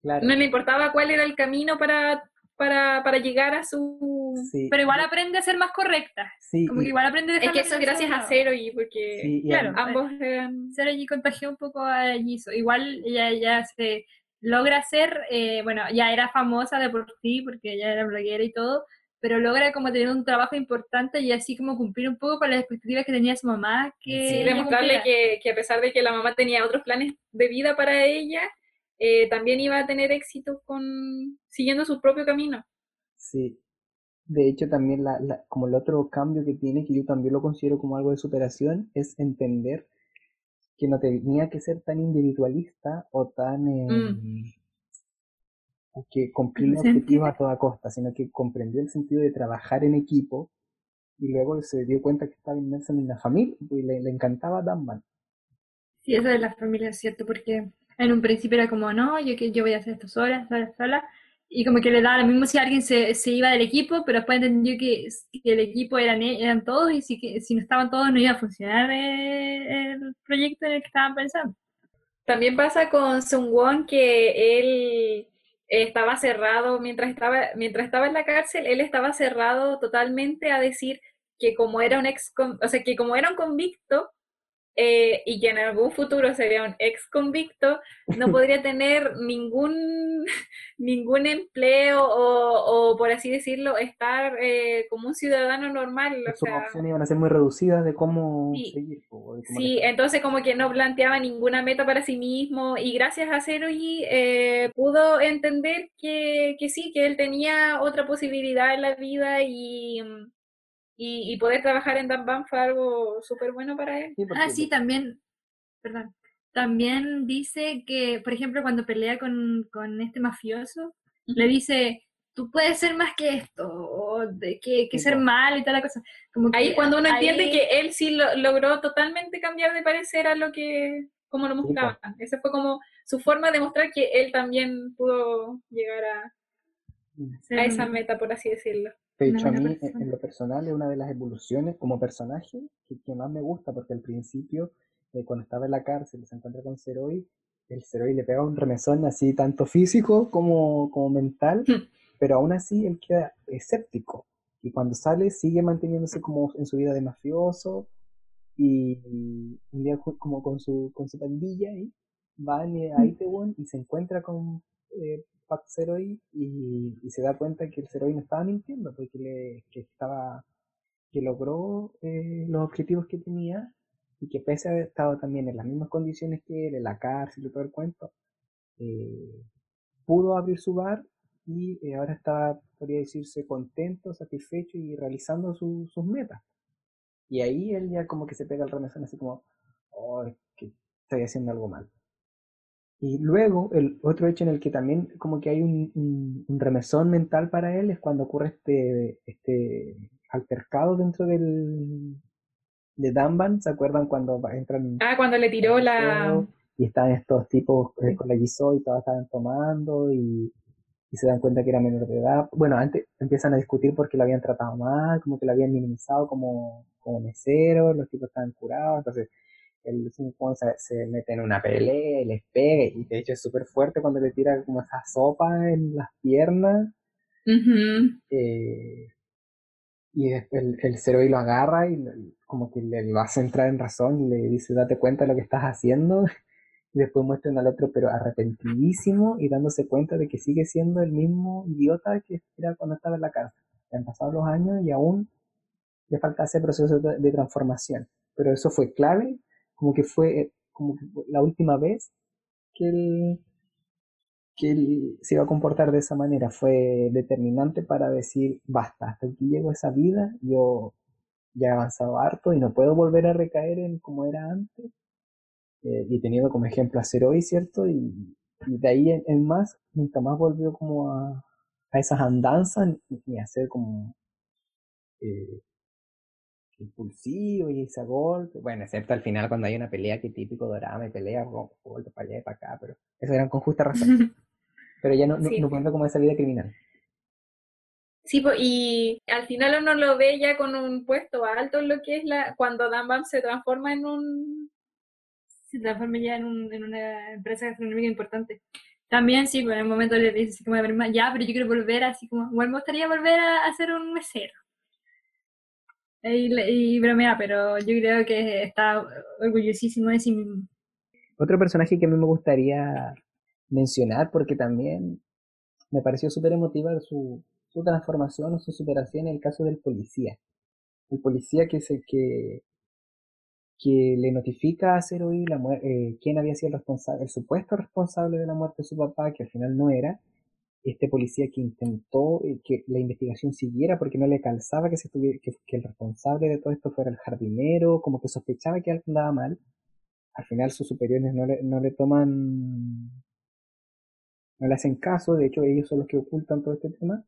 Claro. No le importaba cuál era el camino para para, para llegar a su... Pero igual aprende a ser más correcta. Sí, como que igual aprende a Es que eso es gracias a Cero y porque, claro, ambos eran... Cero y contagió un poco a Jisoo. Igual ella ya se logra ser, eh, bueno, ya era famosa de por sí, porque ella era bloguera y todo, pero logra como tener un trabajo importante y así como cumplir un poco con las expectativas que tenía su mamá. Que sí, demostrarle que, que, a pesar de que la mamá tenía otros planes de vida para ella, eh, también iba a tener éxito con siguiendo su propio camino. Sí. De hecho, también la, la, como el otro cambio que tiene, que yo también lo considero como algo de superación, es entender que no tenía que ser tan individualista o tan... Eh, mm. Que cumplir objetivos a toda costa, sino que comprendió el sentido de trabajar en equipo y luego se dio cuenta que estaba inmerso en la familia y le, le encantaba Dunban. Sí, eso de la familia es cierto, porque en un principio era como, no, yo, yo voy a hacer esto sola, sola, sola. Y como que le daba lo mismo si alguien se, se iba del equipo, pero después entendió que, el equipo eran, eran todos y si, que, si no estaban todos no iba a funcionar el, proyecto en el que estaban pensando. También pasa con Won que él estaba cerrado mientras estaba, mientras estaba en la cárcel, él estaba cerrado totalmente a decir que como era un ex, o sea, que como era un convicto, eh, y que en algún futuro sería un ex convicto, no podría tener ningún, ningún empleo o, o, por así decirlo, estar eh, como un ciudadano normal. Sus opciones iban a ser muy reducidas de cómo seguir. sí, entonces como que no planteaba ninguna meta para sí mismo y gracias a Zeroji eh, pudo entender que, que sí, que él tenía otra posibilidad en la vida y y, poder trabajar en Dan fue algo súper bueno para él. ah, sí, también, perdón, también dice que, por ejemplo, cuando pelea con, con este mafioso, le dice, tú puedes ser más que esto, o de que, que ser mal y tal la cosa. Como ahí cuando uno entiende que él sí lo, logró totalmente cambiar de parecer a lo que, como lo mostraban. Esa fue como su forma de mostrar que él también pudo llegar a, a esa meta, por así decirlo. De hecho, a mí, en lo personal, es una de las evoluciones como personaje que, más me gusta, porque al principio, eh, cuando estaba en la cárcel y se encuentra con Zeroy, el Zeroy le pega un remesón así, tanto físico como, como mental, hmm. pero aún así él queda escéptico. Y cuando sale, sigue manteniéndose como en su vida de mafioso, y un día como con su, con su pandilla, y va a hmm. Itaewon y se encuentra con eh, Y, y, se da cuenta que el Zeroy no estaba mintiendo, porque le, que estaba que logró eh, los objetivos que tenía y que pese a haber estado también en las mismas condiciones que él, en la cárcel y todo el cuento, eh, pudo abrir su bar y eh, ahora estaba, podría decirse, contento, satisfecho y realizando sus metas. Y ahí él ya como que se pega el remesón así como, oh, que estoy haciendo algo mal. Y luego, el otro hecho en el que también como que hay un, un, remesón mental para él es cuando ocurre este, este altercado dentro del de Danban, ¿se acuerdan cuando entran? Ah, cuando le tiró la... Y están estos tipos eh, con la guisó y todos estaban tomando y, y, se dan cuenta que era menor de edad. Bueno, antes empiezan a discutir porque lo habían tratado mal, como que lo habían minimizado como, como mesero, los tipos estaban curados, entonces el Sun se, se, mete en una pelea y les pega, y de hecho es súper fuerte cuando le tira como esa sopa en las piernas. eh, y el, el Zeroi lo agarra y como que le, va a entrar en razón y le dice, date cuenta de lo que estás haciendo. Y después muestran al otro, pero arrepentidísimo y dándose cuenta de que sigue siendo el mismo idiota que era cuando estaba en la cárcel. Han pasado los años y aún le falta ese proceso de transformación. Pero eso fue clave como que fue como la última vez que él, que él se iba a comportar de esa manera. Fue determinante para decir, basta, hasta aquí llego esa vida, yo ya he avanzado harto y no puedo volver a recaer en como era antes. Eh, y teniendo como ejemplo a hoy, ¿cierto? Y, de ahí en, más, nunca más volvió como a, a esas andanzas ni a ser como eh, impulsivo y ese golpe. Bueno, excepto al final cuando hay una pelea que típico drama y pelea, golpe para allá y para acá, pero eso eran con justa razón. pero ya no, no, no cuenta como esa vida criminal. Sí, y al final uno lo ve ya con un puesto alto en lo que es la cuando Dan Bam se transforma en un se transforma ya en, un, en una empresa gastronómica importante. También sí, pues en el momento le dice así como, ya, pero yo quiero volver así como, bueno, me gustaría volver a, a ser un mesero. Y, y, bromea, pero yo creo que está orgullosísimo de sí mismo. Otro personaje que a mí me gustaría mencionar, porque también me pareció súper emotiva su, su transformación o su superación en el caso del policía. El policía que, se, que, que le notifica a Zeroy la eh, quién había sido el responsable, el supuesto responsable de la muerte de su papá, que al final no era, este policía que intentó eh, que la investigación siguiera porque no le calzaba que, se que, que, el responsable de todo esto fuera el jardinero, como que sospechaba que algo andaba mal. Al final sus superiores no le, no le toman, no le hacen caso, de hecho ellos son los que ocultan todo este tema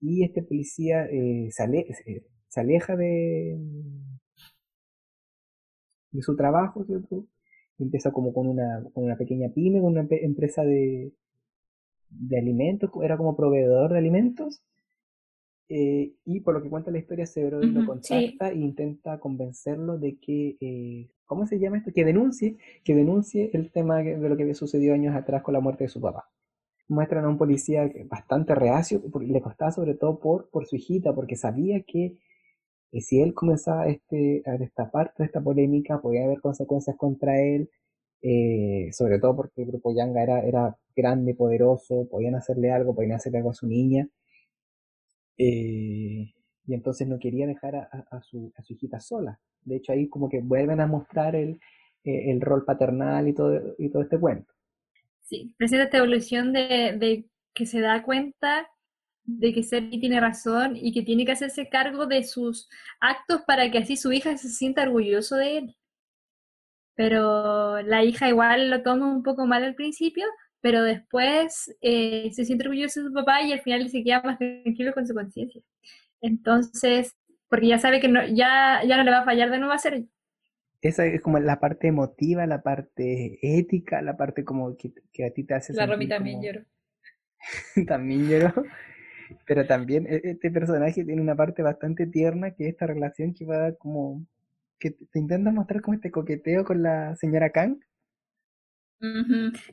y este policía eh, se, aleja de, de su trabajo, ¿cierto? empieza como con una, con una pequeña pyme, con una empresa de, de alimentos, era como proveedor de alimentos. Eh, y por lo que cuenta la historia, Severo lo contacta e intenta convencerlo de que, eh, ¿cómo se llama esto? Que denuncie, que denuncie el tema de lo que había sucedido años atrás con la muerte de su papá muestran a un policía bastante reacio, le costaba sobre todo por, por su hijita, porque sabía que eh, si él comenzaba este, a destapar toda esta polémica, podía haber consecuencias contra él, eh, sobre todo porque el grupo Yanga era, era grande, poderoso, podían hacerle algo, podían hacerle algo a su niña, eh, y entonces no quería dejar a, su, a hijita sola. De hecho, ahí como que vuelven a mostrar el, el rol paternal y todo, y todo este cuento. Sí, presenta esta evolución de, de que se da cuenta de que Sergi tiene razón y que tiene que hacerse cargo de sus actos para que así su hija se sienta orgulloso de él. Pero la hija igual lo toma un poco mal al principio, pero después eh, se siente orgulloso de su papá y al final se queda más tranquilo con su conciencia. Entonces, porque ya sabe que no, ya, ya no le va a fallar de nuevo a Sergi esa es como la parte emotiva, la parte ética, la parte como que, que a ti te hace La Romy también lloró. también lloró. Pero también e, este personaje tiene una parte bastante tierna que es esta relación que va como que te intenta mostrar como este coqueteo con la señora Kang.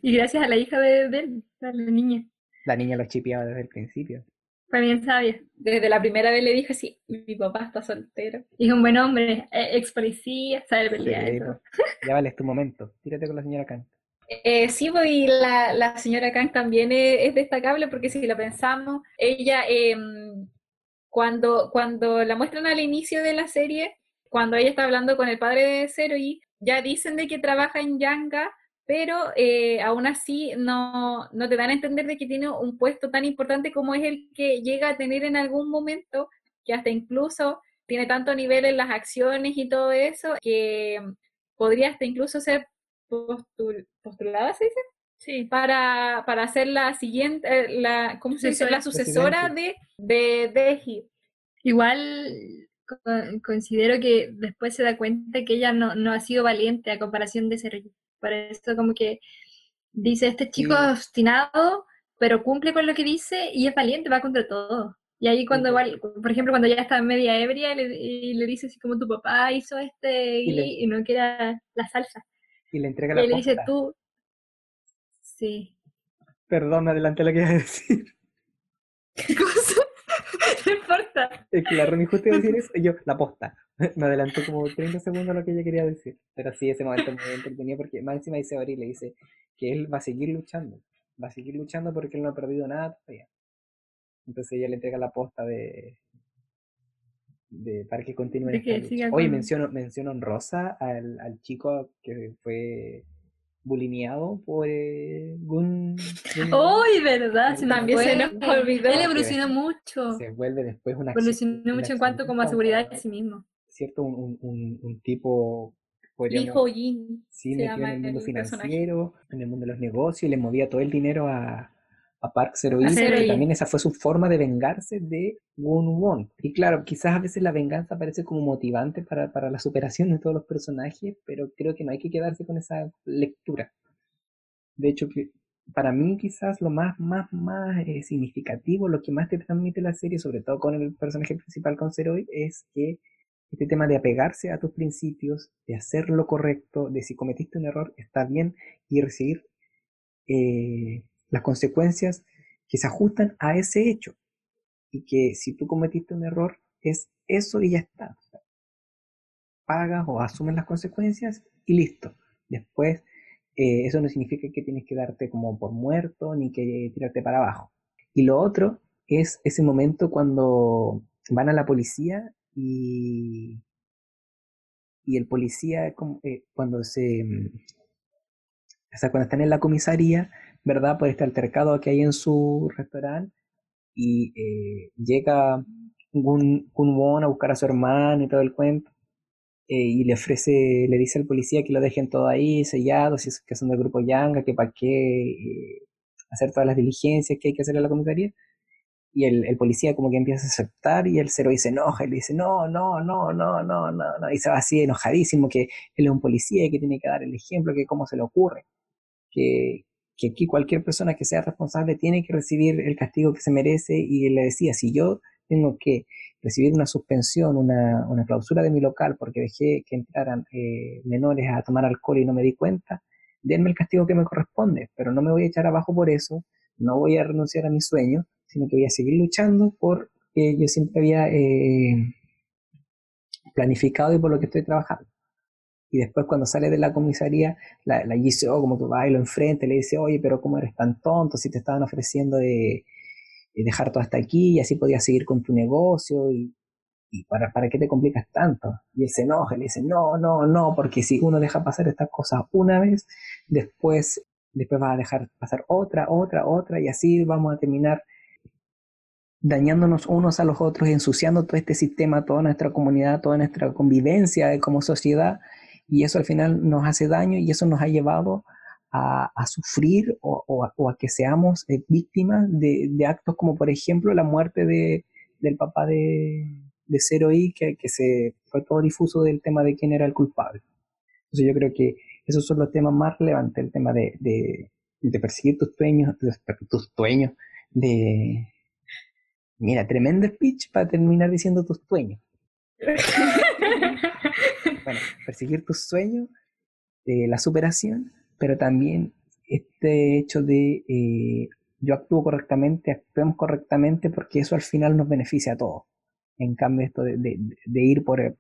Y gracias a la hija de, de, la niña. La niña lo chipeaba desde el principio. Fue bien sabia. Desde la primera vez le dije, sí, mi papá está soltero. Y es un buen hombre, e, ex policía, sabe pelear. ya vale, es tu momento. Tírate con la señora Kang. Eh, sí, pues, y la, la señora Kang también es, destacable porque si lo pensamos, ella, em, cuando, cuando la muestran al inicio de la serie, cuando ella está hablando con el padre de Zero y ya dicen de que trabaja en Yanga, pero eh, aún así no, no te dan a entender de que tiene un puesto tan importante como es el que llega a tener en algún momento, que hasta incluso tiene tanto nivel en las acciones y todo eso, que podría hasta incluso ser postulada, ¿se dice? Sí. Para, para ser la siguiente, eh, la, ¿cómo se dice? La sucesora de, de, de Igual considero que después se da cuenta que ella no, no ha sido valiente a comparación de Sergio. Por eso como que dice, este chico es obstinado, pero cumple con lo que dice y es valiente, va contra todo. Y ahí cuando, por ejemplo, cuando ya está media ebria y le, dice así como tu papá hizo este y, no quiera la salsa. Y le entrega la Y le dice tú, sí. Perdón, adelante lo que iba a decir. ¿Qué cosa? importa. Es que la Ronnie justo iba a decir eso y yo, la posta. Me adelantó como 30 segundos lo que ella quería decir. Pero sí, ese momento muy entretenido porque más encima dice Ori le dice que él va a seguir luchando. Va a seguir luchando porque él no ha perdido nada todavía. Entonces ella le entrega la posta de, de para que continúe Oye, menciono, menciono honrosa al, al chico que fue bulimiado por eh, Gun. ¡Uy, verdad! también se nos olvidó. Él evolucionó mucho. Se vuelve después una. Evolucionó mucho en cuanto como a seguridad de sí mismo. ¿cierto? Un, un, un tipo Hijo Jin. Sí, metido en el mundo financiero, en el mundo de los negocios, y le movía todo el dinero a, a Park Zero y también esa fue su forma de vengarse de Won Won. Y claro, quizás a veces la venganza parece como motivante para, para la superación de todos los personajes, pero creo que no hay que quedarse con esa lectura. De hecho, que para mí quizás lo más, más, más eh, significativo, lo que más te transmite la serie, sobre todo con el personaje principal, con Zeroid, es que este tema de apegarse a tus principios, de hacer lo correcto, de si cometiste un error, está bien, y recibir eh, las consecuencias que se ajustan a ese hecho. Y que si tú cometiste un error, es eso y ya está. Pagas o asumes las consecuencias y listo. Después, eh, eso no significa que tienes que darte como por muerto ni que tirarte para abajo. Y lo otro es ese momento cuando van a la policía y, y el policía eh, cuando se o sea, cuando están en la comisaría, ¿verdad? Por este altercado que hay en su restaurante y eh, llega un, un a buscar a su hermano y todo el cuento eh, y le ofrece, le dice al policía que lo dejen todo ahí sellado, si es que son del grupo Yanga, que para qué hacer todas las diligencias que hay que hacer en la comisaría y el, el, policía como que empieza a aceptar y el cero se enoja y le dice, no, no, no, no, no, no, no, y se va así enojadísimo que él es un policía y que tiene que dar el ejemplo, que cómo se le ocurre, que, que aquí cualquier persona que sea responsable tiene que recibir el castigo que se merece y le decía, si yo tengo que recibir una suspensión, una, una clausura de mi local porque dejé que entraran eh, menores a tomar alcohol y no me di cuenta, denme el castigo que me corresponde, pero no me voy a echar abajo por eso, no voy a renunciar a mi sueño, sino que voy a seguir luchando por que yo siempre había eh, planificado y por lo que estoy trabajando. Y después cuando sale de la comisaría, la, la GCO como que va y lo enfrente, le dice, oye, pero ¿cómo eres tan tonto si te estaban ofreciendo de, dejar todo hasta aquí y así podías seguir con tu negocio y, para, para qué te complicas tanto? Y él se enoja, le dice, no, no, no, porque si uno deja pasar estas cosas una vez, después, después va a dejar pasar otra, otra, otra y así vamos a terminar dañándonos unos a los otros, ensuciando todo este sistema, toda nuestra comunidad, toda nuestra convivencia como sociedad, y eso al final nos hace daño y eso nos ha llevado a, sufrir o, a, que seamos eh, víctimas de, actos como por ejemplo la muerte de, del papá de, de Zero I, que, que, se fue todo difuso del tema de quién era el culpable. Entonces yo creo que esos son los temas más relevantes, el tema de, de, de perseguir tus sueños, tus sueños, de, Mira, tremendo speech para terminar diciendo tus sueños. bueno, perseguir tus sueños, eh, la superación, pero también este hecho de eh, yo actúo correctamente, actuemos correctamente, porque eso al final nos beneficia a todos. En cambio, esto de, ir por,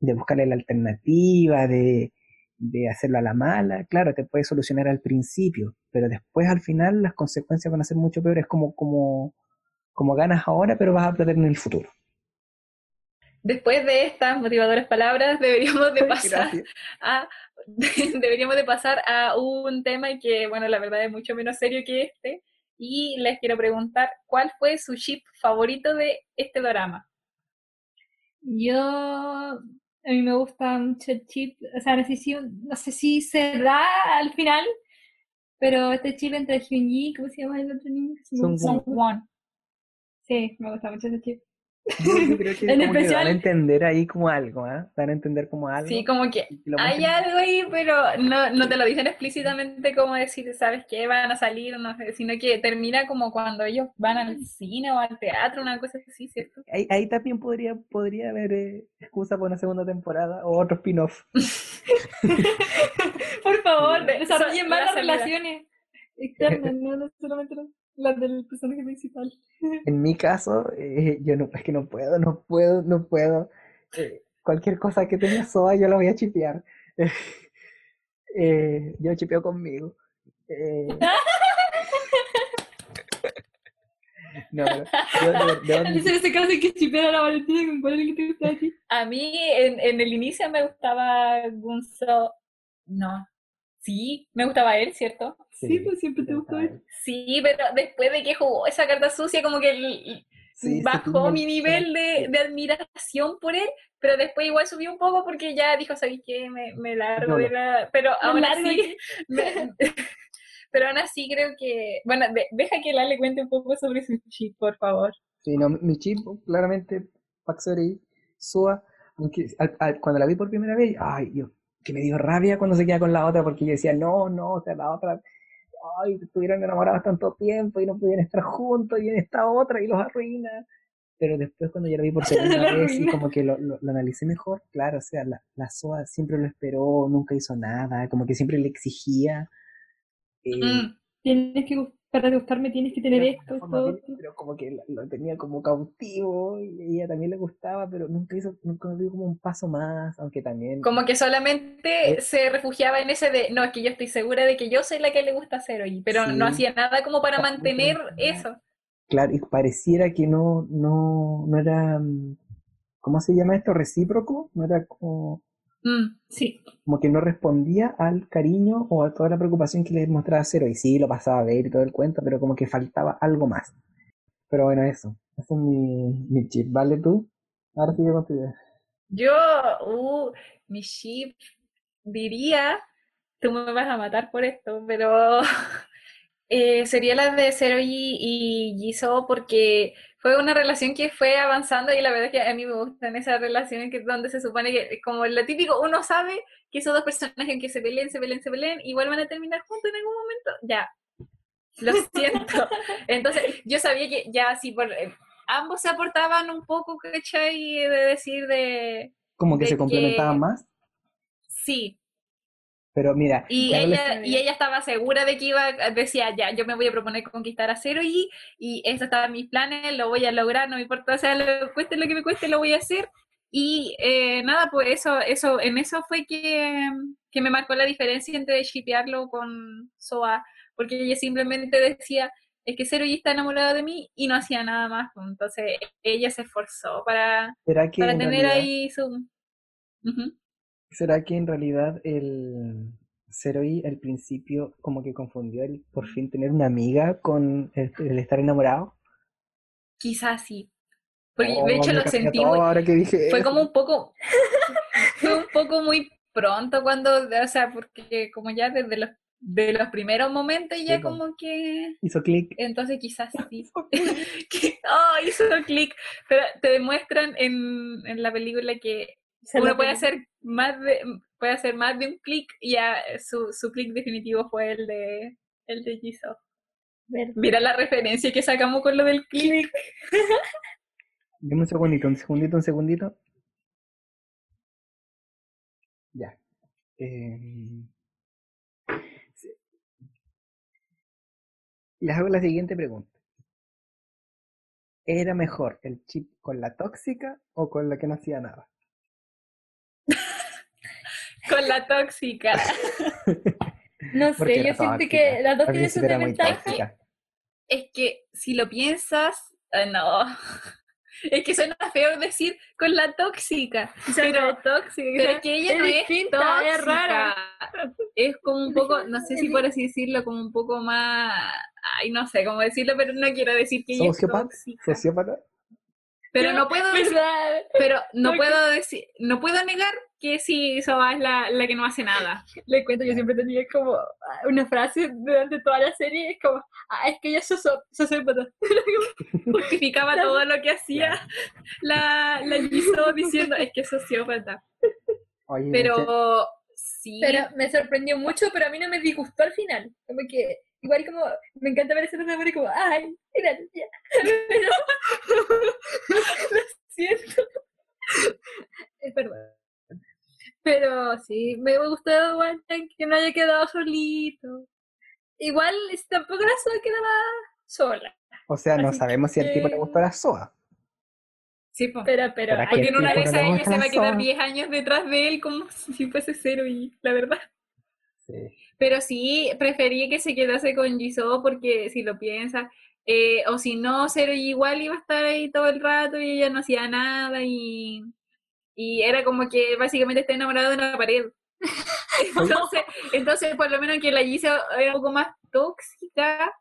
de buscarle la alternativa, de, de hacerlo a la mala, claro, te puede solucionar al principio, pero después al final las consecuencias van a ser mucho peores, como, como, como ganas ahora, pero vas a perder en el futuro. Después de estas motivadoras palabras, deberíamos de pasar a deberíamos de pasar a un tema que, bueno, la verdad es mucho menos serio que este. Y les quiero preguntar, ¿cuál fue su chip favorito de este drama? Yo, a mí me gusta mucho el chip, o sea, no sé si, no sé si se da al final, pero este chip entre Hyunji, ¿cómo se llama el otro niño? Son Won. Sí, me gusta mucho ese chip. Yo, creo que, como que van a entender ahí como algo, ¿eh? Van a entender como algo. Sí, como que hay algo ahí, pero no, no te lo dicen explícitamente como decir, ¿sabes qué? Van a salir, no sé, sino que termina como cuando ellos van al cine o al teatro, una cosa así, ¿cierto? Ahí, ahí también podría, podría haber eh, excusa para una segunda temporada o otro spin-off. Por favor, desarrollen más las relaciones externas, no, no solamente la del personaje principal. En mi caso, eh, yo no, es que no puedo, no puedo, no puedo. Eh, cualquier cosa que tenga SOA yo la voy a chipear. Eh, yo chipeo conmigo. No, pero yo, de, En ese caso que la Valentina con cuál es el que te gusta a ti. A mí en, en el inicio me gustaba Gunso. No, Sí, me gustaba él, ¿cierto? Sí, pues siempre te gustó él. Sí, pero después de que jugó esa carta sucia, como que bajó mi nivel de, de, admiración por él, pero después igual subió un poco porque ya dijo, ¿sabes qué? Me, me largo de la... Pero aún así... pero aún así creo que... Bueno, deja que Lale cuente un poco sobre su chip, por favor. Sí, no, mi chip, claramente, Paxeri, Sua, aunque cuando la vi por primera vez, ay, Dios, que me dio rabia cuando se queda con la otra, porque yo decía, no, no, o sea, la otra, ay, estuvieron enamorados tanto tiempo y no pudieron estar juntos, y viene esta otra y los arruina. Pero después cuando yo la vi por segunda vez y como que lo, lo, analicé mejor, claro, o sea, la, la SOA siempre lo esperó, nunca hizo nada, como que siempre le exigía. Eh, mm, tienes que para gustarme tienes que tener esto, todo. Pero como que lo, tenía como cautivo y a ella también le gustaba, pero nunca hizo, nunca dio como un paso más, aunque también... Como que solamente eh, se refugiaba en ese de, no, es que yo estoy segura de que yo soy la que le gusta hacer hoy, pero no hacía nada como para mantener eso. Claro, y pareciera que no, no, no era, mm, ¿cómo se llama esto? Recíproco, no era como Mm, sí. Como que no respondía al cariño o a toda la preocupación que le mostraba Cero. Y sí, lo pasaba a ver y todo el cuento, pero como que faltaba algo más. Pero bueno, eso. Ese es mi, mi chip. ¿Vale tú? Ahora sigue contigo. Yo, uh, mi chip, diría, tú me vas a matar por esto, pero eh, sería la de Zero y, y Jisoo porque fue una relación que fue avanzando y la verdad es que a mí me gustan esas relaciones que donde se supone que, como lo típico, uno sabe que esos dos personajes que se peleen, se peleen, se peleen, igual van a terminar juntos en algún momento, ya, lo siento. Entonces, yo sabía que ya si por, eh, ambos se aportaban un poco, ¿cachai? De decir de... Como que se complementaban más. Sí, pero mira. Y ella, y ella estaba segura de que iba, decía, ya, yo me voy a proponer conquistar a cero y, y eso estaba en mis planes, lo voy a lograr, no me importa, o sea, lo, cueste lo que me cueste, lo voy a hacer. Y eh, nada, pues eso, eso, en eso fue que, que me marcó la diferencia entre shipearlo con Soa, porque ella simplemente decía, es que Cero y está enamorado de mí y no hacía nada más. Pues, entonces ella se esforzó para, para tener ahí su... ¿Será que en realidad el Zeroy al principio como que confundió el por fin tener una amiga con el, estar enamorado? Quizás sí. Porque de hecho lo sentí. ahora que dije fue como un poco. fue un poco muy pronto cuando. O sea, porque como ya desde los de los primeros momentos ya como que hizo clic entonces quizás sí oh, hizo clic pero te demuestran en, en la película que uno puede hacer más de, puede hacer más de un clic y ya su, su clic definitivo fue el de el de Jisoo. Mira la referencia que sacamos con lo del clic. Dime un segundito, un segundito, un segundito. Ya. Eh... Les hago la siguiente pregunta. ¿Era mejor el chip con la tóxica o con la que no hacía nada? Con la tóxica. No sé, yo siento que las dos tienen su desventaja. Es que si lo piensas, ah, no. Es que suena feo decir con la tóxica. Pero, tóxica, pero que ella es no es tóxica. Es rara. Es como un poco, no sé si por así decirlo, como un poco más. Ay, no sé cómo decirlo, pero no quiero decir que ella es tóxica. ¿Sociópata? Pero no puedo decir, pero no puedo decir, no puedo negar que sí, Soba es la, la, que no hace nada. Le cuento, yo siempre tenía como ah, una frase durante toda la serie, es como, ah, es que ella es sociópata. Justificaba todo lo que hacía la, la diciendo, es que es sociópata. pero sí. Pero me sorprendió mucho, pero a mí no me disgustó al final. Como que, igual como, me encanta ver ese de como, ay, mira, ya. Pero, lo siento. Verdad. Pero sí, me gustó que no haya quedado solito. Igual tampoco la Soa quedaba sola. O sea, no sabemos si al tipo le gustó la Soa. Sí, pues. Pero, pero, porque en una de esas ella se va a quedar 10 años detrás de él como si fuese cero y la verdad. Sí. Pero sí, preferí que se quedase con Jisoo porque si lo piensas, eh, o si no, cero igual iba a estar ahí todo el rato y ella no hacía nada y y era como que básicamente está enamorado de una pared. entonces, entonces, por lo menos que la Gisa era un poco más tóxica,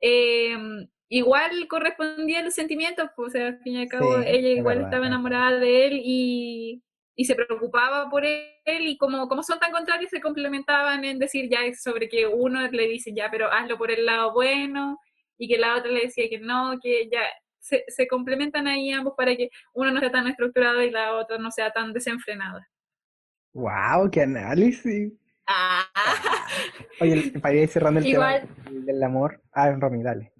em, igual correspondía los sentimientos, pues, o sea, al fin y al cabo ella igual estaba enamorada de él y, y, se preocupaba por él y como, como son tan contrarios se complementaban en decir ya sobre que uno le dice ya, pero hazlo por el lado bueno y que la otra le decía que no, que ya se, se complementan ahí ambos para que uno no sea tan estructurado y la otra no sea tan desenfrenada. ¡Wow! ¡Qué análisis! Ah. Oye, para ir cerrando el tema del amor. Ah, Romy, dale.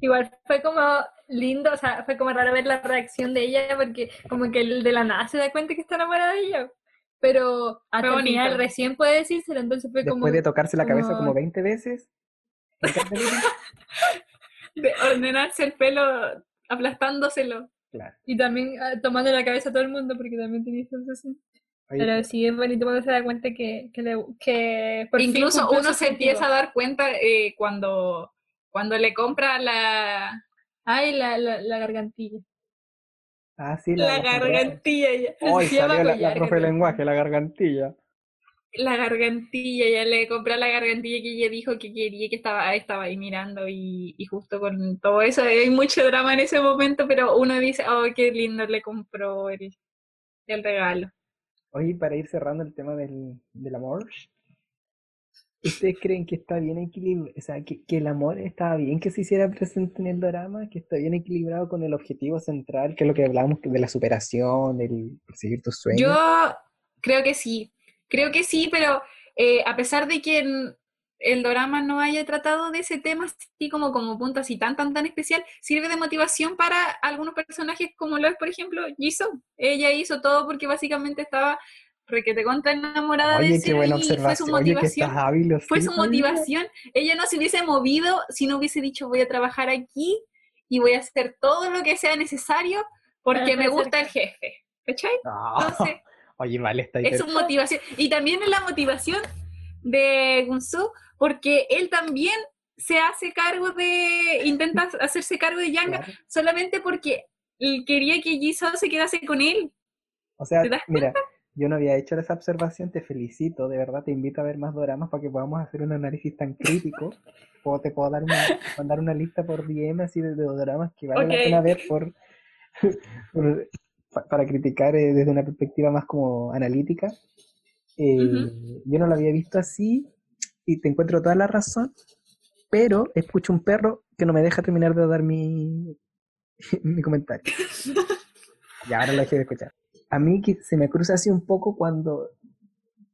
Igual fue como lindo, o sea, fue como raro ver la reacción de ella porque como que el de la nada se da cuenta que está enamorada de ella. Pero hasta el final recién puede decírselo, entonces fue como... Después de tocarse la cabeza como 20 veces. de ordenarse el pelo aplastándoselo. Claro. Y también ah, tomando la cabeza a todo el mundo porque también tenía sensación. Pero sí es bonito cuando se da cuenta que, que, le, que Incluso uno se empieza a dar cuenta eh, cuando cuando le compra la... Ay, la, la, la gargantilla. Ah, sí, la, la gargantilla. Hoy salió la, la profe de lenguaje, la gargantilla. La gargantilla, ya le compré la gargantilla que ella dijo que quería, que estaba, estaba ahí mirando y, y justo con todo eso, hay mucho drama en ese momento, pero uno dice, oh, qué lindo le compró el, el regalo. Oye, para ir cerrando el tema del, del amor, ¿Ustedes creen que está bien equilibrado? O sea, que, el amor estaba bien que se hiciera presente en el drama, que está bien equilibrado con el objetivo central, que es lo que hablábamos de la superación, del perseguir tus sueños? Yo creo que sí, creo que sí, pero eh, a pesar de que el drama no haya tratado de ese tema así como, como punto así tan, tan, tan especial, sirve de motivación para algunos personajes como lo es, por ejemplo, Jisoo. Ella hizo todo porque básicamente estaba porque te conta enamorada de ese y fue su motivación. fue su motivación. Ella no se hubiese movido si no hubiese dicho voy a trabajar aquí y voy a hacer todo lo que sea necesario porque me gusta el jefe. ¿Cachai? Entonces, Oye, vale, está. Es su motivación. Y también es la motivación de Gunsu porque él también se hace cargo de, intenta hacerse cargo de Yanga solamente porque quería que Jisoo se quedase con él. O sea, mira, yo no había hecho esa observación, te felicito, de verdad te invito a ver más doramas para que podamos hacer un análisis tan crítico. o te puedo dar una, mandar una lista por DM así de, doramas que vale la pena ver por, para criticar eh, desde una perspectiva más como analítica. Eh, yo no lo había visto así y te encuentro toda la razón, pero escucho un perro que no me deja terminar de dar mi, mi comentario. y ahora lo dejé de escuchar a mí que se me cruza así un poco cuando,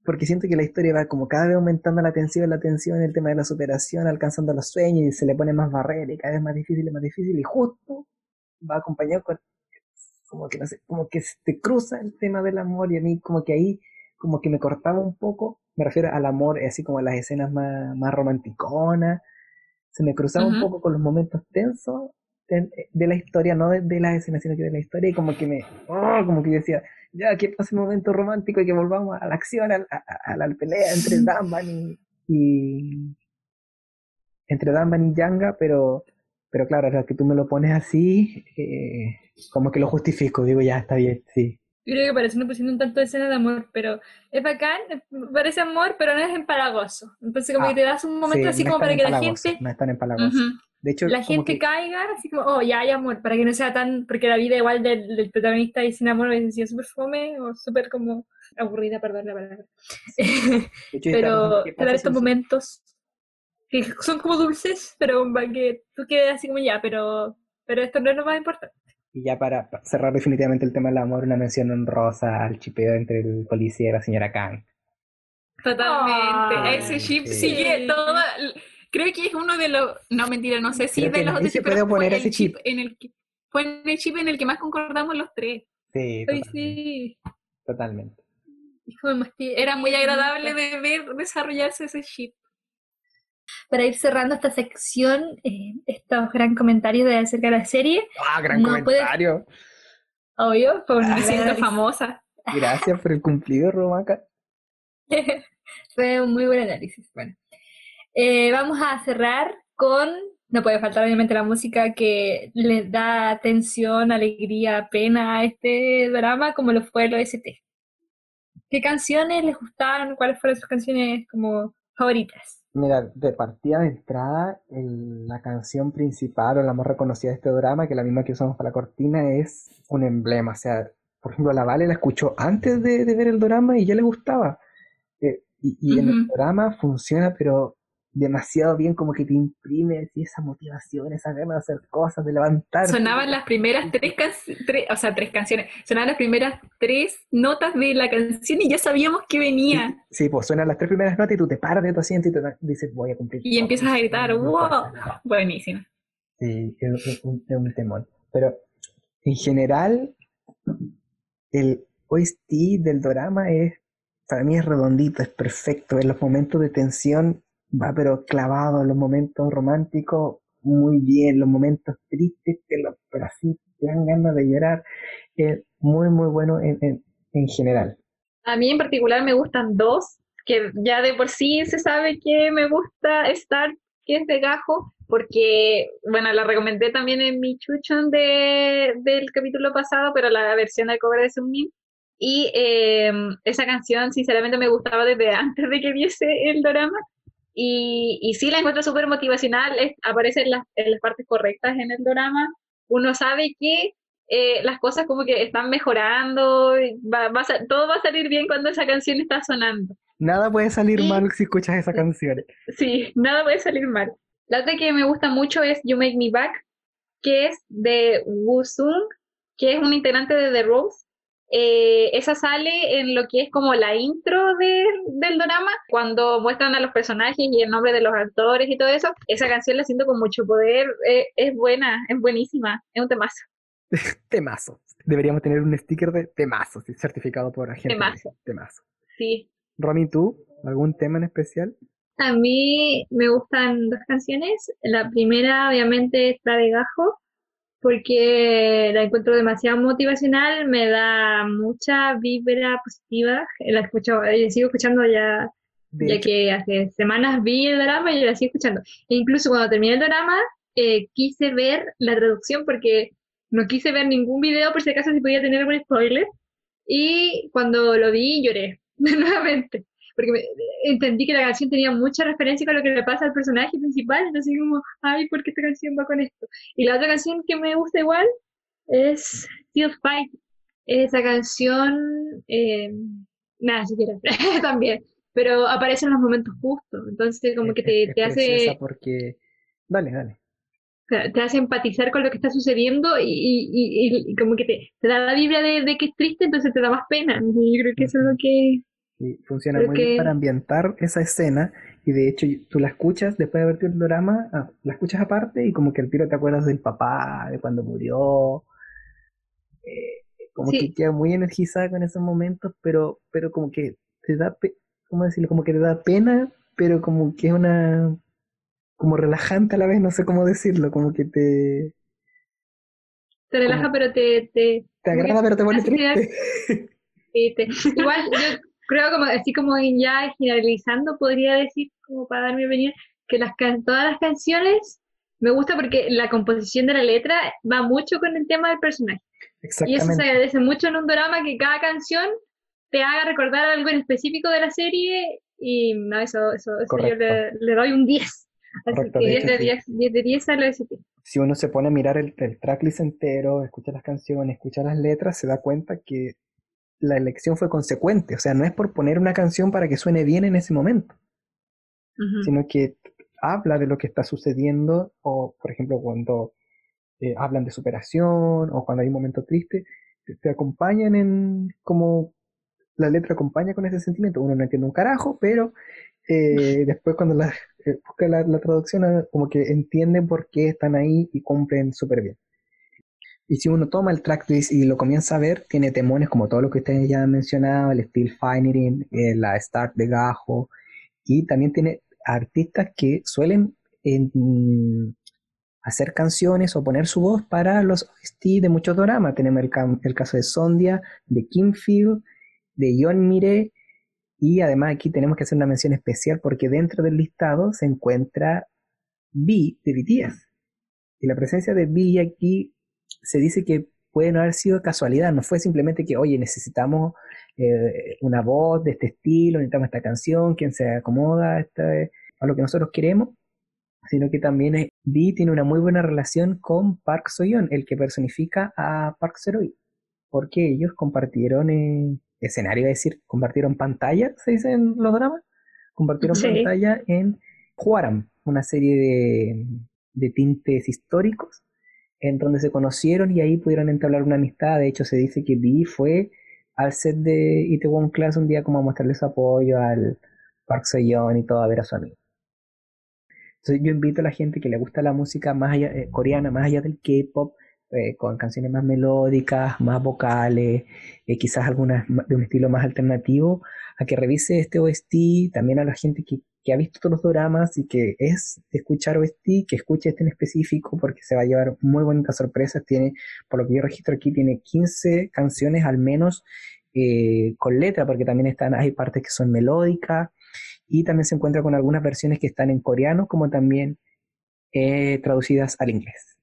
porque siento que la historia va como cada vez aumentando la tensión, la tensión, el tema de la superación, alcanzando los sueños y se le pone más barrera y cada vez más difícil y más difícil y justo va acompañado con, como que no sé, como que te cruza el tema del amor y a mí como que ahí como que me cortaba un poco, me refiero al amor, así como las escenas más, más romanticonas, se me cruzaba un poco con los momentos tensos de, la historia, no de, de, las escenas, sino que de la historia, y como que me, oh, como que decía, ya que pase un momento romántico y que volvamos a la acción, a, la pelea entre Danban y, entre Danban y Yanga, pero, pero claro, ahora que tú me lo pones así, eh, como que lo justifico, digo, ya está bien, sí. Yo creo que parece una posición un tanto de escena de amor, pero es bacán, parece amor, pero no es empalagoso. Entonces como que ah, te das un momento así como para que la gente... No es tan empalagoso. De hecho, la gente caiga, así como, oh, ya hay amor, para que no sea tan, porque la vida igual del, protagonista y sin amor hubiese sido súper fome o súper como aburrida, perdón la palabra. pero claro, estos momentos que son como dulces, pero que tú quedas así como ya, pero, pero esto no es lo más importante. Y ya para cerrar definitivamente el tema del amor, una mención honrosa al chipeo entre el policía y la señora Kang. Totalmente, ese chip sigue toda Creo que es uno de los, no mentira, no sé si de los otros, pero poner ese chip. En el que, fue en el chip en el que más concordamos los tres. Sí, sí. Totalmente. Era muy agradable de ver desarrollarse ese chip. Para ir cerrando esta sección, eh, estos gran comentarios de acerca de la serie. Ah, gran comentario. Obvio, por me siento famosa. Gracias por el cumplido, Romaca. Fue un muy buen análisis. Bueno, eh, vamos a cerrar con, no puede faltar obviamente la música que le da tensión, alegría, pena a este drama, como lo fue el OST. ¿Qué canciones les gustaron? ¿Cuáles fueron sus canciones como favoritas? Mira, de partida de entrada, la canción principal o la más reconocida de este drama, que es la misma que usamos para la cortina, es un emblema. O sea, por ejemplo, la Vale la escuchó antes de, ver el drama y ya le gustaba. Eh, y, en el drama funciona, pero demasiado bien, como que te imprime esa motivación, esa ganas de hacer cosas, de levantar. Sonaban las primeras tres, canciones, o sea, tres canciones, sonaban las primeras tres notas de la canción y ya sabíamos que venía. Sí, pues suenan las tres primeras notas y tú te paras de tu asiento y te dices, voy a cumplir. Y empiezas a gritar, wow, buenísimo. Sí, es un, es un temón. Pero en general, el OST del drama es, para mí es redondito, es perfecto. En los momentos de tensión va pero clavado, en los momentos románticos muy bien, los momentos tristes, pero así te dan ganas de llorar. Es muy, muy bueno en, en, general. A mí en particular me gustan dos, que ya de por sí se sabe que me gusta Star, que es de Gajo, porque, bueno, la recomendé también en mi chuchon de, del capítulo pasado, pero la versión de cover de Sunmin. Y eh, esa canción, sinceramente, me gustaba desde antes de que viese el drama. Y, y sí la encuentro súper motivacional, aparece en las, en las, partes correctas en el drama. Uno sabe que eh, las cosas como que están mejorando, va, va todo va a salir bien cuando esa canción está sonando. Nada puede salir mal si escuchas esa canción. Sí, nada puede salir mal. La otra que me gusta mucho es You Make Me Back, que es de Woo Sung, que es un integrante de The Rose. Eh, esa sale en lo que es como la intro del drama, cuando muestran a los personajes y el nombre de los actores y todo eso. Esa canción la siento con mucho poder, eh, es buena, es buenísima, es un temazo. temazo. Deberíamos tener un sticker de temazo, certificado por agente. Temazo. Temazo. Sí. Romy, ¿tú? ¿Algún tema en especial? A mí me gustan dos canciones. La primera, obviamente, es la de Gajo, porque la encuentro demasiado motivacional, me da mucha vibra positiva. La escucho, y sigo escuchando ya, ya que hace semanas vi el drama y la sigo escuchando. E incluso cuando terminé el drama, eh, quise ver la traducción porque no quise ver ningún video por si acaso si podía tener algún spoiler. Y cuando lo vi, lloré nuevamente porque entendí que la canción tenía mucha referencia con lo que le pasa al personaje principal, entonces como, ay, ¿por qué esta canción va con esto? Y la otra canción que me gusta igual es Still Fight. Esa canción, eh, nada, siquiera, también, pero aparece en los momentos justos, entonces como que te, te hace... Porque... Dale, dale te hace empatizar con lo que está sucediendo y, y, y, como que te, te, da la vibra de, de, que es triste, entonces te da más pena. Y yo creo que eso es lo que, funciona muy bien para ambientar esa escena y de hecho tú la escuchas después de verte el drama, ah, la escuchas aparte y como que el tiro te acuerdas del papá, de cuando murió, eh, como que queda muy energizada con esos momentos, pero, pero como que te da, ¿cómo decirlo? Como que te da pena, pero como que es una, como relajante a la vez, no sé cómo decirlo, como que te... Te relaja, pero te... Te, te agrada, pero te pone triste. Sí, te, igual yo creo como así como ya generalizando podría decir como para dar mi opinión que las todas las canciones me gusta porque la composición de la letra va mucho con el tema del personaje. Y eso se agradece mucho en un drama que cada canción te haga recordar algo en específico de la serie y no, eso, eso, yo le, doy un 10 así que 10 de 10, 10 de 10 a lo si uno se pone a mirar el, el tracklist entero, escucha las canciones, escucha las letras, se da cuenta que la elección fue consecuente. O sea, no es por poner una canción para que suene bien en ese momento, sino que habla de lo que está sucediendo, o por ejemplo, cuando eh, hablan de superación, o cuando hay un momento triste, te, acompañan en como la letra acompaña con ese sentimiento. Uno no entiende un carajo, pero eh, después cuando la, eh, busca la, la, traducción, como que entienden por qué están ahí y cumplen súper bien. Y si uno toma el tracklist y lo comienza a ver, tiene temones como todo lo que ustedes ya han mencionado, el Steel Finery, eh, la Start de Gajo, y también tiene artistas que suelen hacer canciones o poner su voz para los OST de muchos dramas. Tenemos el, caso de Sondia, de Kimfield, de John Mire, y además aquí tenemos que hacer una mención especial porque dentro del listado se encuentra B de BTS. Y la presencia de B aquí se dice que puede no haber sido casualidad, no fue simplemente que, oye, necesitamos eh, una voz de este estilo, necesitamos esta canción, quién se acomoda, este, a lo que nosotros queremos, sino que también eh, Vi tiene una muy buena relación con Park Soyeon, el que personifica a Park Seroy, porque ellos compartieron eh, escenario, es decir, compartieron pantalla, se dice en los dramas, compartieron pantalla en Huaram, una serie de, de tintes históricos en donde se conocieron y ahí pudieron entablar una amistad. De hecho, se dice que Vi fue al set de Itaewon Class un día como a mostrarle su apoyo al Park Seo-yeon y todo a ver a su amigo. Entonces yo invito a la gente que le gusta la música más eh, coreana, más allá del K-pop, eh, con canciones más melódicas, más vocales, eh, quizás algunas de un estilo más alternativo, a que revise este OST, también a la gente que, que ha visto todos los dramas y que es escuchar OST, que escuche este en específico porque se va a llevar muy bonitas sorpresas. Tiene, por lo que yo registro aquí, tiene 15 canciones al menos eh, con letra, porque también están, hay partes que son melódicas y también se encuentra con algunas versiones que están en coreano como también traducidas al inglés.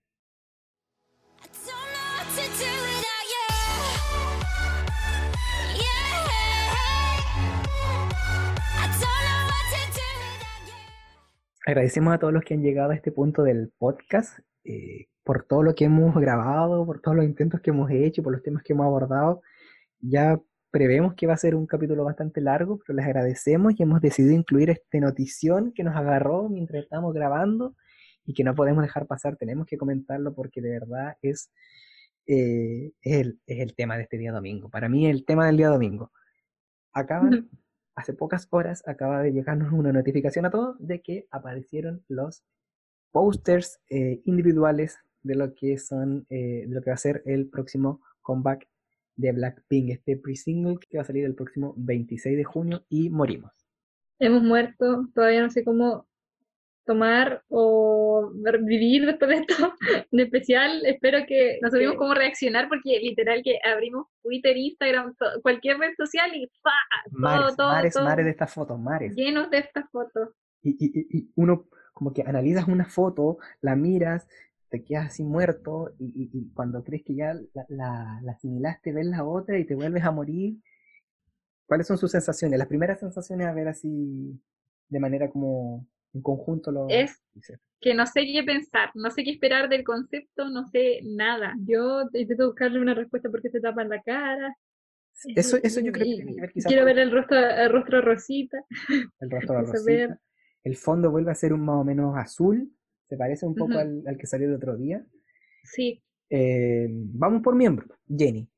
Agradecemos a todos los que han llegado a este punto del podcast eh, por todo lo que hemos grabado, por todos los intentos que hemos hecho, por los temas que hemos abordado. Ya prevemos que va a ser un capítulo bastante largo, pero les agradecemos y hemos decidido incluir esta notición que nos agarró mientras estamos grabando y que no podemos dejar pasar. Tenemos que comentarlo porque de verdad es, eh, el, es el tema de este día domingo. Para mí, el tema del día domingo. Acaban hace pocas horas acaba de llegarnos una notificación a todos de que aparecieron los posters eh, individuales de lo que son eh, de lo que va a ser el próximo comeback de Blackpink, este pre-single que va a salir el próximo 26 de junio y morimos. Hemos muerto, todavía no sé cómo tomar o vivir después de esto en especial. Espero que no sabemos cómo reaccionar porque literal que abrimos Twitter, Instagram, cualquier red social y ¡fa! Mares, todo, mares, mares de estas fotos, mares. Llenos de estas fotos. Y, y, y, uno como que analizas una foto, la miras, te quedas así muerto y, y cuando crees que ya la, la, la asimilaste, ves la otra y te vuelves a morir. ¿Cuáles son sus sensaciones? Las primeras sensaciones a ver así de manera como en conjunto lo es que no sé qué pensar, no sé qué esperar del concepto, no sé nada. Yo intento buscarle una respuesta porque se tapan la cara. Eso, eso yo creo que tiene que ver quizás Quiero ver el rostro, el rostro rosita. El rostro rosita. El fondo vuelve a ser un más o menos azul. Se parece un poco al, al, que salió el otro día. Sí. Eh, vamos por miembro. Jenny.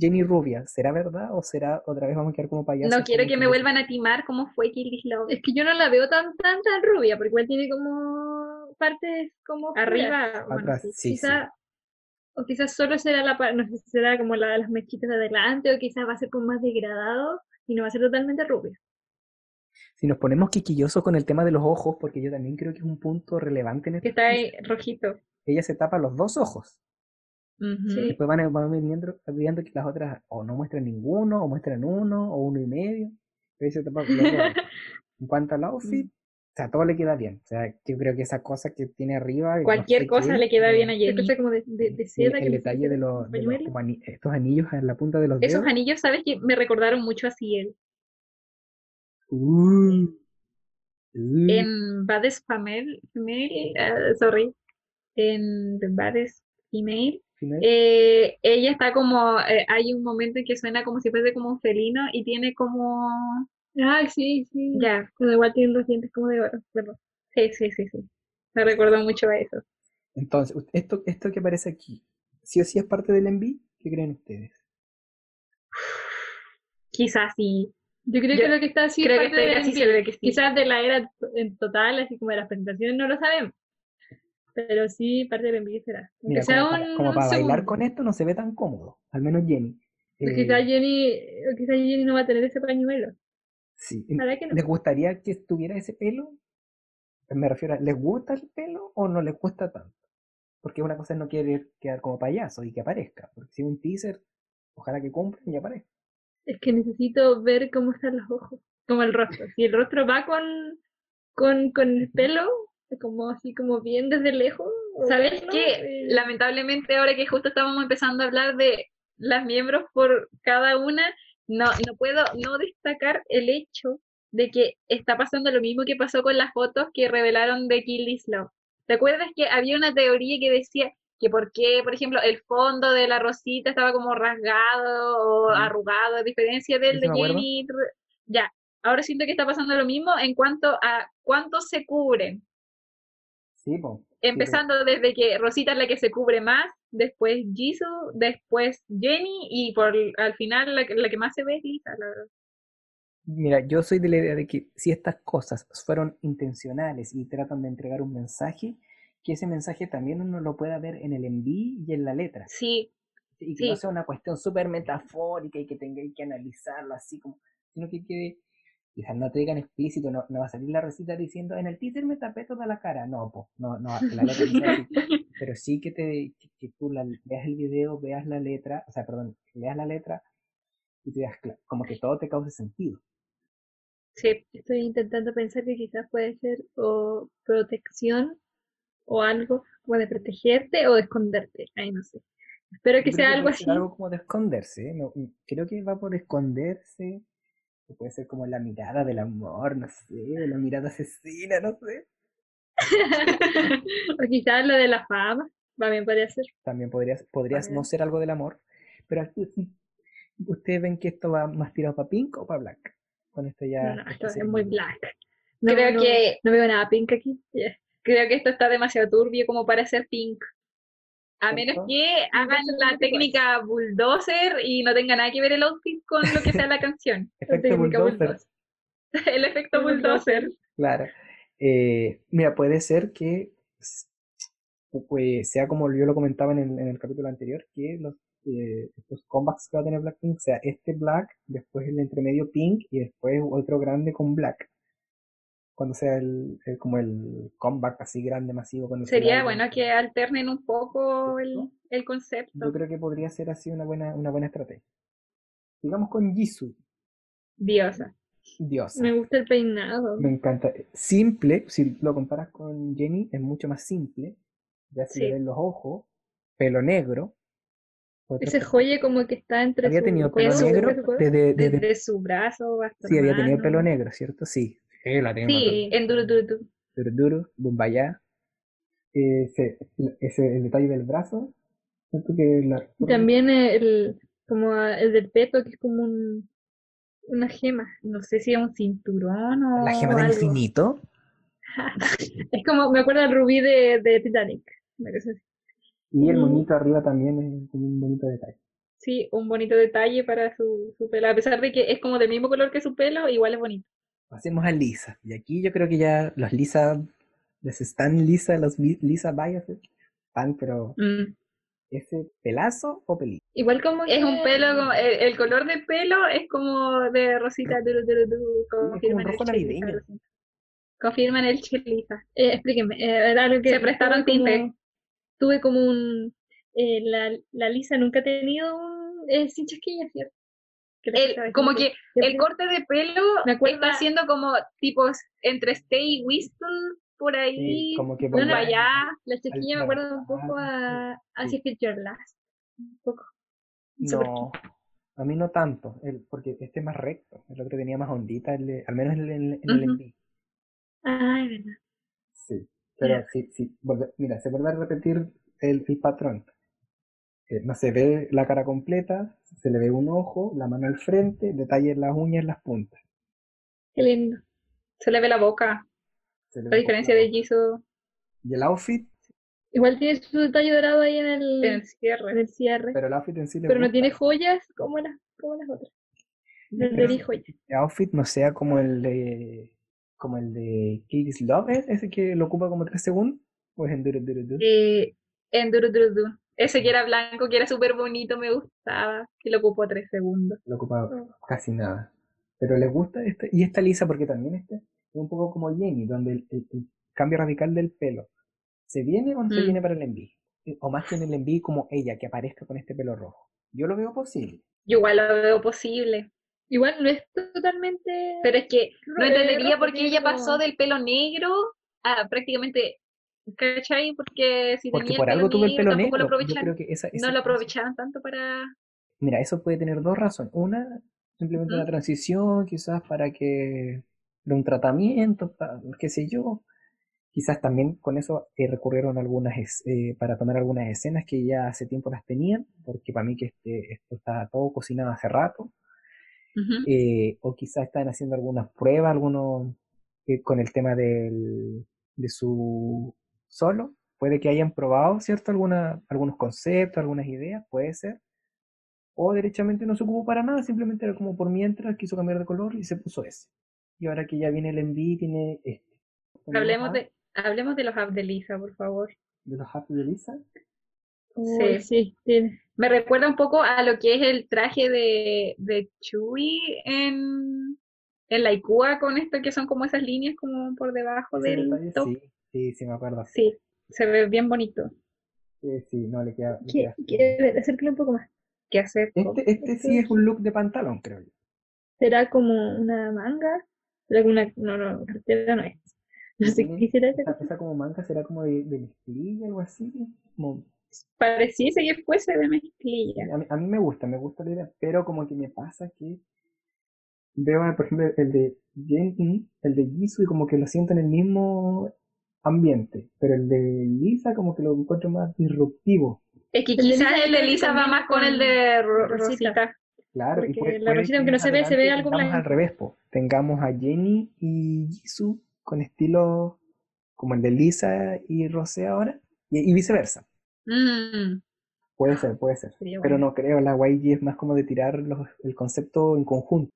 Jenny Rubia, ¿será verdad o será otra vez vamos a quedar como payasos? No quiero que me vuelvan a timar como fue Kill Love. Es que yo no la veo tan tan tan rubia, porque igual tiene como partes como arriba, atrás, sí, quizá, o quizás solo será la no sé será como la de las mechitas de adelante o quizás va a ser como más degradado y no va a ser totalmente rubia. Si nos ponemos quisquillosos con el tema de los ojos, porque yo también creo que es un punto relevante en este Que está ahí rojito. Ella se tapa los dos ojos. Después van, van viendo, viendo, que las otras o no muestran ninguno, o muestran uno, o uno y medio. en cuanto al outfit, mm. o sea, todo le queda bien. O sea, yo creo que esa cosa que tiene arriba. Cualquier cosa le queda bien a Jenny. como de, de, seda. El, detalle de, los, de los estos anillos en la punta de los dedos. Esos anillos, ¿sabes? Que me recordaron mucho a Ciel. Uh, uh. En Bades Female, uh, sorry. En The Bades Female eh, ella está como, eh, hay un momento en que suena como si fuese como un felino y tiene como... Ah, sí, sí. Ya, pero igual tiene los dientes como de oro. sí, sí, sí, sí. Me recordó mucho a eso. Entonces, esto, esto que aparece aquí, ¿sí o sí es parte del enví? ¿Qué creen ustedes? Quizás sí. Yo creo que lo que está así creo es parte de que Quizás de la era en total, así como de las presentaciones, no lo sabemos. Pero sí, parte será. Mira, como, para, como para bailar con esto no se ve tan cómodo, al menos Jenny. Pues eh, quizás Jenny, quizás Jenny no va a tener ese pañuelo. Sí. ¿Les gustaría que tuviera ese pelo? Me refiero a, ¿les gusta el pelo o no les gusta tanto? Porque una cosa es no querer quedar como payaso y que aparezca. Porque si un teaser, ojalá que cumplan y aparezca. Es que necesito ver cómo están los ojos, como el rostro. Si el rostro va con, con, con el pelo, como así como bien desde lejos. ¿Sabes qué? Lamentablemente ahora que justo estábamos empezando a hablar de las miembros por cada una, no, no puedo no destacar el hecho de que está pasando lo mismo que pasó con las fotos que revelaron de Kill This Love. ¿Te acuerdas que había una teoría que decía que por qué, por ejemplo, el fondo de la rosita estaba como rasgado o arrugado, a diferencia del de Jenny? Ya, ahora siento que está pasando lo mismo en cuanto a cuánto se cubren. Sí. Empezando desde que Rosita es la que se cubre más, después Jisoo, después Jenny y por al final la, que más se ve es Lisa, la verdad. Mira, yo soy de la idea de que si estas cosas fueron intencionales y tratan de entregar un mensaje, que ese mensaje también uno lo pueda ver en el enví y en la letra. Sí. Y que no sea una cuestión súper metafórica y que tengáis que analizarlo así como, sino que quede, quizás no te digan explícito, no, no va a salir la recita diciendo, en el teaser me tapé toda la cara. No, pues, no, no, la letra así. Pero sí que, te, que, tú veas el video, veas la letra, o sea, perdón, leas la letra y te veas como que todo te cause sentido. Sí, estoy intentando pensar que quizás puede ser o protección o algo como de protegerte o de esconderte. Ay, no sé. Espero que sea algo así. Algo como de esconderse. No, creo que va por esconderse. Puede ser como la mirada del amor, no sé, la mirada asesina, no sé. o quizás lo de la fama. También podría ser. También podrías, podrías no ser algo del amor. Pero ustedes ven que esto va más tirado para pink o para black. Con esto ya. No, esto es muy black. Creo que. No veo nada pink aquí. Creo que esto está demasiado turbio como para ser pink. A menos que hagan la técnica bulldozer y no tenga nada que ver el outfit con lo que sea la canción. Efecto bulldozer. el efecto bulldozer. Claro. Eh, mira, puede ser que pues, sea como yo lo comentaba en el, en el capítulo anterior, que los, eh, estos comebacks que va a tener Blackpink sea este black, después el entremedio pink y después otro grande con black cuando sea el, como el comeback así grande, masivo. Cuando Sería bueno que alternen un poco el, el, concepto. Yo creo que podría ser así una buena, una buena estrategia. Sigamos con Jisoo. Diosa. Diosa. Me gusta el peinado. Me encanta. Simple, si lo comparas con Jenny, es mucho más simple. Ya se le ven los ojos, pelo negro. Ese joye como que está entre había tenido pelo negro desde, desde, su brazo hasta Sí, había tenido pelo negro, ¿cierto? Sí. Sí, la Sí, en Duro Duro Duro. Duro Duro, Bumbaya. Ese, ese, el detalle del brazo. Que También el, como el del peto, que es como un, una gema. No sé si es un cinturón o. ¿La gema del infinito? es como, me acuerdo del rubí de, de Titanic. Y el monito arriba también es un bonito detalle. Sí, un bonito detalle para su, su pelo. A pesar de que es como del mismo color que su pelo, igual es bonito. Pasemos a Lisa. Y aquí yo creo que ya los Lisa, les están Lisa, los Lisa biases, están, pero mm. ¿ese pelazo o pelito? Igual como es un pelo, el, color de pelo es como de rosita, duro, duro, duro, es como un rojo navideño. Confirman el chelita. Eh, explíquenme, eh, era algo que se prestaron tinte. Tuve como un, eh, la, la Lisa nunca ha tenido un, eh, sin chasquilla, ¿cierto? Como que el corte de pelo está haciendo como tipos entre Stay Whistle por ahí, como que por allá. La chiquilla me acuerda un poco a, a Future Last. Un poco. No, a mí no tanto, el, porque este es más recto. El otro tenía más ondita, el, al menos en, el envío. Ah, es verdad. Sí, pero sí, sí. mira, se vuelve a repetir el, el patrón. Eh, no se ve la cara completa, se le ve un ojo, la mano al frente, detalle en las uñas, en las puntas. Qué lindo. Se le ve la boca. La diferencia de Jisoo. ¿Y el outfit? Igual tiene su detalle dorado ahí en el, cierre. En el cierre. Pero el outfit en sí Pero no tiene joyas como las, como las otras. No tiene joyas. El outfit no sea como el de como el de Katie's Love, ese que lo ocupa como tres segundos, pues en Duro Duro Duro. Eh, en Duro Duro Duro. Ese que era blanco, que era súper bonito, me gustaba. Que lo ocupó tres segundos. Lo ocupaba oh. casi nada. Pero le gusta este, y esta lisa porque también este es un poco como Jenny, donde el, cambio radical del pelo se viene o no se mm. viene para el enví. O más que en el enví como ella, que aparezca con este pelo rojo. Yo lo veo posible. Yo igual lo veo posible. Igual no es totalmente. Pero es que no entendería por qué ella pasó del pelo negro a prácticamente ¿Cachai? Porque si Porque por algo tuve el pelo negro. Lo no lo aprovechaban tanto para. Mira, eso puede tener dos razones. Una, simplemente una transición, quizás para que de un tratamiento, qué sé yo. Quizás también con eso eh, recurrieron algunas eh, para tomar algunas escenas que ya hace tiempo las tenían, porque para mí que este, esto está todo cocinado hace rato. Eh, o quizás están haciendo algunas pruebas, algunos con el tema del, de su solo. Puede que hayan probado, ¿cierto? Alguna, algunos conceptos, algunas ideas, puede ser. O derechamente no se ocupó para nada, simplemente era como por mientras quiso cambiar de color y se puso ese. Y ahora que ya viene el enví, tiene este. Hablemos de, Hablemos de los apps de Lisa, por favor. ¿De los apps de Lisa? sí, sí, Me recuerda un poco a lo que es el traje de, de Chewie en, en la Ikua con esto que son como esas líneas como por debajo del top. Sí, sí, sí, me acuerdo. Sí, se ve bien bonito. Sí, sí, no le queda. ¿Quiere un poco más? ¿Qué hacer? Este, este sí es un look de pantalón, creo yo. ¿Será como una manga? ¿Será una, no, no, cartera no es. No sé qué quisiera esa, esa, como manga será como de, de mezclilla, algo así. Como... Pareciese que fuese de mezclilla. A mí, a mí, me gusta, me gusta la idea, pero como que me pasa que veo, por ejemplo, el de Jenny, el de Jisoo, y como que lo siento en el mismo ambiente, pero el de Lisa como que lo encuentro más disruptivo. Es que quizás el de Lisa va más con el de Rosita. Claro, y la Rosita, aunque no se ve, se ve algo al revés, tengamos a Jenny y Jisoo con estilo como el de Lisa y Rosé ahora, y, viceversa. Mm. Puede ser, puede ser. Pero no creo, la YG es más como de tirar el concepto en conjunto.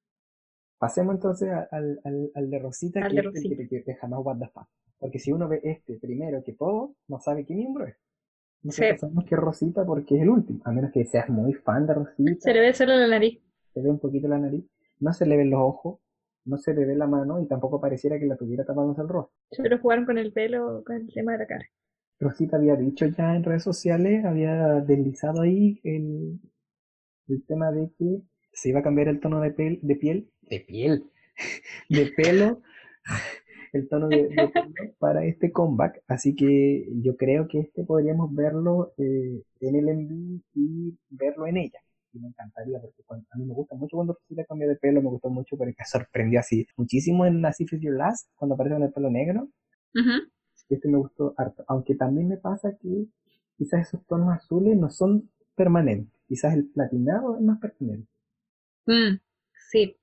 Pasemos entonces al, al, de Rosita, que es el que, deja más what the fuck. Porque si uno ve este primero que todo, no sabe qué miembro es. Nosotros sabemos que es Rosita porque es el último, a menos que seas muy fan de Rosita. Se le ve solo la nariz. Se ve un poquito la nariz. No se le ven los ojos, no se le ve la mano y tampoco pareciera que la tuviera tapándose el rostro. Pero jugaron con el pelo, con el tema de la cara. Rosita había dicho ya en redes sociales, había deslizado ahí el, el tema de que se iba a cambiar el tono de piel, de piel, de pelo, el tono de, pelo para este comeback. Así que yo creo que este podríamos verlo eh, en el envío y verlo en ella me encantaría, porque a mí me gusta mucho cuando Rosita cambia de pelo, me gustó mucho porque sorprendió así muchísimo en As If Your Last, cuando aparece con el pelo negro. Este me gustó harto, aunque también me pasa que quizás esos tonos azules no son permanentes, quizás el platinado es más permanente. Mm, sí,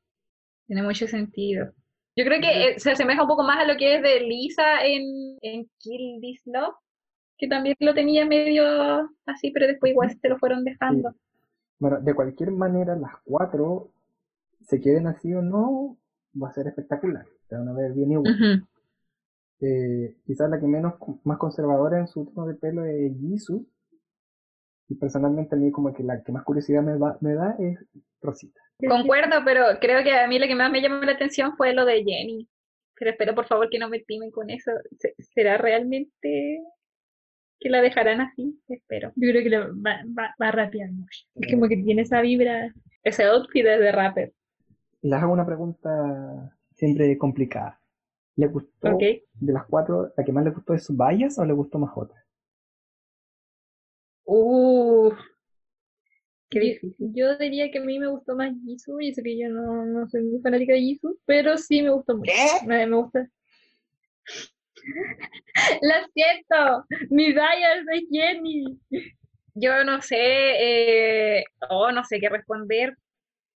tiene mucho sentido. Yo creo que eh, se asemeja un poco más a lo que es de Lisa en, en Kill This Love, que también lo tenía medio así, pero después igual se lo fueron dejando. Bueno, de cualquier manera, las cuatro, se queden así o no, va a ser espectacular. Se van a ver bien igual. Eh, quizás la que menos, más conservadora en su tono de pelo es Jisoo. Y personalmente a mí como que la que más curiosidad me, me da es Rosita. Concuerdo, pero creo que a mí lo que más me llamó la atención fue lo de Jenny. Pero espero por favor que no me timen con eso. ¿Será realmente que la dejarán así, espero. Yo creo que va, va, va a rapear mucho. Es como que tiene esa vibra, ese outfit de rapper. Les hago una pregunta siempre complicada. ¿Le gustó de las cuatro, la que más le gustó es Bayas o le gustó más otra? Uh, qué difícil. Yo diría que a mí me gustó más Jisoo, y sé que yo no, no soy muy fanática de Jisoo, pero sí me gustó mucho. Me, me gusta. Lo siento, mi es de Jenny. Yo no sé, eh, oh, no sé qué responder,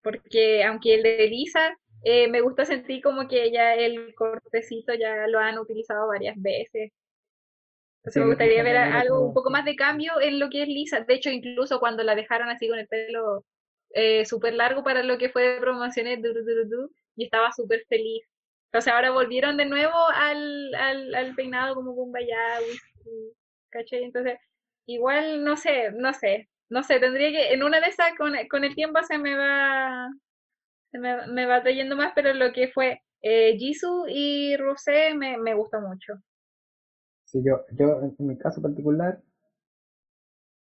porque aunque el de Lisa, eh, me gusta sentir como que ya el cortecito ya lo han utilizado varias veces. Entonces me gustaría ver algo un poco más de cambio en lo que es Lisa. De hecho, incluso cuando la dejaron así con el pelo eh, súper largo para lo que fue de promociones, y estaba súper feliz. Entonces ahora volvieron de nuevo al, al, al peinado como Bumbaya, ¿cachai? Entonces, igual, no sé, no sé, no sé, tendría que, en una de esas, con, con el tiempo se me va, se me, me va trayendo más, pero lo que fue eh, Jisoo y Rosé me, me gusta mucho. Yo, yo en mi caso particular,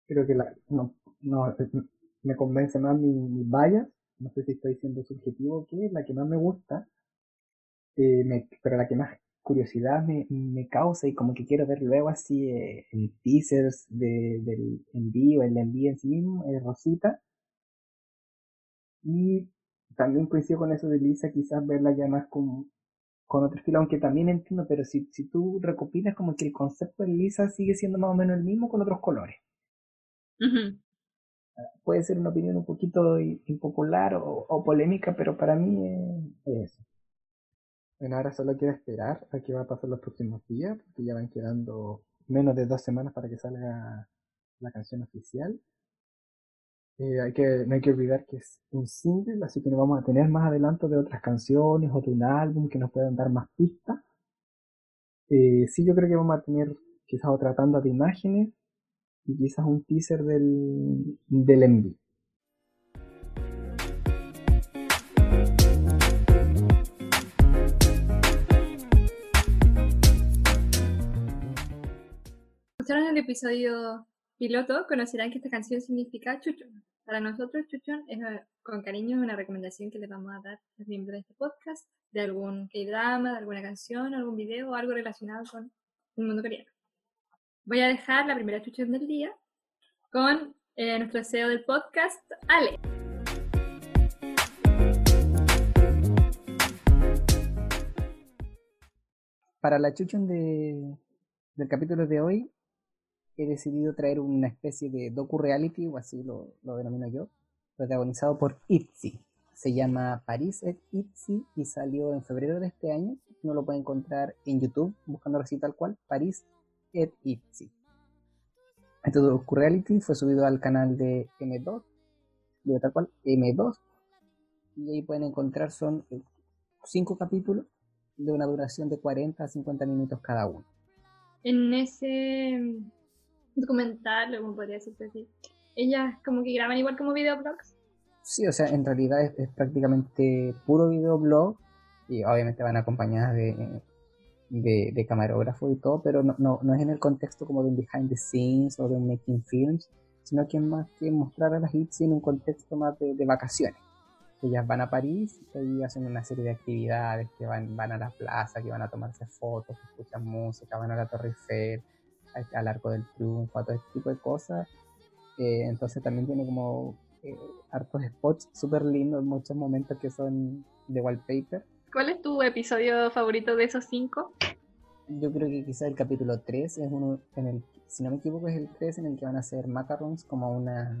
creo que la, no, no, me convence más mi, mi no sé si estoy siendo subjetivo, que es la que más me gusta, eh, pero la que más curiosidad me, me, causa y como que quiero ver luego así eh, en teasers de, del envío, el envío en sí mismo, es Rosita. Y también coincido con eso de Lisa, quizás verla ya más como con otro estilo, aunque también entiendo, pero si, si tú recopilas como que el concepto de Lisa sigue siendo más o menos el mismo con otros colores. Puede ser una opinión un poquito impopular o, polémica, pero para mí es, eso. Bueno, ahora solo quiero esperar a qué va a pasar los próximos días, porque ya van quedando menos de dos semanas para que salga la canción oficial. Eh, hay que, no hay que olvidar que es un single, así que no vamos a tener más adelanto de otras canciones o de un álbum que nos puedan dar más pistas. Eh, sí, yo creo que vamos a tener quizás otra tanda de imágenes y quizás un teaser del, del envío. escucharon el episodio piloto, conocerán que esta canción significa chuchón. Para nosotros, chuchón es eh, con cariño una recomendación que le vamos a dar a los miembros de este podcast de algún K-drama, de alguna canción, algún video o algo relacionado con el mundo coreano. Voy a dejar la primera chuchón del día con eh, nuestro CEO del podcast, Ale. Para la chuchón de, del capítulo de hoy, he decidido traer una especie de docu-reality, o así lo, lo, denomino yo, protagonizado por ITZY. Se llama Paris et ITZY y salió en febrero de este año. No lo puede encontrar en YouTube, buscando así tal cual, Paris et ITZY. Este docu-reality fue subido al canal de M2, de tal cual, M2, y ahí pueden encontrar, son cinco capítulos de una duración de 40 a 50 minutos cada uno. En ese documental, como podría decirse así. Ellas como que graban igual como videoblogs. Sí, o sea, en realidad es, prácticamente puro videoblog y obviamente van acompañadas de, de, camarógrafo y todo, pero no, no, no, es en el contexto como de un behind the scenes o de un making films, sino que es más que mostrar a las hits en un contexto más de, vacaciones. Ellas van a París y hacen una serie de actividades, que van, van a la plaza, que van a tomarse fotos, que escuchan música, van a la Torre Eiffel, al arco del triunfo, a todo este tipo de cosas. Eh, entonces también tiene como eh, hartos spots súper lindos, muchos momentos que son de wallpaper. ¿Cuál es tu episodio favorito de esos cinco? Yo creo que quizás el capítulo 3 es uno en el, si no me equivoco, es el 3 en el que van a hacer macarons como una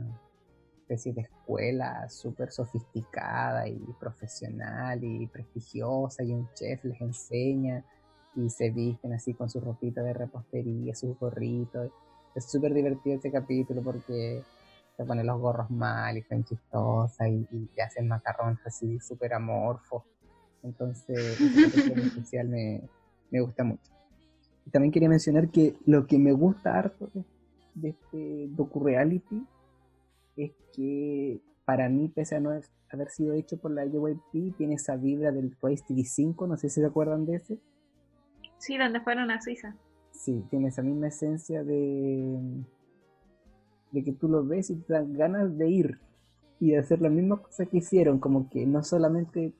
especie de escuela súper sofisticada y profesional y prestigiosa y un chef les enseña y se visten así con su ropita de repostería, sus gorritos. Es súper divertido este capítulo porque se ponen los gorros mal y están chistosas y, y hacen macarrones así súper amorfos. Entonces, este especial me, me, gusta mucho. Y también quería mencionar que lo que me gusta harto de, este docu-reality es que para mí, pese a no haber sido hecho por la JYP, tiene esa vibra del Twice TV5, no sé si se acuerdan de ese Sí, donde fueron a Suiza. Sí, tiene esa misma esencia de, de que tú lo ves y te dan ganas de ir y de hacer la misma cosa que hicieron, como que no solamente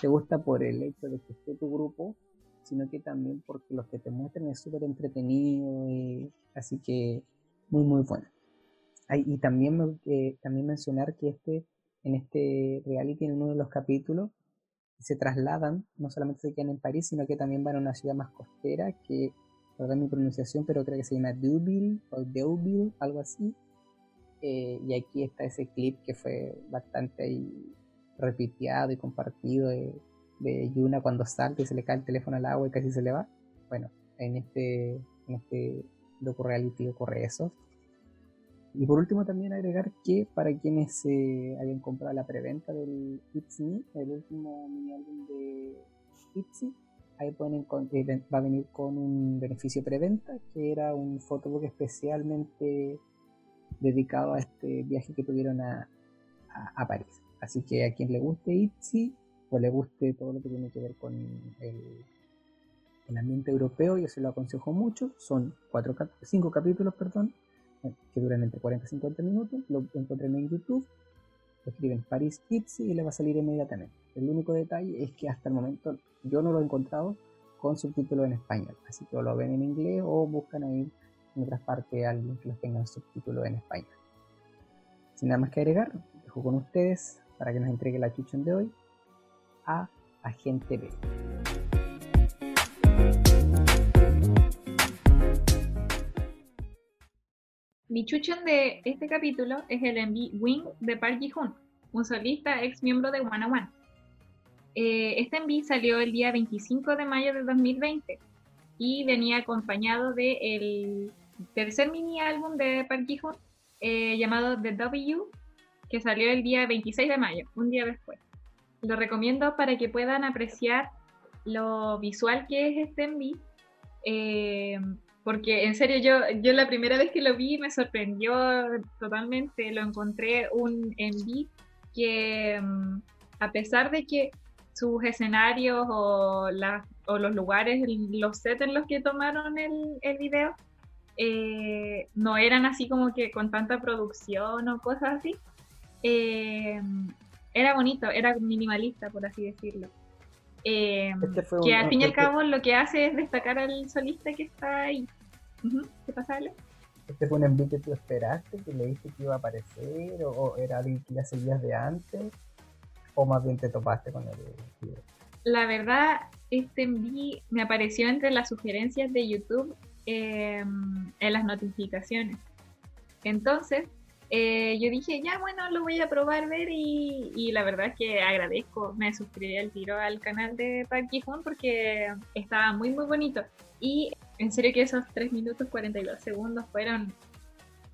te gusta por el hecho de que esté tu grupo, sino que también porque los que te muestran es súper entretenido, y, así que muy muy bueno. y también, eh, también mencionar que este, en este reality, en uno de los capítulos, se trasladan, no solamente se quedan en París, sino que también van a una ciudad más costera, que, perdón mi pronunciación, pero creo que se llama Deauville o Deauville, algo así. Eh, y aquí está ese clip que fue bastante repiteado y compartido de, de, Yuna cuando salta y se le cae el teléfono al agua y casi se le va. Bueno, en este, en este docu reality ocurre eso. Y por último también agregar que para quienes eh, hayan comprado la preventa del It's Me, el último mini álbum de Itzy, ahí pueden eh, va a venir con un beneficio preventa, que era un photobook especialmente dedicado a este viaje que tuvieron a, a, París. Así que a quien le guste Itzy o le guste todo lo que tiene que ver con el, el ambiente europeo, yo se lo aconsejo mucho. Son cuatro, cinco capítulos, perdón, que duran entre 40 y 50 minutos, lo encuentran en YouTube, escriben Paris Kids y le va a salir inmediatamente. El único detalle es que hasta el momento yo no lo he encontrado con subtítulos en español, así que lo ven en inglés o buscan ahí en otras partes alguien que los tenga subtítulos en español. Sin nada más que agregar, dejo con ustedes para que nos entregue la chuchón de hoy a Agente B. Mi chuchon de este capítulo es el MV Wing de Park Ji-hoon, un solista ex miembro de One One. Eh, este MV salió el día 25 de mayo de 2020 y venía acompañado del el tercer mini álbum de Park Ji-hoon eh, llamado The W, que salió el día 26 de mayo, un día después. Lo recomiendo para que puedan apreciar lo visual que es este MV. Eh, porque en serio yo, yo la primera vez que lo vi me sorprendió totalmente, lo encontré un MV que mm, a pesar de que sus escenarios o, o los lugares, los sets en los que tomaron el, el video, eh, no eran así como que con tanta producción o cosas así. Eh, era bonito, era minimalista, por así decirlo. Eh, este que al fin y al este cabo lo que hace es destacar al solista que está ahí. ¿Qué pasa, Ale? ¿Este fue un envío que tú esperaste, que le que iba a aparecer, o, era alguien que ya seguías de antes, o más bien te topaste con el video? La verdad, este envío me apareció entre las sugerencias de YouTube em, en las notificaciones. Entonces, eh, yo dije, ya bueno, lo voy a probar ver y, y, la verdad es que agradezco, me suscribí al tiro al canal de Park ji porque estaba muy muy bonito y en serio que esos 3 minutos 42 segundos fueron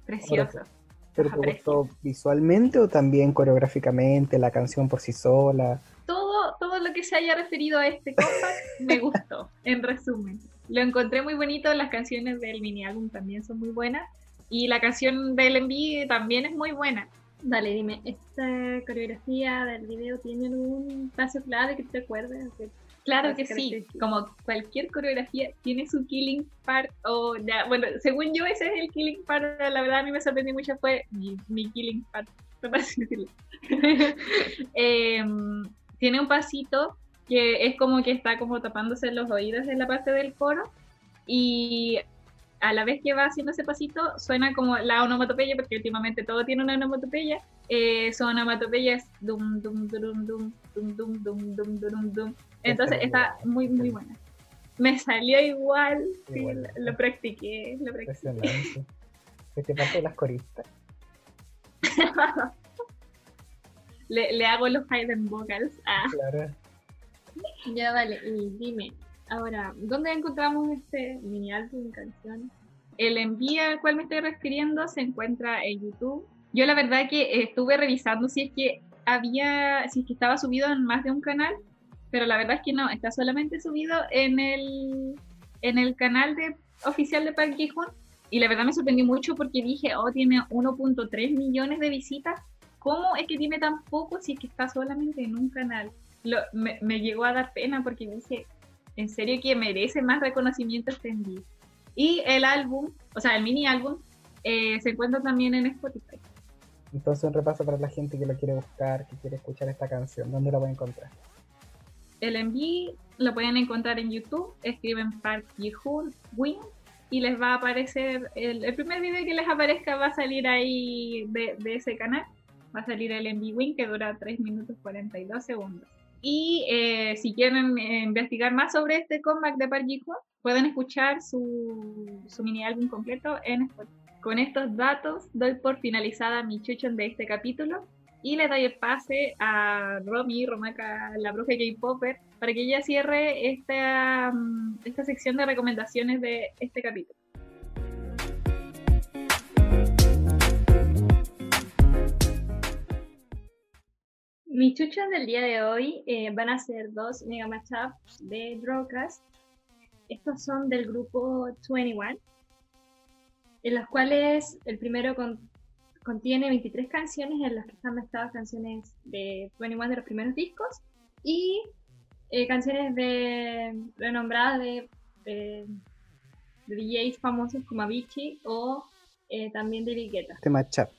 preciosos. ¿Pero te gustó visualmente o también coreográficamente, la canción por sí sola? Todo, todo lo que se haya referido a este compact me gustó, en resumen. Lo encontré muy bonito, las canciones del mini álbum también son muy buenas y la canción del envío también es muy buena. Dale, dime, ¿esta coreografía del video tiene algún paso clave que te acuerdes? Claro que sí, como cualquier coreografía tiene su killing part o ya, bueno, según yo ese es el killing part, la verdad a mí me sorprendió mucho fue mi, killing part, por así decirlo. Em, tiene un pasito que es como que está como tapándose los oídos en la parte del coro y a la vez que va haciendo ese pasito, suena como la onomatopeya, porque últimamente todo tiene una onomatopeya. Eh, son onomatopeyas dum dum dum dum dum dum dum dum dum dum. Entonces está muy muy buena. Me salió igual, sí, lo, practiqué, lo practiqué. ¿Qué te pasa de las coristas? le, le hago los hidden vocals. Ah. Claro. Ya vale, y dime, Ahora, ¿dónde encontramos este mini álbum canción? El envío al cual me estoy refiriendo se encuentra en YouTube. Yo la verdad que estuve revisando si es que había, si es que estaba subido en más de un canal, pero la verdad es que no, está solamente subido en el, en el canal de, oficial de Park ji Y la verdad me sorprendió mucho porque dije, oh, tiene 1.3 millones de visitas. ¿Cómo es que tiene tan poco si es que está solamente en un canal? me, me, llegó a dar pena porque dije, en serio que merece más reconocimiento extendido. Y el álbum, o sea, el mini álbum, eh, se encuentra también en Spotify. Entonces un repaso para la gente que lo quiere buscar, que quiere escuchar esta canción, ¿dónde la puede encontrar? El MV lo pueden encontrar en YouTube, escriben Park Ji-hoon Win y les va a aparecer, el, el, primer video que les aparezca va a salir ahí de, de ese canal, va a salir el MV Win que dura 3 minutos 42 segundos. Y eh, si quieren eh, investigar más sobre este comeback de Park Ji pueden escuchar su, su, mini álbum completo en Spotify. Con estos datos doy por finalizada mi chuchon de este capítulo y le doy el pase a Romy, Romaka, la bruja K-Popper, para que ella cierre esta, mm, esta sección de recomendaciones de este capítulo. Mis chuchas del día de hoy eh, van a ser dos mega matchups de Drawcast. Estos son del grupo 21, en los cuales el primero contiene 23 canciones en las que están mezcladas canciones de 21 de los primeros discos y eh, canciones de renombradas de, de, DJs famosos como Avicii o eh, también de Guetta. Este matchup,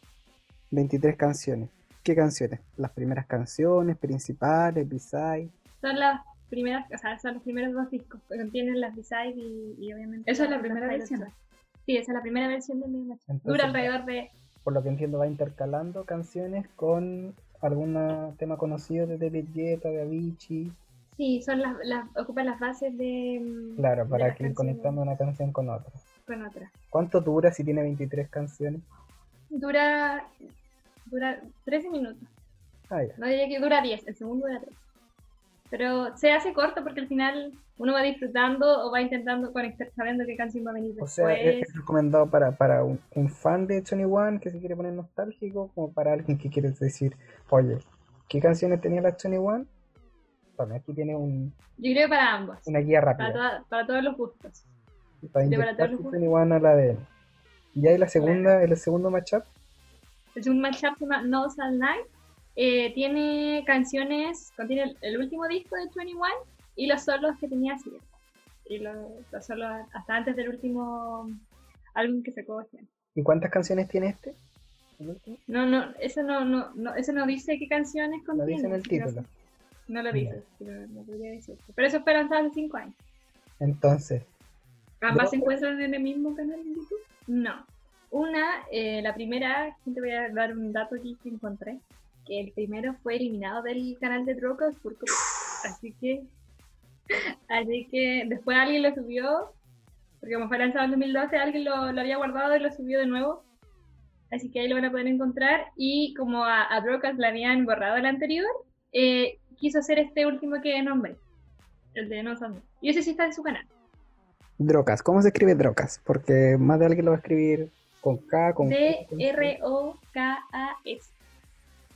23 canciones. ¿Qué canciones? ¿Las primeras canciones, principales, B-side? Son las primeras, o sea, son los primeros dos discos, que contienen las B-side y, obviamente... Esa es la primera versión. Sí, esa es la primera versión de Dura alrededor de... Por lo que entiendo va intercalando canciones con algún tema conocido de David Guetta, de Avicii. Sí, son las, las ocupan las bases de. mm, Claro, para que ir conectando una canción con otra. con otras. ¿Cuánto dura si tiene 23 canciones? Dura. Dura 13 minutos. Ah, ya. No diría que dura 10, el segundo dura 3. Pero se hace corto porque al final uno va disfrutando o va intentando conectar sabiendo qué canción va a venir O después. sea, es es recomendado para, para un, un fan de 21 que se quiere poner nostálgico, como para alguien que quiere decir, oye, ¿qué canciones tenía la 21? Bueno, aquí tiene un, Yo creo para ambos. una guía Para, rápida. toda- para todos los gustos. Para creo para inyectar todos los. 21 al ADN. Y ahí la segunda, el segundo matchup. Es un matchup se llama No All Night. Eh, tiene canciones, contiene el, el último disco de 21 y los solos que tenía Ciel. Y los, los solos hasta antes del último álbum que sacó. ¿Y cuántas canciones tiene este? No, no, eso no, no, no, eso no dice qué canciones contiene. dice en el no título. No lo dice, pero no podría decirte. Pero eso fue lanzado hace 5 años. Entonces, ¿Ambas se encuentran en el mismo canal de YouTube? No. Una, eh, la primera, te voy a dar un dato aquí que encontré, que el primero fue eliminado del canal de Drocos por copy. Así que, así que después alguien lo subió, porque como fue lanzado en 2012, alguien lo, lo había guardado y lo subió de nuevo. Así que ahí lo van a poder encontrar. Y como a, a Drocos le habían borrado el anterior, eh, quiso hacer este último que nombré, el de No Son. Y ese sí está en su canal. Drocas. ¿Cómo se escribe Drocas? Porque más de alguien lo va a escribir con K, con. D-R-O-K-A-S.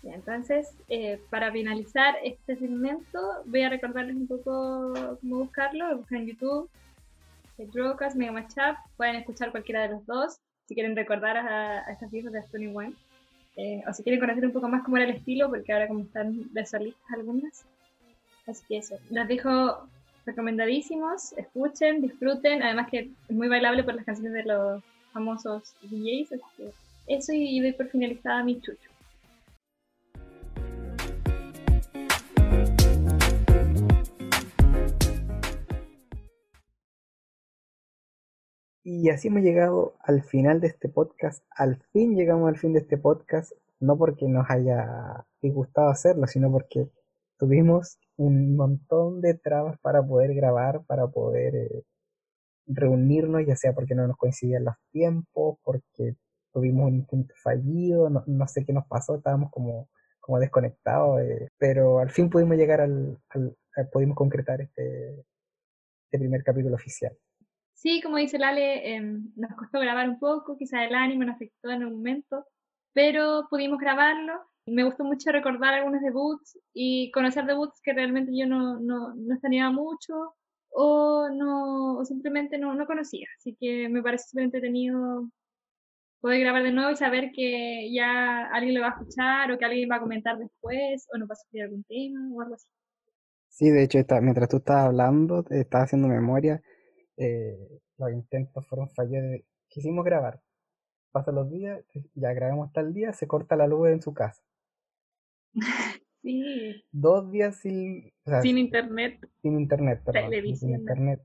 Entonces, eh, para finalizar este segmento, voy a recordarles un poco cómo buscarlo. Lo buscan en YouTube, el Drocas, Mega Matchup. Pueden escuchar cualquiera de los dos si quieren recordar a, a estas viejas de Stony One. Eh, o si quieren conocer un poco más cómo era el estilo, porque ahora como están de solistas algunas. Así que eso, los dejo recomendadísimos, escuchen, disfruten, además que es muy bailable por las canciones de los famosos DJs, así que eso y doy por finalizada mi chucho. Y así hemos llegado al final de este podcast. Al fin llegamos al fin de este podcast, no porque nos haya disgustado hacerlo, sino porque tuvimos un montón de trabas para poder grabar, para poder eh, reunirnos, ya sea porque no nos coincidían los tiempos, porque tuvimos un intento fallido, no, no sé qué nos pasó, estábamos como, como desconectados, eh, pero al fin pudimos llegar al, al- a- pudimos concretar este, este primer capítulo oficial. Sí, como dice Lale, em, nos costó grabar un poco, quizá el ánimo nos afectó en el momento, pero pudimos grabarlo. Y me gustó mucho recordar algunos debuts y conocer debuts que realmente yo no, no, no mucho o, no, o simplemente no, no conocía. Así que me parece súper entretenido poder grabar de nuevo y saber que ya alguien lo va a escuchar o que alguien va a comentar después o nos va a sugerir algún tema o algo así. Sí, de hecho, está- mientras tú estabas hablando, eh, estaba haciendo memoria, eh, los intentos fueron fallos de, quisimos grabar. Pasan los días, ya grabamos tal día, se corta la luz en su casa. Sí, Dos días sin, o sea, sin internet. sin internet, perdón, sin Televisión. internet.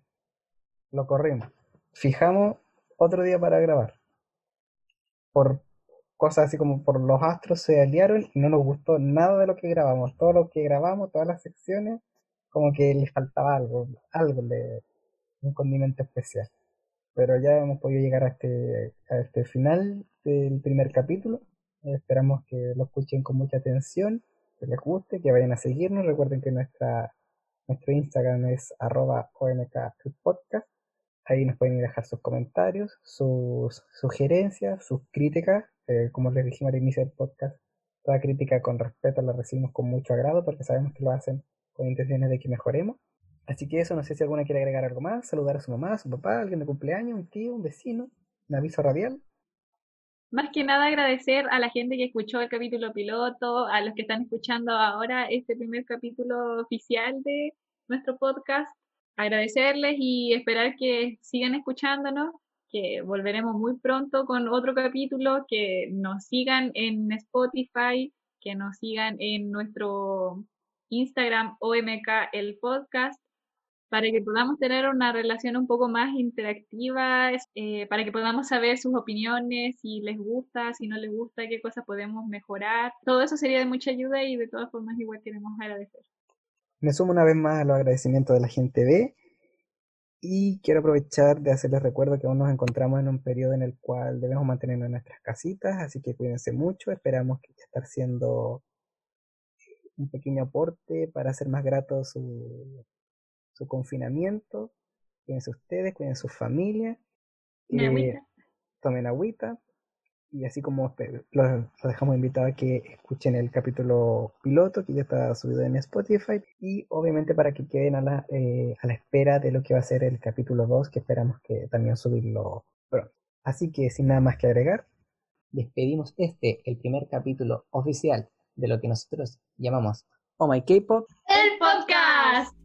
Lo corrimos. Fijamos otro día para grabar. Por cosas así como por los astros se aliaron y no nos gustó nada de lo que grabamos. Todo lo que grabamos, todas las secciones, como que les faltaba algo, algo de un condimento especial. Pero ya hemos podido llegar a este, a este final del primer capítulo. Esperamos que lo escuchen con mucha atención, que les guste, que vayan a seguirnos. Recuerden que nuestra nuestro Instagram es arroba OMK el podcast. Ahí nos pueden dejar sus comentarios, sus sugerencias, sus críticas. Eh, como les dijimos al inicio del podcast, toda crítica con respeto la recibimos con mucho agrado porque sabemos que lo hacen con intenciones de que mejoremos. Así que eso, no sé si alguna quiere agregar algo más, saludar a su mamá, a su papá, alguien de cumpleaños, un tío, un vecino, un aviso radial. Más que nada agradecer a la gente que escuchó el capítulo piloto, a los que están escuchando ahora este primer capítulo oficial de nuestro podcast. Agradecerles y esperar que sigan escuchándonos, que volveremos muy pronto con otro capítulo, que nos sigan en Spotify, que nos sigan en nuestro Instagram OMK el podcast para que podamos tener una relación un poco más interactiva, eh, para que podamos saber sus opiniones, si les gusta, si no les gusta, qué cosas podemos mejorar. Todo eso sería de mucha ayuda y de todas formas igual queremos agradecer. Me sumo una vez más a los agradecimientos de la gente B y quiero aprovechar de hacerles recuerdo que aún nos encontramos en un periodo en el cual debemos mantenernos en nuestras casitas, así que cuídense mucho, esperamos que estar siendo un pequeño aporte para hacer más grato su, su confinamiento. Cuídense ustedes, cuiden su familia. Eh, tomen agüita. Y así como los, dejamos invitados a que escuchen el capítulo piloto que ya está subido en Spotify. Y obviamente para que queden a la, eh, a la espera de lo que va a ser el capítulo 2, que esperamos que también subirlo pronto. Así que sin nada más que agregar, despedimos este, el primer capítulo oficial de lo que nosotros llamamos Oh My K-Pop. El podcast.